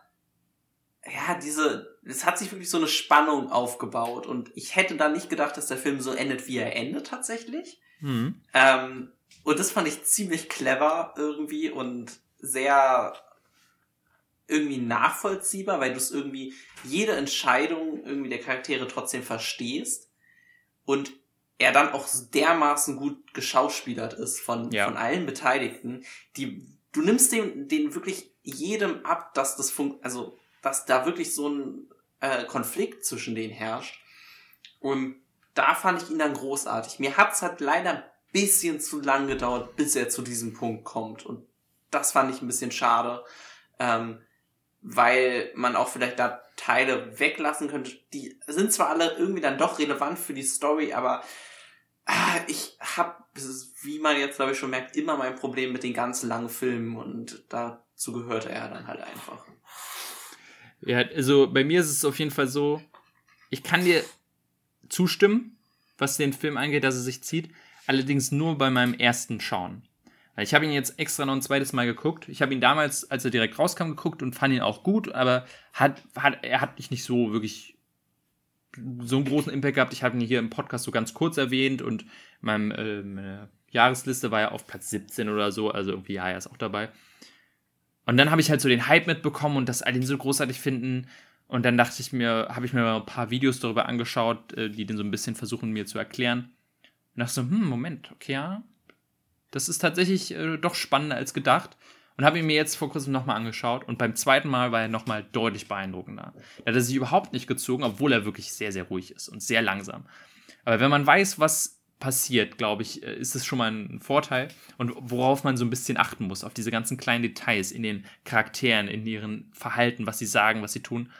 ja, diese, es hat sich wirklich so eine Spannung aufgebaut und ich hätte da nicht gedacht, dass der Film so endet, wie er endet tatsächlich. Mhm. Ähm, und das fand ich ziemlich clever irgendwie und sehr irgendwie nachvollziehbar, weil du es irgendwie jede Entscheidung irgendwie der Charaktere trotzdem verstehst und er dann auch dermaßen gut geschauspielert ist von, ja. von allen Beteiligten, die du nimmst dem den wirklich jedem ab, dass das funkt, also dass da wirklich so ein äh, Konflikt zwischen denen herrscht. Und da fand ich ihn dann großartig. Mir hat's halt leider ein bisschen zu lang gedauert, bis er zu diesem Punkt kommt. Und das fand ich ein bisschen schade, ähm, weil man auch vielleicht da Teile weglassen könnte. Die sind zwar alle irgendwie dann doch relevant für die Story, aber ah, ich habe, wie man jetzt glaube ich schon merkt, immer mein Problem mit den ganz langen Filmen und dazu gehörte er dann halt einfach. Ja, also bei mir ist es auf jeden Fall so, ich kann dir zustimmen, was den Film angeht, dass er sich zieht, allerdings nur bei meinem ersten Schauen. Ich habe ihn jetzt extra noch ein zweites Mal geguckt. Ich habe ihn damals, als er direkt rauskam, geguckt und fand ihn auch gut, aber hat, hat, er hat nicht so wirklich so einen großen Impact gehabt. Ich habe ihn hier im Podcast so ganz kurz erwähnt und meinem, äh, meine Jahresliste war ja auf Platz 17 oder so, also irgendwie, ja, er ist auch dabei. Und dann habe ich halt so den Hype mitbekommen und das all den so großartig finden. Und dann dachte ich mir, habe ich mir mal ein paar Videos darüber angeschaut, äh, die den so ein bisschen versuchen mir zu erklären. Und dachte so, hm, Moment, okay, ja. Das ist tatsächlich äh, doch spannender als gedacht. Und habe ihn mir jetzt vor kurzem nochmal angeschaut. Und beim zweiten Mal war er nochmal deutlich beeindruckender. Da hat er sich überhaupt nicht gezogen, obwohl er wirklich sehr, sehr ruhig ist und sehr langsam. Aber wenn man weiß, was passiert, glaube ich, äh, ist es schon mal ein Vorteil. Und worauf man so ein bisschen achten muss, auf diese ganzen kleinen Details in den Charakteren, in ihren Verhalten, was sie sagen, was sie tun.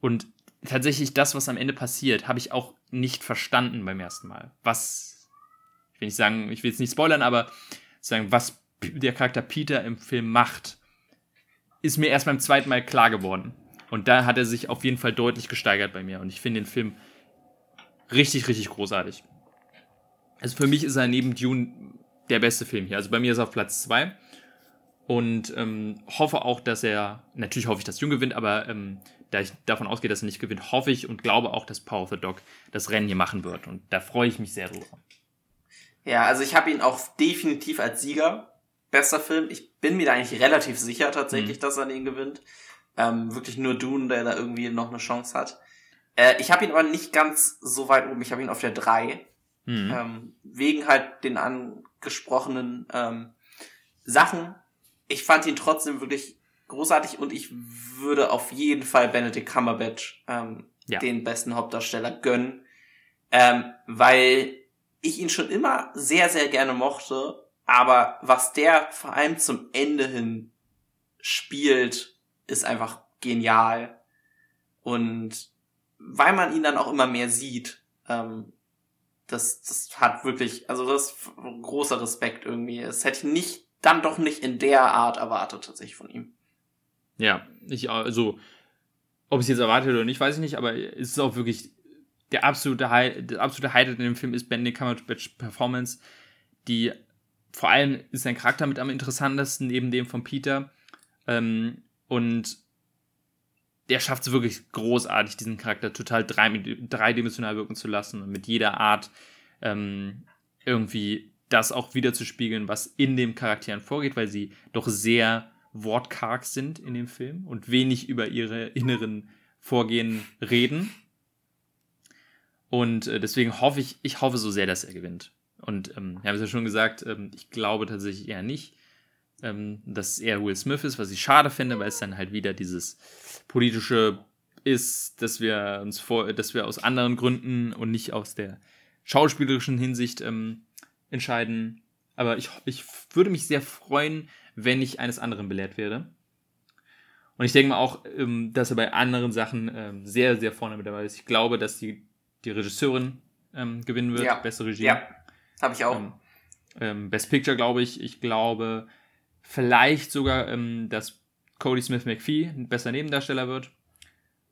Und tatsächlich das, was am Ende passiert, habe ich auch nicht verstanden beim ersten Mal. Was, ich will nicht sagen, ich will jetzt nicht spoilern, aber sagen, was der Charakter Peter im Film macht, ist mir erst beim zweiten Mal klar geworden. Und da hat er sich auf jeden Fall deutlich gesteigert bei mir. Und ich finde den Film richtig, richtig großartig. Also für mich ist er neben Dune der beste Film hier. Also bei mir ist er auf Platz 2. Und ähm, hoffe auch, dass er, natürlich hoffe ich, dass Dune gewinnt, aber ähm, da ich davon ausgehe, dass er nicht gewinnt, hoffe ich und glaube auch, dass Power of the Dog das Rennen hier machen wird. Und da freue ich mich sehr drüber. Ja, also ich habe ihn auch definitiv als Sieger. Bester Film. Ich bin mir da eigentlich relativ sicher tatsächlich, mhm. dass er den gewinnt. Ähm, wirklich nur Dune, der da irgendwie noch eine Chance hat. Äh, ich habe ihn aber nicht ganz so weit oben. Ich habe ihn auf der 3. Mhm. Ähm, wegen halt den angesprochenen ähm, Sachen. Ich fand ihn trotzdem wirklich großartig und ich würde auf jeden Fall Benedict Cumberbatch ähm, ja. den besten Hauptdarsteller gönnen, ähm, weil ich ihn schon immer sehr, sehr gerne mochte, aber was der vor allem zum Ende hin spielt, ist einfach genial. Und weil man ihn dann auch immer mehr sieht, ähm, das, das hat wirklich, also das ist großer Respekt irgendwie. Das hätte ich nicht, dann doch nicht in der Art erwartet, tatsächlich von ihm. Ja, ich, also, ob ich es jetzt erwartet oder nicht, weiß ich nicht, aber es ist auch wirklich der absolute, High, der absolute Highlight in dem Film ist Benedict Cumberbatch Performance, die vor allem ist sein Charakter mit am interessantesten, neben dem von Peter. Ähm, und der schafft es wirklich großartig, diesen Charakter total dreidimensional wirken zu lassen und mit jeder Art ähm, irgendwie das auch wieder zu spiegeln, was in den Charakteren vorgeht, weil sie doch sehr wortkarg sind in dem Film und wenig über ihre inneren Vorgehen reden. Und äh, deswegen hoffe ich, ich hoffe so sehr, dass er gewinnt. Und ähm, ich habe es ja schon gesagt, ähm, ich glaube tatsächlich eher nicht, ähm, dass es eher Will Smith ist, was ich schade finde, weil es dann halt wieder dieses politische ist, dass wir uns vor, dass wir aus anderen Gründen und nicht aus der schauspielerischen Hinsicht ähm, entscheiden. Aber ich, ich würde mich sehr freuen, wenn ich eines anderen belehrt werde. Und ich denke mal auch, ähm, dass er bei anderen Sachen ähm, sehr, sehr vorne mit dabei ist. Ich glaube, dass die, die Regisseurin ähm, gewinnen wird, ja. beste Regie. Ja. Habe ich auch. Ähm, ähm, Best Picture, glaube ich. Ich glaube vielleicht sogar, ähm, dass Cody Smith McPhee ein besser Nebendarsteller wird.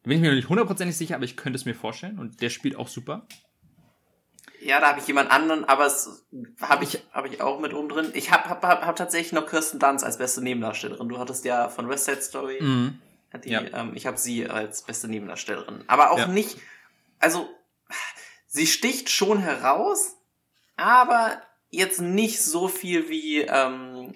Da bin ich mir noch nicht hundertprozentig sicher, aber ich könnte es mir vorstellen. Und der spielt auch super. Ja, da habe ich jemand anderen, aber es habe ich, hab ich auch mit oben drin. Ich habe hab, hab, hab tatsächlich noch Kirsten Dunst als beste Nebendarstellerin. Du hattest ja von West Side Story. Mhm. Die, Ja. ähm, ich habe sie als beste Nebendarstellerin. Aber auch Ja. nicht, also sie sticht schon heraus, aber jetzt nicht so viel wie, ähm,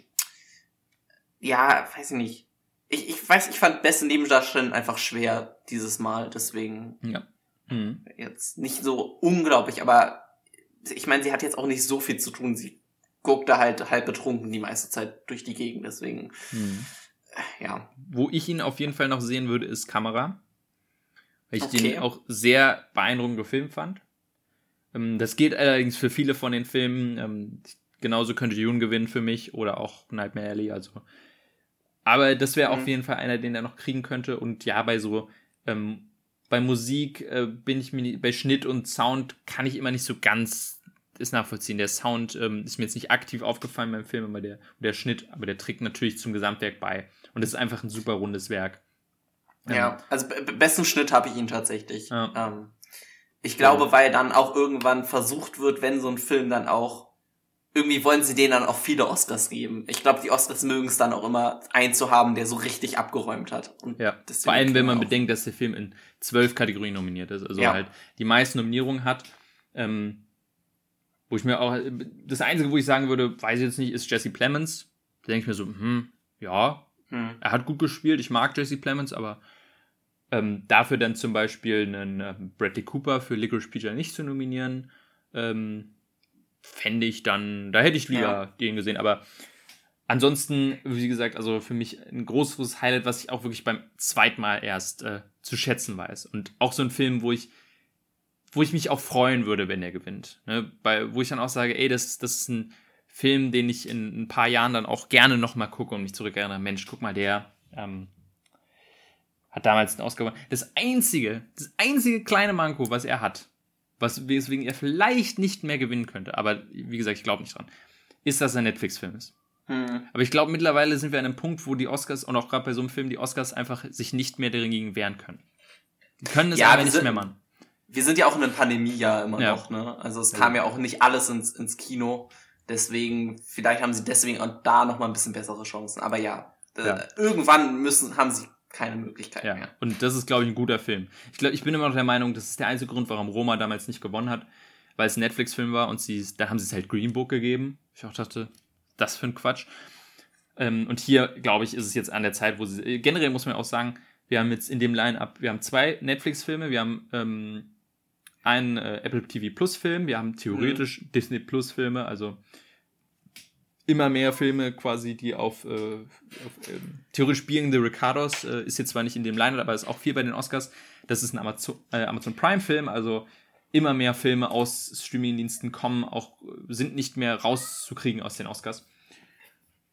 ja, weiß ich nicht. Ich, ich weiß, ich fand beste Nebendarstellerin einfach schwer dieses Mal, deswegen Ja. Mhm. jetzt nicht so unglaublich, aber ich meine, sie hat jetzt auch nicht so viel zu tun. Sie guckt da halt halb betrunken die meiste Zeit durch die Gegend, deswegen, Mhm. äh, ja. Wo ich ihn auf jeden Fall noch sehen würde, ist Kamera. Weil ich Okay. den auch sehr beeindruckend gefilmt fand. Ähm, Das geht allerdings für viele von den Filmen. Ähm, Genauso könnte Dune gewinnen für mich oder auch Nightmare Alley. Also. Aber das wäre Mhm. auf jeden Fall einer, den er noch kriegen könnte. Und ja, bei so, ähm, bei Musik äh, bin ich mir, bei Schnitt und Sound kann ich immer nicht so ganz das nachvollziehen. Der Sound ähm, ist mir jetzt nicht aktiv aufgefallen beim Film, aber der, der Schnitt, aber der trägt natürlich zum Gesamtwerk bei. Und es ist einfach ein super rundes Werk. Ja, also be- be- besten Schnitt habe ich ihn tatsächlich. Ja. Ähm, ich glaube, weil dann auch irgendwann versucht wird, wenn so ein Film dann auch irgendwie wollen sie denen dann auch viele Oscars geben. Ich glaube, die Oscars mögen es dann auch immer einen zu haben, der so richtig abgeräumt hat. Und Ja, vor allem, wenn man bedenkt, dass der Film in zwölf Kategorien nominiert ist. Also Ja. halt die meisten Nominierungen hat. Ähm, wo ich mir auch, das Einzige, wo ich sagen würde, weiß ich jetzt nicht, ist Jesse Plemons. Da denke ich mir so, hm, ja, Hm. er hat gut gespielt, ich mag Jesse Plemons, aber ähm, dafür dann zum Beispiel einen ähm, Bradley Cooper für Licorice Pizza nicht zu nominieren, ähm, fände ich dann, da hätte ich lieber Ja. den gesehen, aber ansonsten, wie gesagt, also für mich ein großes Highlight, was ich auch wirklich beim zweiten Mal erst äh, zu schätzen weiß. Und auch so ein Film, wo ich, wo ich mich auch freuen würde, wenn er gewinnt. Ne? Bei, wo ich dann auch sage, ey, das, das ist ein Film, den ich in ein paar Jahren dann auch gerne nochmal gucke und mich zurückerinnere, Mensch, guck mal, der ähm, hat damals einen Oscar gewonnen. Das einzige, das einzige kleine Manko, was er hat, was weswegen er vielleicht nicht mehr gewinnen könnte, aber wie gesagt, ich glaube nicht dran, ist, dass er ein Netflix-Film ist. Hm. Aber ich glaube, mittlerweile sind wir an einem Punkt, wo die Oscars, und auch gerade bei so einem Film, die Oscars einfach sich nicht mehr dagegen wehren können. Die können es Ja, aber nicht sind- mehr machen. Wir sind ja auch in einem Pandemiejahr immer Ja. noch, ne? Also es Ja. kam ja auch nicht alles ins, ins Kino. Deswegen, vielleicht haben sie deswegen auch da noch mal ein bisschen bessere Chancen. Aber ja, äh, Ja. irgendwann müssen, haben sie keine Möglichkeit Ja, mehr. und das ist, glaube ich, ein guter Film. Ich glaube, ich bin immer noch der Meinung, das ist der einzige Grund, warum Roma damals nicht gewonnen hat, weil es ein Netflix-Film war und sie, da haben sie es halt Green Book gegeben. Ich auch dachte, das für ein Quatsch. Ähm, und hier, glaube ich, ist es jetzt an der Zeit, wo sie, äh, generell muss man auch sagen, wir haben jetzt in dem Line-Up, wir haben zwei Netflix-Filme, wir haben ähm, einen äh, Apple TV Plus-Film, wir haben theoretisch Disney Plus-Filme, also immer mehr Filme quasi, die auf, äh, auf ähm, theoretisch Being the Ricardos äh, ist jetzt zwar nicht in dem Line, aber ist auch viel bei den Oscars. Das ist ein Amazon, äh, Amazon Prime Film, also immer mehr Filme aus Streamingdiensten kommen, auch äh, sind nicht mehr rauszukriegen aus den Oscars.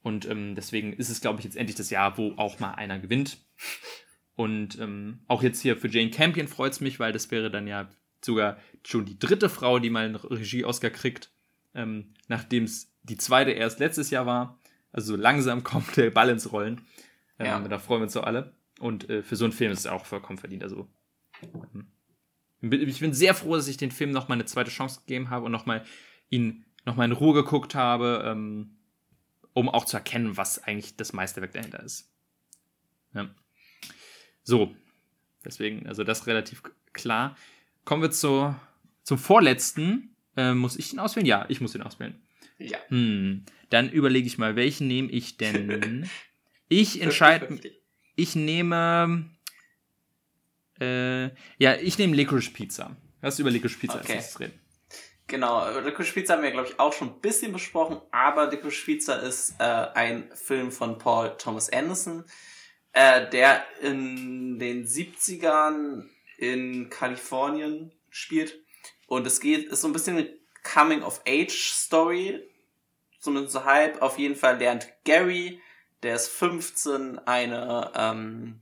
Und ähm, deswegen ist es, glaube ich, jetzt endlich das Jahr, wo auch mal einer gewinnt. Und ähm, auch jetzt hier für Jane Campion freut es mich, weil das wäre dann ja sogar schon die dritte Frau, die mal einen Regie-Oscar kriegt, ähm, nachdem es die zweite erst letztes Jahr war. Also so langsam kommt der Ball ins Rollen. Ähm, Ja. Da freuen wir uns doch alle. Und äh, für so einen Film ist es auch vollkommen verdient. Also ähm, bin- ich bin sehr froh, dass ich den Film noch mal eine zweite Chance gegeben habe und noch mal ihn noch mal in Ruhe geguckt habe, ähm, um auch zu erkennen, was eigentlich das Meisterwerk dahinter ist. Ja. So, deswegen, also das relativ klar. Kommen wir zu, zum vorletzten. Äh, muss ich den auswählen? Ja, ich muss den auswählen. Ja. Hm, dann überlege ich mal, welchen nehme ich denn? Ich entscheide, 50-50. ich nehme, äh, ja, ich nehme Licorice Pizza. Lass über Licorice Pizza als Okay. nächstes reden. Genau, Licorice Pizza haben wir, glaube ich, auch schon ein bisschen besprochen, aber Licorice Pizza ist äh, ein Film von Paul Thomas Anderson, äh, der in den 70ern in Kalifornien spielt. Und es geht, ist so ein bisschen Coming-of-Age-Story, zumindest so halb. Auf jeden Fall lernt Gary, der ist 15, eine ähm,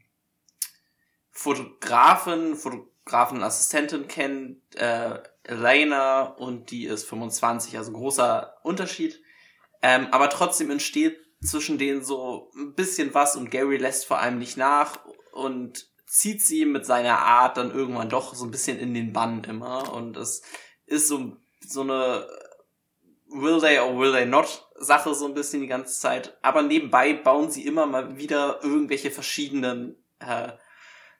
Fotografin, Fotografenassistentin kennen, äh, Elena und die ist 25, also großer Unterschied. Ähm, aber trotzdem entsteht zwischen denen so ein bisschen was und Gary lässt vor allem nicht nach und zieht sie mit seiner Art dann irgendwann doch so ein bisschen in den Bann immer und es ist so, so eine will they or will they not Sache so ein bisschen die ganze Zeit. Aber nebenbei bauen sie immer mal wieder irgendwelche verschiedenen äh,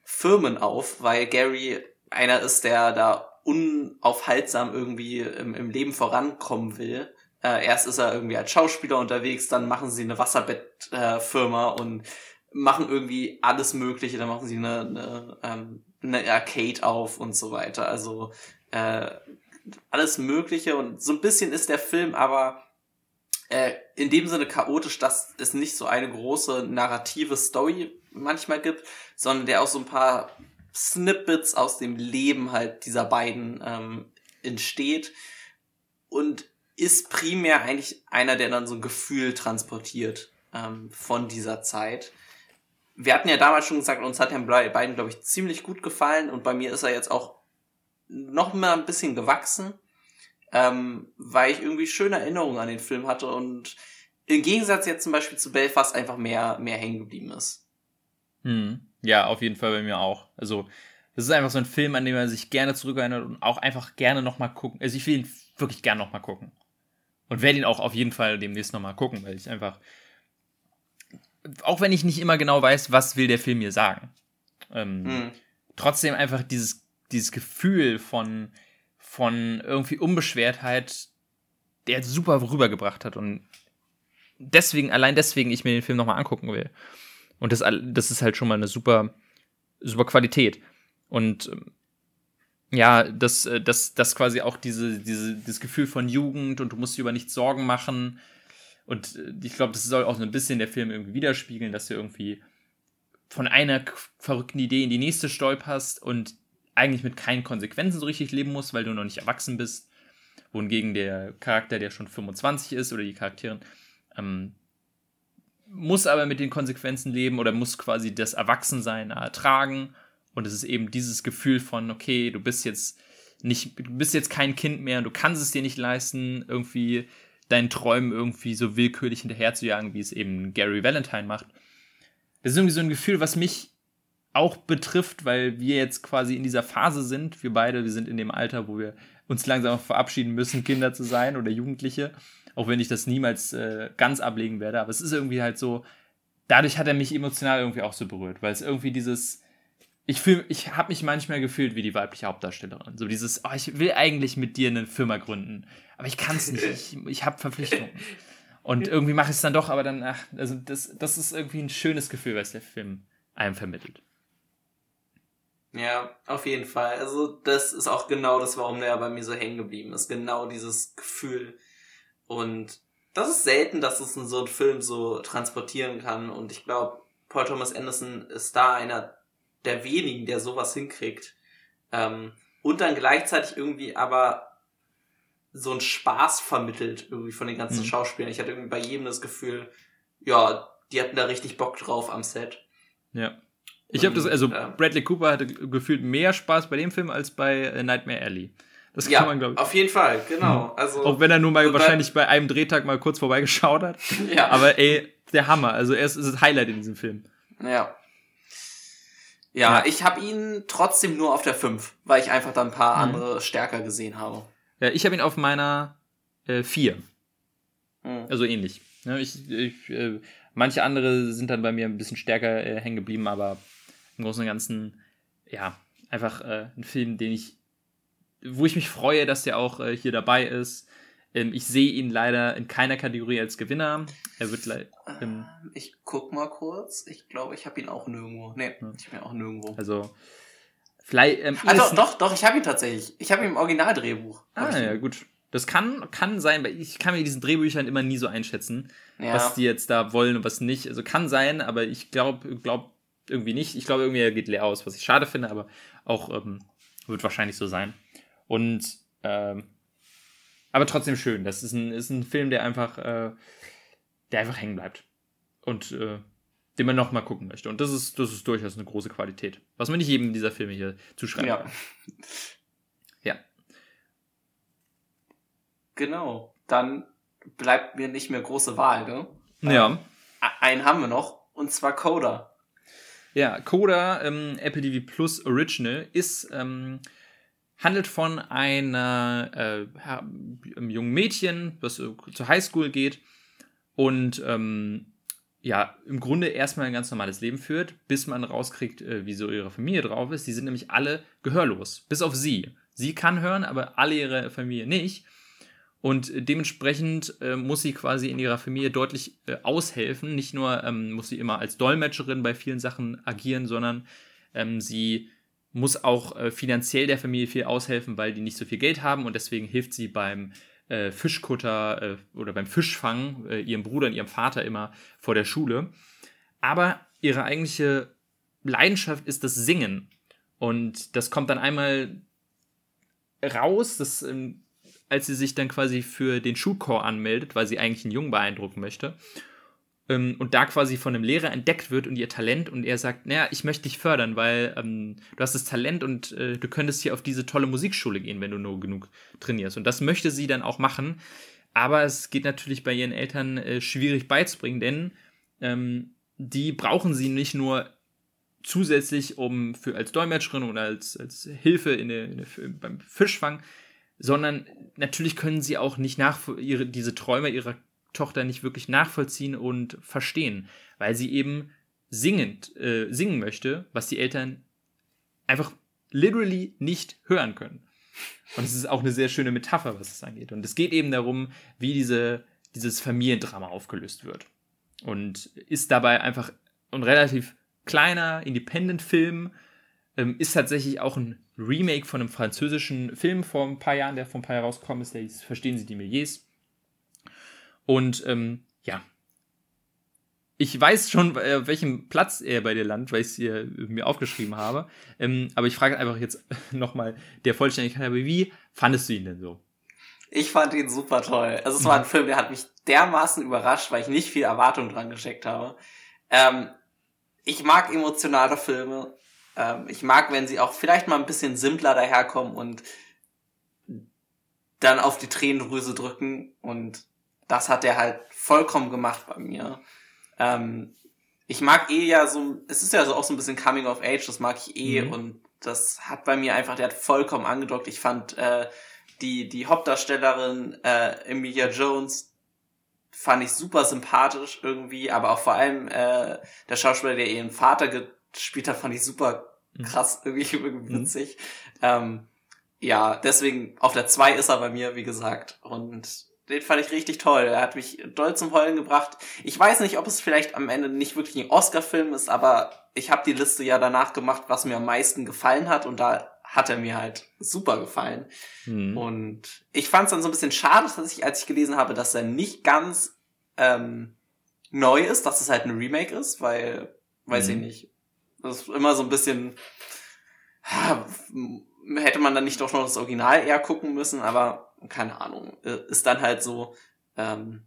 Firmen auf, weil Gary einer ist, der da unaufhaltsam irgendwie im, im Leben vorankommen will. Äh, erst ist er irgendwie als Schauspieler unterwegs, dann machen sie eine Wasserbettfirma äh, und machen irgendwie alles Mögliche. Dann machen sie eine, eine, ähm, eine Arcade auf und so weiter. Also äh, alles Mögliche und so ein bisschen ist der Film aber äh, in dem Sinne chaotisch, dass es nicht so eine große narrative Story manchmal gibt, sondern der auch so ein paar Snippets aus dem Leben halt dieser beiden ähm, entsteht und ist primär eigentlich einer, der dann so ein Gefühl transportiert ähm, von dieser Zeit. Wir hatten ja damals schon gesagt, uns hat Herrn beiden, glaube ich, ziemlich gut gefallen und bei mir ist er jetzt auch noch mal ein bisschen gewachsen, ähm, weil ich irgendwie schöne Erinnerungen an den Film hatte und im Gegensatz jetzt zum Beispiel zu Belfast einfach mehr, mehr hängen geblieben ist. Hm. Ja, auf jeden Fall bei mir auch. Also, das ist einfach so ein Film, an dem man sich gerne zurückerinnert und auch einfach gerne nochmal gucken. Also, ich will ihn wirklich gerne nochmal gucken. Und werde ihn auch auf jeden Fall demnächst nochmal gucken, weil ich einfach, auch wenn ich nicht immer genau weiß, was will der Film mir sagen, ähm, hm. trotzdem einfach dieses dieses Gefühl von, von irgendwie Unbeschwertheit, der super rübergebracht hat und deswegen, allein deswegen ich mir den Film nochmal angucken will. Und das, das ist halt schon mal eine super, super Qualität. Und ähm, ja, das, äh, das, das quasi auch diese, diese, das Gefühl von Jugend und du musst dir über nichts Sorgen machen. Und äh, ich glaube, das soll auch so ein bisschen der Film irgendwie widerspiegeln, dass du irgendwie von einer verrückten Idee in die nächste stolperst und eigentlich mit keinen Konsequenzen so richtig leben musst, weil du noch nicht erwachsen bist. Wohingegen der Charakter, der schon 25 ist, oder die Charakterin, ähm, muss aber mit den Konsequenzen leben oder muss quasi das Erwachsensein ertragen. Und es ist eben dieses Gefühl von, okay, du bist jetzt nicht, du bist jetzt kein Kind mehr, du kannst es dir nicht leisten, irgendwie deinen Träumen irgendwie so willkürlich hinterherzujagen, wie es eben Gary Valentine macht. Das ist irgendwie so ein Gefühl, was mich auch betrifft, weil wir jetzt quasi in dieser Phase sind. Wir beide, wir sind in dem Alter, wo wir uns langsam verabschieden müssen, Kinder zu sein oder Jugendliche. Auch wenn ich das niemals äh, ganz ablegen werde. Aber es ist irgendwie halt so, dadurch hat er mich emotional irgendwie auch so berührt, weil es irgendwie dieses, ich fühle, ich habe mich manchmal gefühlt wie die weibliche Hauptdarstellerin. So dieses, oh, ich will eigentlich mit dir eine Firma gründen, aber ich kann es nicht. Ich, ich habe Verpflichtungen. Und irgendwie mache ich es dann doch, aber dann, ach, also das, das ist irgendwie ein schönes Gefühl, was der Film einem vermittelt. Ja, auf jeden Fall. Also das ist auch genau das, warum der bei mir so hängen geblieben ist. Genau dieses Gefühl. Und das ist selten, dass es in so einen Film so transportieren kann. Und ich glaube, Paul Thomas Anderson ist da einer der wenigen, der sowas hinkriegt. Ähm, und dann gleichzeitig irgendwie aber so einen Spaß vermittelt irgendwie von den ganzen mhm. Schauspielern. Ich hatte irgendwie bei jedem das Gefühl, ja, die hatten da richtig Bock drauf am Set. Ja. Ich habe das, also Bradley Cooper hatte gefühlt mehr Spaß bei dem Film als bei äh, Nightmare Alley. Das kann ja, man, glaube ich. Auf jeden Fall, genau. Mhm. Also, Auch wenn er nur mal wahrscheinlich bei einem Drehtag mal kurz vorbeigeschaut hat. ja. Aber ey, der Hammer. Also er ist, ist das Highlight in diesem Film. Ja. Ja, ja. ich habe ihn trotzdem nur auf der 5, weil ich einfach da ein paar mhm. andere stärker gesehen habe. Ja, ich habe ihn auf meiner äh, 4. Mhm. Also ähnlich. Ja, ich, ich, äh, manche andere sind dann bei mir ein bisschen stärker äh, hängen geblieben, aber im Großen und Ganzen, ja, einfach äh, ein Film, den ich, wo ich mich freue, dass der auch äh, hier dabei ist. Ähm, ich sehe ihn leider in keiner Kategorie als Gewinner. Er wird leider. Ähm, ich guck mal kurz. Ich glaube, ich habe ihn auch nirgendwo. Nee, ja. ich bin auch nirgendwo. Also. Vielleicht. Ähm, ah, doch, doch, doch, ich habe ihn tatsächlich. Ich habe ihn im Originaldrehbuch. Ah, ja, gut. Das kann, kann sein, weil ich kann mir diesen Drehbüchern immer nie so einschätzen, ja. was die jetzt da wollen und was nicht. Also kann sein, aber ich glaube, glaub, irgendwie nicht. Ich glaube, irgendwie er geht leer aus, was ich schade finde, aber auch ähm, wird wahrscheinlich so sein. Und ähm, aber trotzdem schön. Das ist ein, ist ein Film, der einfach, äh, der einfach hängen bleibt. Und äh, den man nochmal gucken möchte. Und das ist, das ist durchaus eine große Qualität. Was man nicht jedem dieser Filme hier zuschreiben ja. kann. Ja. Genau. Dann bleibt mir nicht mehr große Wahl, ne? Ja. Ähm, einen haben wir noch, und zwar Coda. Ja, Coda, ähm, Apple TV Plus Original, ist, ähm, handelt von einer äh, einem jungen Mädchen, das äh, zur Highschool geht und ähm, ja, im Grunde erstmal ein ganz normales Leben führt, bis man rauskriegt, äh, wie ihre Familie drauf ist. Die sind nämlich alle gehörlos, bis auf sie. Sie kann hören, aber alle ihre Familie nicht. Und dementsprechend äh, muss sie quasi in ihrer Familie deutlich äh, aushelfen. Nicht nur ähm, muss sie immer als Dolmetscherin bei vielen Sachen agieren, sondern ähm, sie muss auch äh, finanziell der Familie viel aushelfen, weil die nicht so viel Geld haben und deswegen hilft sie beim äh, Fischkutter äh, oder beim Fischfang äh, ihrem Bruder und ihrem Vater immer vor der Schule. Aber ihre eigentliche Leidenschaft ist das Singen. Und das kommt dann einmal raus, das ähm, als sie sich dann quasi für den Schulchor anmeldet, weil sie eigentlich einen Jungen beeindrucken möchte. Ähm, und da quasi von einem Lehrer entdeckt wird und ihr Talent und er sagt, naja, ich möchte dich fördern, weil ähm, du hast das Talent und äh, du könntest hier auf diese tolle Musikschule gehen, wenn du nur genug trainierst. Und das möchte sie dann auch machen. Aber es geht natürlich bei ihren Eltern äh, schwierig beizubringen, denn ähm, die brauchen sie nicht nur zusätzlich um für als Dolmetscherin oder als, als Hilfe in der, in der, beim Fischfang, sondern natürlich können sie auch nicht nach ihre, diese Träume ihrer Tochter nicht wirklich nachvollziehen und verstehen, weil sie eben singend äh, singen möchte, was die Eltern einfach literally nicht hören können. Und es ist auch eine sehr schöne Metapher, was es angeht. Und es geht eben darum, wie diese, dieses Familiendrama aufgelöst wird. Und ist dabei einfach ein relativ kleiner Independent-Film, ähm, ist tatsächlich auch ein Remake von einem französischen Film vor ein paar Jahren, der vor ein paar Jahren rausgekommen ist, der hieß Verstehen Sie die Milliers. Und ähm, ja, ich weiß schon, äh, welchem Platz er bei dir landet, weil ich es hier mir aufgeschrieben habe. Ähm, aber ich frage einfach jetzt nochmal der Vollständigkeit, aber wie fandest du ihn denn so? Ich fand ihn super toll. Also es war ein Film, der hat mich dermaßen überrascht, weil ich nicht viel Erwartung dran gesteckt habe. Ähm, ich mag emotionale Filme. Ähm, ich mag, wenn sie auch vielleicht mal ein bisschen simpler daherkommen und dann auf die Tränendrüse drücken. Und das hat er halt vollkommen gemacht bei mir. Ähm, ich mag eh ja so, es ist ja so auch so ein bisschen Coming of Age, das mag ich eh. Mhm. Und das hat bei mir einfach, der hat vollkommen angedockt. Ich fand äh, die, die Hauptdarstellerin äh, Emilia Jones, fand ich super sympathisch irgendwie, aber auch vor allem äh, der Schauspieler, der ihren Vater gespielt hat, fand ich super mhm. krass, irgendwie, irgendwie mhm. witzig. Mhm. Ähm, ja, deswegen auf der 2 ist er bei mir, wie gesagt. Und den fand ich richtig toll. Er hat mich doll zum Heulen gebracht. Ich weiß nicht, ob es vielleicht am Ende nicht wirklich ein Oscar-Film ist, aber ich habe die Liste ja danach gemacht, was mir am meisten gefallen hat. Und da hat er mir halt super gefallen. Mhm. Und ich fand es dann so ein bisschen schade, dass ich, als ich gelesen habe, dass er nicht ganz ähm, neu ist, dass es halt ein Remake ist, weil, weiß mhm. ich nicht. Das ist immer so ein bisschen, hätte man dann nicht doch noch das Original eher gucken müssen, aber keine Ahnung. Äh, ist dann halt so, ähm,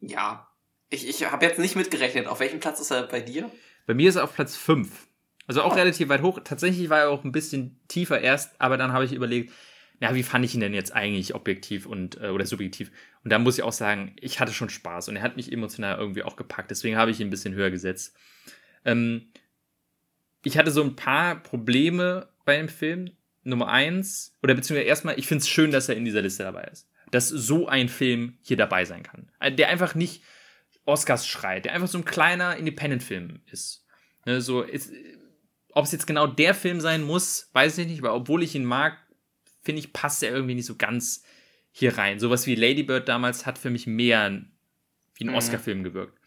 ja. Ich, ich habe jetzt nicht mitgerechnet. Auf welchem Platz ist er bei dir? Bei mir ist er auf Platz 5. Also auch oh. relativ weit hoch. Tatsächlich war er auch ein bisschen tiefer erst, aber dann habe ich überlegt, na, wie fand ich ihn denn jetzt eigentlich objektiv und äh, oder subjektiv? Und da muss ich auch sagen, ich hatte schon Spaß und er hat mich emotional irgendwie auch gepackt. Deswegen habe ich ihn ein bisschen höher gesetzt. Ähm, ich hatte so ein paar Probleme bei dem Film. Nummer eins, oder beziehungsweise erstmal, ich finde es schön, dass er in dieser Liste dabei ist. Dass so ein Film hier dabei sein kann. Der einfach nicht Oscars schreit, der einfach so ein kleiner Independent-Film ist. Ne, so ist, ob es jetzt genau der Film sein muss, weiß ich nicht, aber obwohl ich ihn mag, finde ich, passt er irgendwie nicht so ganz hier rein. Sowas wie Lady Bird damals hat für mich mehr wie ein mhm. Oscar-Film gewirkt.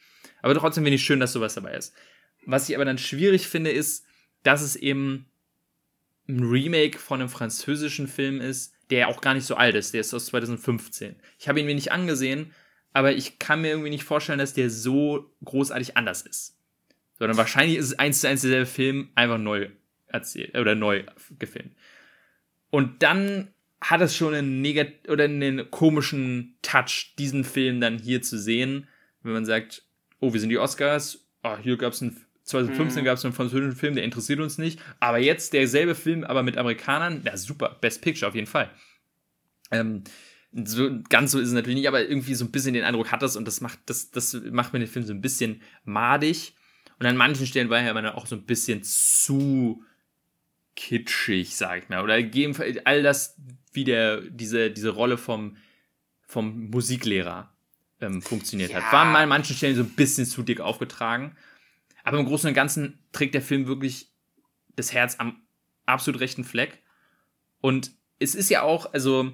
Aber trotzdem finde ich schön, dass sowas dabei ist. Was ich aber dann schwierig finde, ist, dass es eben ein Remake von einem französischen Film ist, der auch gar nicht so alt ist. Der ist aus 2015. Ich habe ihn mir nicht angesehen, aber ich kann mir irgendwie nicht vorstellen, dass der so großartig anders ist. Sondern wahrscheinlich ist es eins zu eins derselbe Film, einfach neu erzählt oder neu gefilmt. Und dann hat es schon einen negat oder einen komischen Touch, diesen Film dann hier zu sehen, wenn man sagt, oh, wir sind die Oscars, oh, hier gab es einen 2015 mhm. gab es einen französischen Film, der interessiert uns nicht. Aber jetzt derselbe Film, aber mit Amerikanern, ja super, Best Picture auf jeden Fall. Ähm, So, ganz so ist es natürlich nicht, aber irgendwie so ein bisschen den Eindruck hat das und das macht, das, das macht mir den Film so ein bisschen madig. Und an manchen Stellen war er ja auch so ein bisschen zu kitschig, sag ich mal. Oder all das, wie der, diese, diese Rolle vom, vom Musiklehrer ähm, funktioniert ja. hat. War mal an manchen Stellen so ein bisschen zu dick aufgetragen. Aber im Großen und Ganzen trägt der Film wirklich das Herz am absolut rechten Fleck. Und es ist ja auch, also,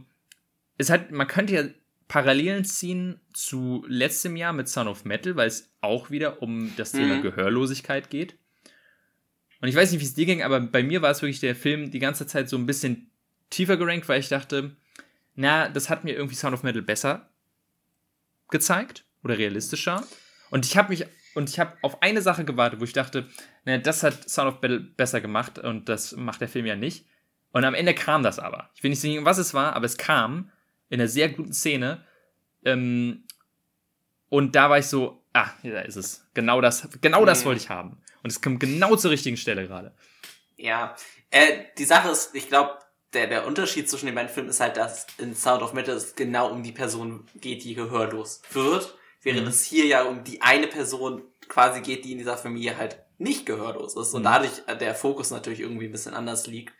es hat, man könnte ja Parallelen ziehen zu letztem Jahr mit Son of Metal, weil es auch wieder um das Thema mhm. Gehörlosigkeit geht. Und ich weiß nicht, wie es dir ging, aber bei mir war es wirklich der Film die ganze Zeit so ein bisschen tiefer gerankt, weil ich dachte, na, das hat mir irgendwie Sound of Metal besser gezeigt oder realistischer. Und ich habe mich und ich habe auf eine Sache gewartet, wo ich dachte, na, das hat Sound of Metal besser gemacht und das macht der Film ja nicht. Und am Ende kam das aber. Ich will nicht sagen, was es war, aber es kam in einer sehr guten Szene. Ähm, und da war ich so, ah, da ist es. Genau das, genau das wollte ich haben. Und es kommt genau zur richtigen Stelle gerade. Ja, äh, die Sache ist, ich glaube, der, der Unterschied zwischen den beiden Filmen ist halt, dass in Sound of Metal es genau um die Person geht, die gehörlos wird, während mhm. es hier ja um die eine Person quasi geht, die in dieser Familie halt nicht gehörlos ist und mhm. dadurch der Fokus natürlich irgendwie ein bisschen anders liegt.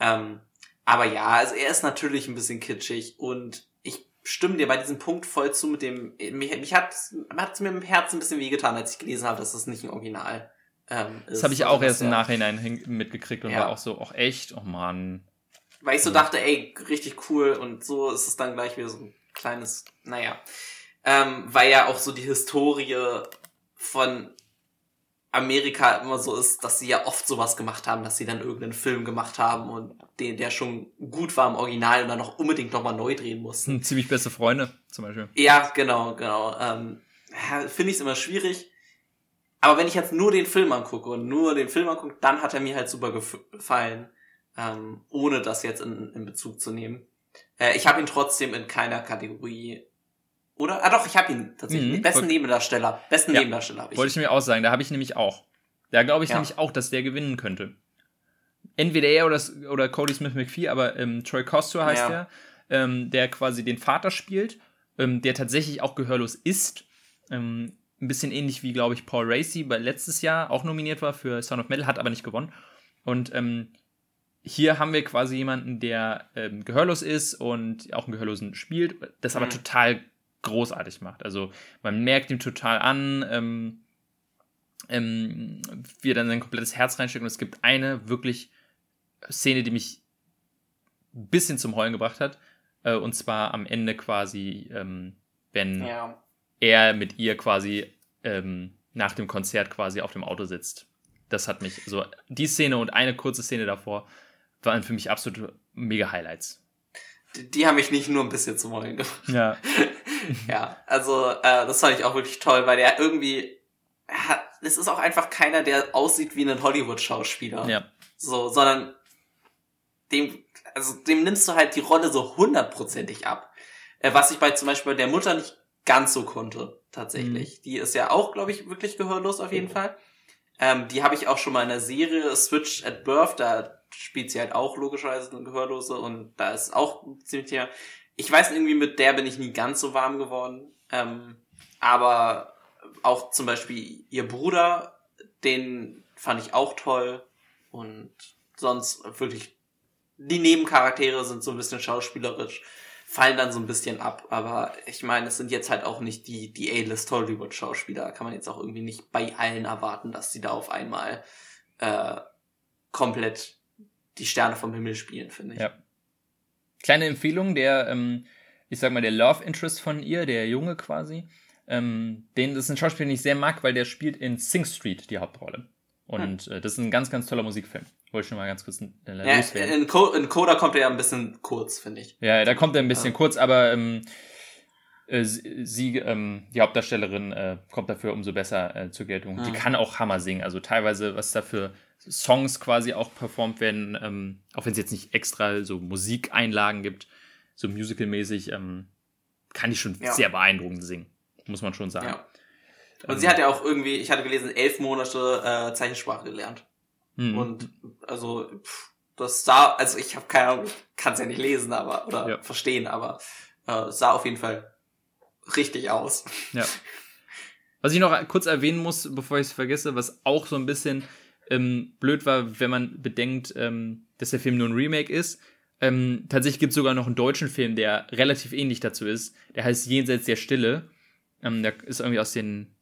Ähm, aber ja, also er ist natürlich ein bisschen kitschig und ich stimme dir bei diesem Punkt voll zu mit dem, mich, mich hat, es mir im Herzen ein bisschen wehgetan, als ich gelesen habe, dass das nicht ein Original ähm, das habe ich auch erst im Nachhinein mitgekriegt und ja. war auch so, auch echt, oh Mann. Weil ich so dachte, ey, richtig cool und so ist es dann gleich wieder so ein kleines, naja. Ähm, weil ja auch so die Historie von Amerika immer so ist, dass sie ja oft sowas gemacht haben, dass sie dann irgendeinen Film gemacht haben und den, der schon gut war im Original und dann noch unbedingt nochmal neu drehen mussten. Hm, ziemlich beste Freunde, zum Beispiel. Ja, genau, genau. Ähm, Finde ich es immer schwierig. Aber wenn ich jetzt nur den Film angucke und nur den Film angucke, dann hat er mir halt super gefallen, ähm, ohne das jetzt in, in Bezug zu nehmen. Äh, ich habe ihn trotzdem in keiner Kategorie oder? Ah doch, ich habe ihn tatsächlich. Mhm, besten Nebendarsteller. Besten ja, Nebendarsteller habe ich. Wollte ich mir auch sagen, da habe ich nämlich auch. Da glaube ich ja. nämlich auch, dass der gewinnen könnte. Entweder er oder, oder Cody Smith McPhee, aber ähm, Troy Costo heißt ja. der, ähm, der quasi den Vater spielt, ähm, der tatsächlich auch gehörlos ist. Ähm, ein bisschen ähnlich wie, glaube ich, Paul Racy bei letztes Jahr auch nominiert war für Sound of Metal, hat aber nicht gewonnen. Und ähm, hier haben wir quasi jemanden, der ähm, gehörlos ist und auch einen Gehörlosen spielt, das aber mhm. total großartig macht. Also man merkt ihm total an, ähm, ähm, wie er dann sein komplettes Herz reinsteckt. Und es gibt eine wirklich Szene, die mich ein bisschen zum Heulen gebracht hat. Äh, und zwar am Ende quasi, ähm, wenn ja er mit ihr quasi ähm, nach dem Konzert quasi auf dem Auto sitzt. Das hat mich so, die Szene und eine kurze Szene davor waren für mich absolute mega Highlights. Die, die haben mich nicht nur ein bisschen zum Heulen gemacht. Ja. ja, also äh, das fand ich auch wirklich toll, weil der irgendwie, es ist auch einfach keiner, der aussieht wie ein Hollywood-Schauspieler. Ja. So, sondern dem, also dem nimmst du halt die Rolle so hundertprozentig ab. Äh, was ich bei zum Beispiel bei der Mutter nicht ganz so konnte, tatsächlich. Mhm. Die ist ja auch, glaube ich, wirklich gehörlos auf jeden Fall. Ähm, die habe ich auch schon mal in der Serie Switch at Birth, da spielt sie halt auch logischerweise eine Gehörlose und da ist auch ziemlich Thema. Ich weiß irgendwie, mit der bin ich nie ganz so warm geworden. Ähm, aber auch zum Beispiel ihr Bruder, den fand ich auch toll. Und sonst wirklich, die Nebencharaktere sind so ein bisschen schauspielerisch fallen dann so ein bisschen ab. Aber ich meine, es sind jetzt halt auch nicht die, die A-List Hollywood-Schauspieler. Kann man jetzt auch irgendwie nicht bei allen erwarten, dass sie da auf einmal äh, komplett die Sterne vom Himmel spielen, finde ich. Ja. Kleine Empfehlung, der, ähm, ich sag mal, der Love Interest von ihr, der Junge quasi, ähm, den das ist ein Schauspieler, den ich sehr mag, weil der spielt in Sing Street die Hauptrolle. Und hm. äh, das ist ein ganz, ganz toller Musikfilm. Wollte ich schon mal ganz kurz äh, ja, loswerden. In, Co in Coda kommt er ja ein bisschen kurz, finde ich. Ja, da kommt er ein bisschen ja. kurz, aber ähm, äh, sie, ähm, die Hauptdarstellerin, äh, kommt dafür umso besser äh, zur Geltung. Mhm. Die kann auch Hammer singen. Also teilweise, was da für Songs quasi auch performt werden, ähm, auch wenn es jetzt nicht extra so Musikeinlagen gibt, so musicalmäßig, ähm, kann die schon ja. sehr beeindruckend singen. Muss man schon sagen. Ja. Und sie hat ja auch irgendwie, ich hatte gelesen, elf Monate äh, Zeichensprache gelernt. Mhm. Und also pff, das da, also ich habe keine Ahnung, kann es ja nicht lesen, aber oder ja. verstehen, aber Äh, sah auf jeden Fall richtig aus. Ja. Was ich noch kurz erwähnen muss, bevor ich es vergesse, was auch so ein bisschen ähm, blöd war, wenn man bedenkt, ähm, dass der Film nur ein Remake ist. Ähm, tatsächlich gibt es sogar noch einen deutschen Film, der relativ ähnlich dazu ist. Der heißt Jenseits der Stille. Ähm, der ist irgendwie aus den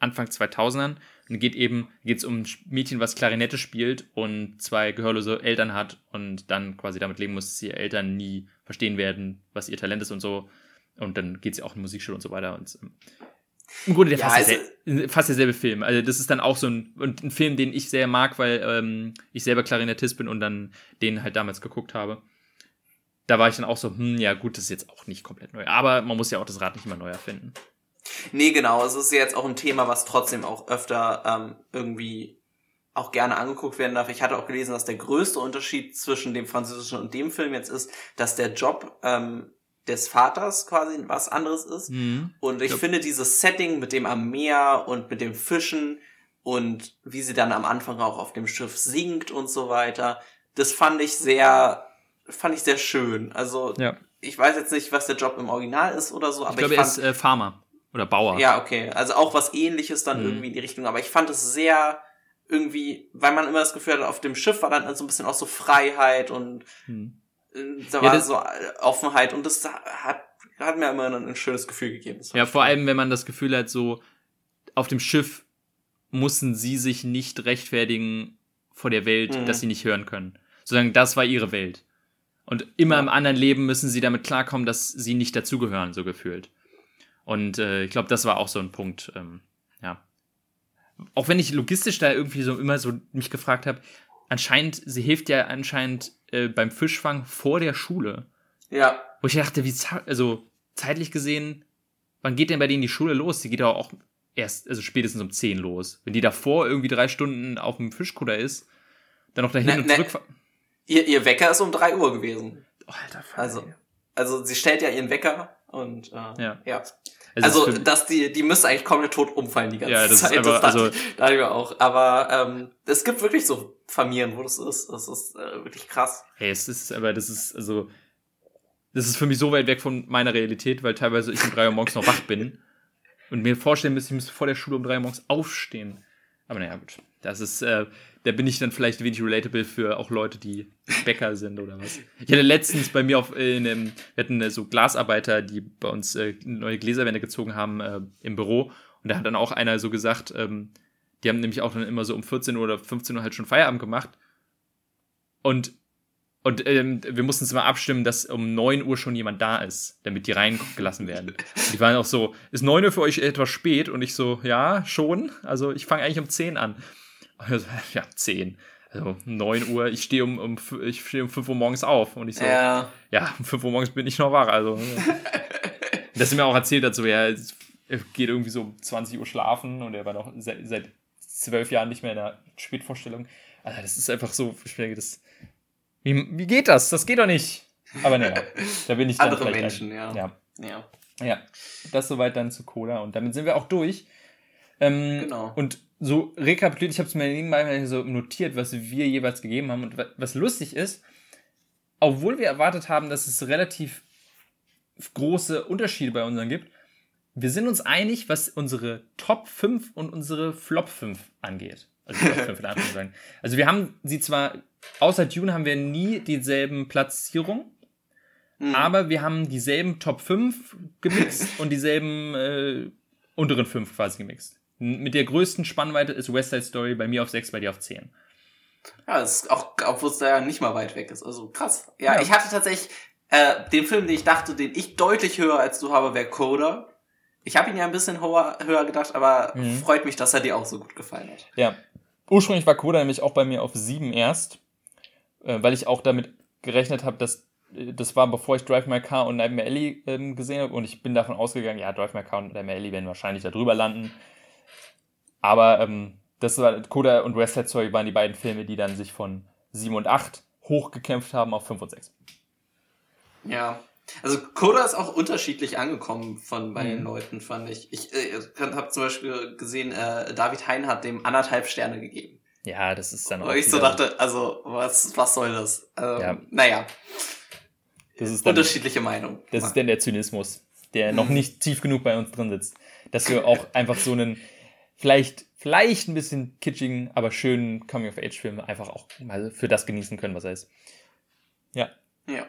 Anfang 2000ern und geht eben geht's um ein Mädchen, was Klarinette spielt und zwei gehörlose Eltern hat und dann quasi damit leben muss, dass ihre Eltern nie verstehen werden, was ihr Talent ist und so. Und dann geht sie auch in Musikschule und so weiter. Und ähm, im Grunde der ja, fast, also, derselbe, fast derselbe Film. Also das ist dann auch so ein, ein Film, den ich sehr mag, weil ähm, ich selber Klarinettist bin und dann den halt damals geguckt habe. Da war ich dann auch so, hm, ja gut, das ist jetzt auch nicht komplett neu. Aber man muss ja auch das Rad nicht immer neu erfinden. Nee, genau. Es ist jetzt auch ein Thema, was trotzdem auch öfter ähm, irgendwie auch gerne angeguckt werden darf. Ich hatte auch gelesen, dass der größte Unterschied zwischen dem französischen und dem Film jetzt ist, dass der Job ähm, des Vaters quasi was anderes ist. Mhm. Und ich ja. finde dieses Setting mit dem am Meer und mit dem Fischen und wie sie dann am Anfang auch auf dem Schiff singt und so weiter, das fand ich sehr, fand ich sehr schön. Also ja. ich weiß jetzt nicht, was der Job im Original ist oder so, aber ich glaube, ich fand, er ist äh, Farmer. Oder Bauer. Ja, okay. Also auch was ähnliches dann mhm. irgendwie in die Richtung. Aber ich fand es sehr irgendwie, weil man immer das Gefühl hat, auf dem Schiff war dann so ein bisschen auch so Freiheit und mhm. Da war ja, so Offenheit und das hat, hat mir immer ein, schönes Gefühl gegeben. Ja, vor allem, wenn man das Gefühl hat, so auf dem Schiff mussten sie sich nicht rechtfertigen vor der Welt, mhm. dass sie nicht hören können. Sondern das war ihre Welt. Und immer ja. im anderen Leben müssen sie damit klarkommen, dass sie nicht dazugehören, so gefühlt. Und äh, ich glaube, das war auch so ein Punkt, ähm, ja. Auch wenn ich logistisch da irgendwie so immer so mich gefragt habe, anscheinend, sie hilft ja anscheinend äh, beim Fischfang vor der Schule. Ja. Wo ich dachte, wie, also zeitlich gesehen, wann geht denn bei denen die Schule los? Die geht ja auch erst, also spätestens um 10 los. Wenn die davor irgendwie drei Stunden auf dem Fischkutter ist, dann noch dahin ne, und ne, zurück. Ihr, ihr Wecker ist um 3 Uhr gewesen. Oh, Alter, Fall, also, also sie stellt ja ihren Wecker und äh, ja. ja. Also, also dass die, die müsste eigentlich komplett tot umfallen die ganze ja, das Zeit. Ist aber, das also, da ich auch. Aber ähm, es gibt wirklich so Familien, wo das ist. Das ist äh, wirklich krass. Hey, es ist, aber das ist, also, das ist für mich so weit weg von meiner Realität, weil teilweise ich um drei Uhr morgens noch wach bin und mir vorstellen müsste, ich müsste vor der Schule um drei Uhr morgens aufstehen. Aber naja, gut. Das ist, äh, da bin ich dann vielleicht wenig relatable für auch Leute, die Bäcker sind oder was. Ich hatte letztens bei mir auf, in einem, wir hatten äh, so Glasarbeiter, die bei uns äh, neue Gläserwände gezogen haben äh, im Büro. Und da hat dann auch einer so gesagt, ähm, die haben nämlich auch dann immer so um 14 Uhr oder 15 Uhr halt schon Feierabend gemacht. Und, und ähm, wir mussten uns immer abstimmen, dass um 9 Uhr schon jemand da ist, damit die reingelassen werden. Und die waren auch so, ist 9 Uhr für euch etwas spät? Und ich so, ja, schon. Also ich fange eigentlich um 10 an. Also, ja, 10. Also 9 Uhr, ich stehe um, um, ich stehe um 5 Uhr morgens auf und ich so, ja, ja um 5 Uhr morgens bin ich noch wach. Also, ja. das ist mir auch erzählt dazu, er geht irgendwie so um 20 Uhr schlafen und er war noch seit, seit zwölf Jahren nicht mehr in der Spätvorstellung. Also das ist einfach so, ich denke, das, wie, wie geht das? Das geht doch nicht. Aber naja, da bin ich dann Andere Menschen, ein, ja. ja. Ja. Das soweit dann zu Cola und damit sind wir auch durch. Ähm, genau. Und so rekapituliert, ich habe es mir nebenbei so notiert, was wir jeweils gegeben haben. Und was lustig ist, obwohl wir erwartet haben, dass es relativ große Unterschiede bei unseren gibt, wir sind uns einig, was unsere Top 5 und unsere Flop 5 angeht. Also, Top 5 sagen. also wir haben sie zwar, außer Dune haben wir nie dieselben Platzierungen, mhm. aber wir haben dieselben Top 5 gemixt und dieselben äh, unteren 5 quasi gemixt. Mit der größten Spannweite ist West Side Story bei mir auf 6, bei dir auf 10. Ja, das ist auch, obwohl es da ja nicht mal weit weg ist. Also krass. Ja, ja. ich hatte tatsächlich äh, den Film, den ich dachte, den ich deutlich höher als du habe, wäre Coda. Ich habe ihn ja ein bisschen höher, höher gedacht, aber mhm. freut mich, dass er dir auch so gut gefallen hat. Ja. Ursprünglich war Coda nämlich auch bei mir auf 7 erst, äh, weil ich auch damit gerechnet habe, dass äh, das war bevor ich Drive My Car und Nightmare Alley ähm, gesehen habe und ich bin davon ausgegangen, ja, Drive My Car und Nightmare Alley werden wahrscheinlich da drüber landen. Aber ähm, das war Coda und West Side Story waren die beiden Filme, die dann sich von 7 und 8 hochgekämpft haben auf 5 und 6. Ja. Also Coda ist auch unterschiedlich angekommen von bei den mhm. Leuten, fand ich. Ich äh, habe zum Beispiel gesehen, äh, David Hein hat dem anderthalb Sterne gegeben. Ja, das ist dann auch. Wo ich so dachte, also was, was soll das? Ähm, ja. Naja. Das ist dann, Unterschiedliche Meinung. Das ist dann der Zynismus, der noch nicht tief genug bei uns drin sitzt. Dass wir auch einfach so einen, vielleicht, vielleicht ein bisschen kitschigen, aber schönen Coming-of-Age-Film einfach auch mal für das genießen können, was er ist. Ja. Ja.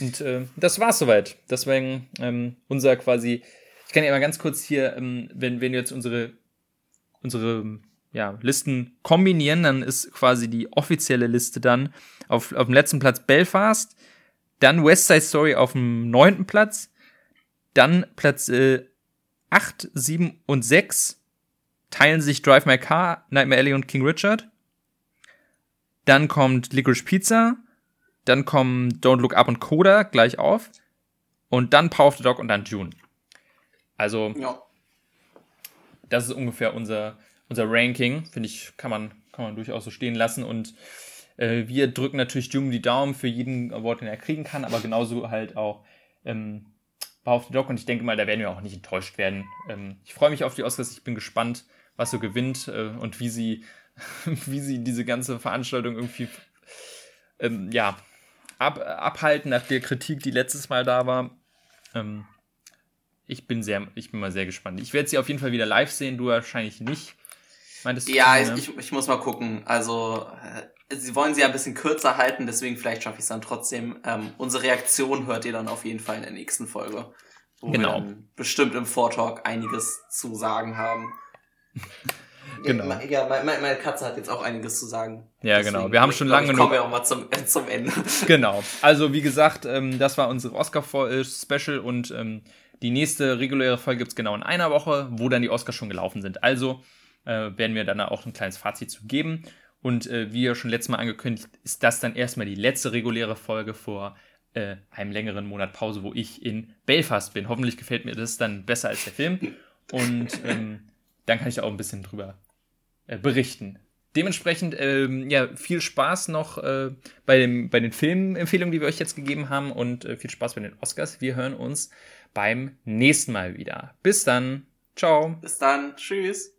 Und äh, das war's soweit. Deswegen ähm, unser quasi, ich kann ja mal ganz kurz hier, ähm, wenn, wenn wir jetzt unsere, unsere ja, Listen kombinieren, dann ist quasi die offizielle Liste dann auf, auf dem letzten Platz Belfast, dann West Side Story auf dem neunten Platz, dann Platz äh, 8, 7 und 6 teilen sich Drive My Car, Nightmare Alley und King Richard. Dann kommt Licorice Pizza, dann kommen Don't Look Up und Coda gleich auf. Und dann Power of the Dog und dann June. Also, Ja. das ist ungefähr unser, unser Ranking. Finde ich, kann man, kann man durchaus so stehen lassen. Und äh, wir drücken natürlich June die Daumen für jeden Award, den er kriegen kann, aber genauso halt auch ähm, Power of the Dog. Und ich denke mal, da werden wir auch nicht enttäuscht werden. Ähm, ich freue mich auf die Oscars. Ich bin gespannt, was so gewinnt äh, und wie sie, wie sie diese ganze Veranstaltung irgendwie ähm, ja, ab, abhalten nach der Kritik, die letztes Mal da war. Ähm, ich bin sehr, ich bin mal sehr gespannt. Ich werde sie auf jeden Fall wieder live sehen, du wahrscheinlich nicht. Meintest du, Ja, ne? ich, ich, ich muss mal gucken. Also, äh, sie wollen sie ja ein bisschen kürzer halten, deswegen vielleicht schaffe ich es dann trotzdem. Ähm, unsere Reaktion hört ihr dann auf jeden Fall in der nächsten Folge. Wo Genau. wir dann bestimmt im Vortalk einiges zu sagen haben. Genau. Ja, ja meine, meine Katze hat jetzt auch einiges zu sagen. Ja, genau. Wir haben schon lange genug- Kommen wir auch mal zum, äh, zum Ende. Genau. Also, wie gesagt, ähm, das war unsere Oscar-Special und ähm, die nächste reguläre Folge gibt's genau in einer Woche, wo dann die Oscars schon gelaufen sind. Also äh, werden wir dann auch ein kleines Fazit zu geben. Und äh, wie ja schon letztes Mal angekündigt, ist das dann erstmal die letzte reguläre Folge vor äh, einem längeren Monat Pause, wo ich in Belfast bin. Hoffentlich gefällt mir das dann besser als der Film. Und ähm, dann kann ich auch ein bisschen drüber äh, berichten. Dementsprechend, ähm, ja, viel Spaß noch äh, bei, dem, bei den Filmempfehlungen, die wir euch jetzt gegeben haben und äh, viel Spaß bei den Oscars. Wir hören uns beim nächsten Mal wieder. Bis dann. Ciao. Bis dann. Tschüss.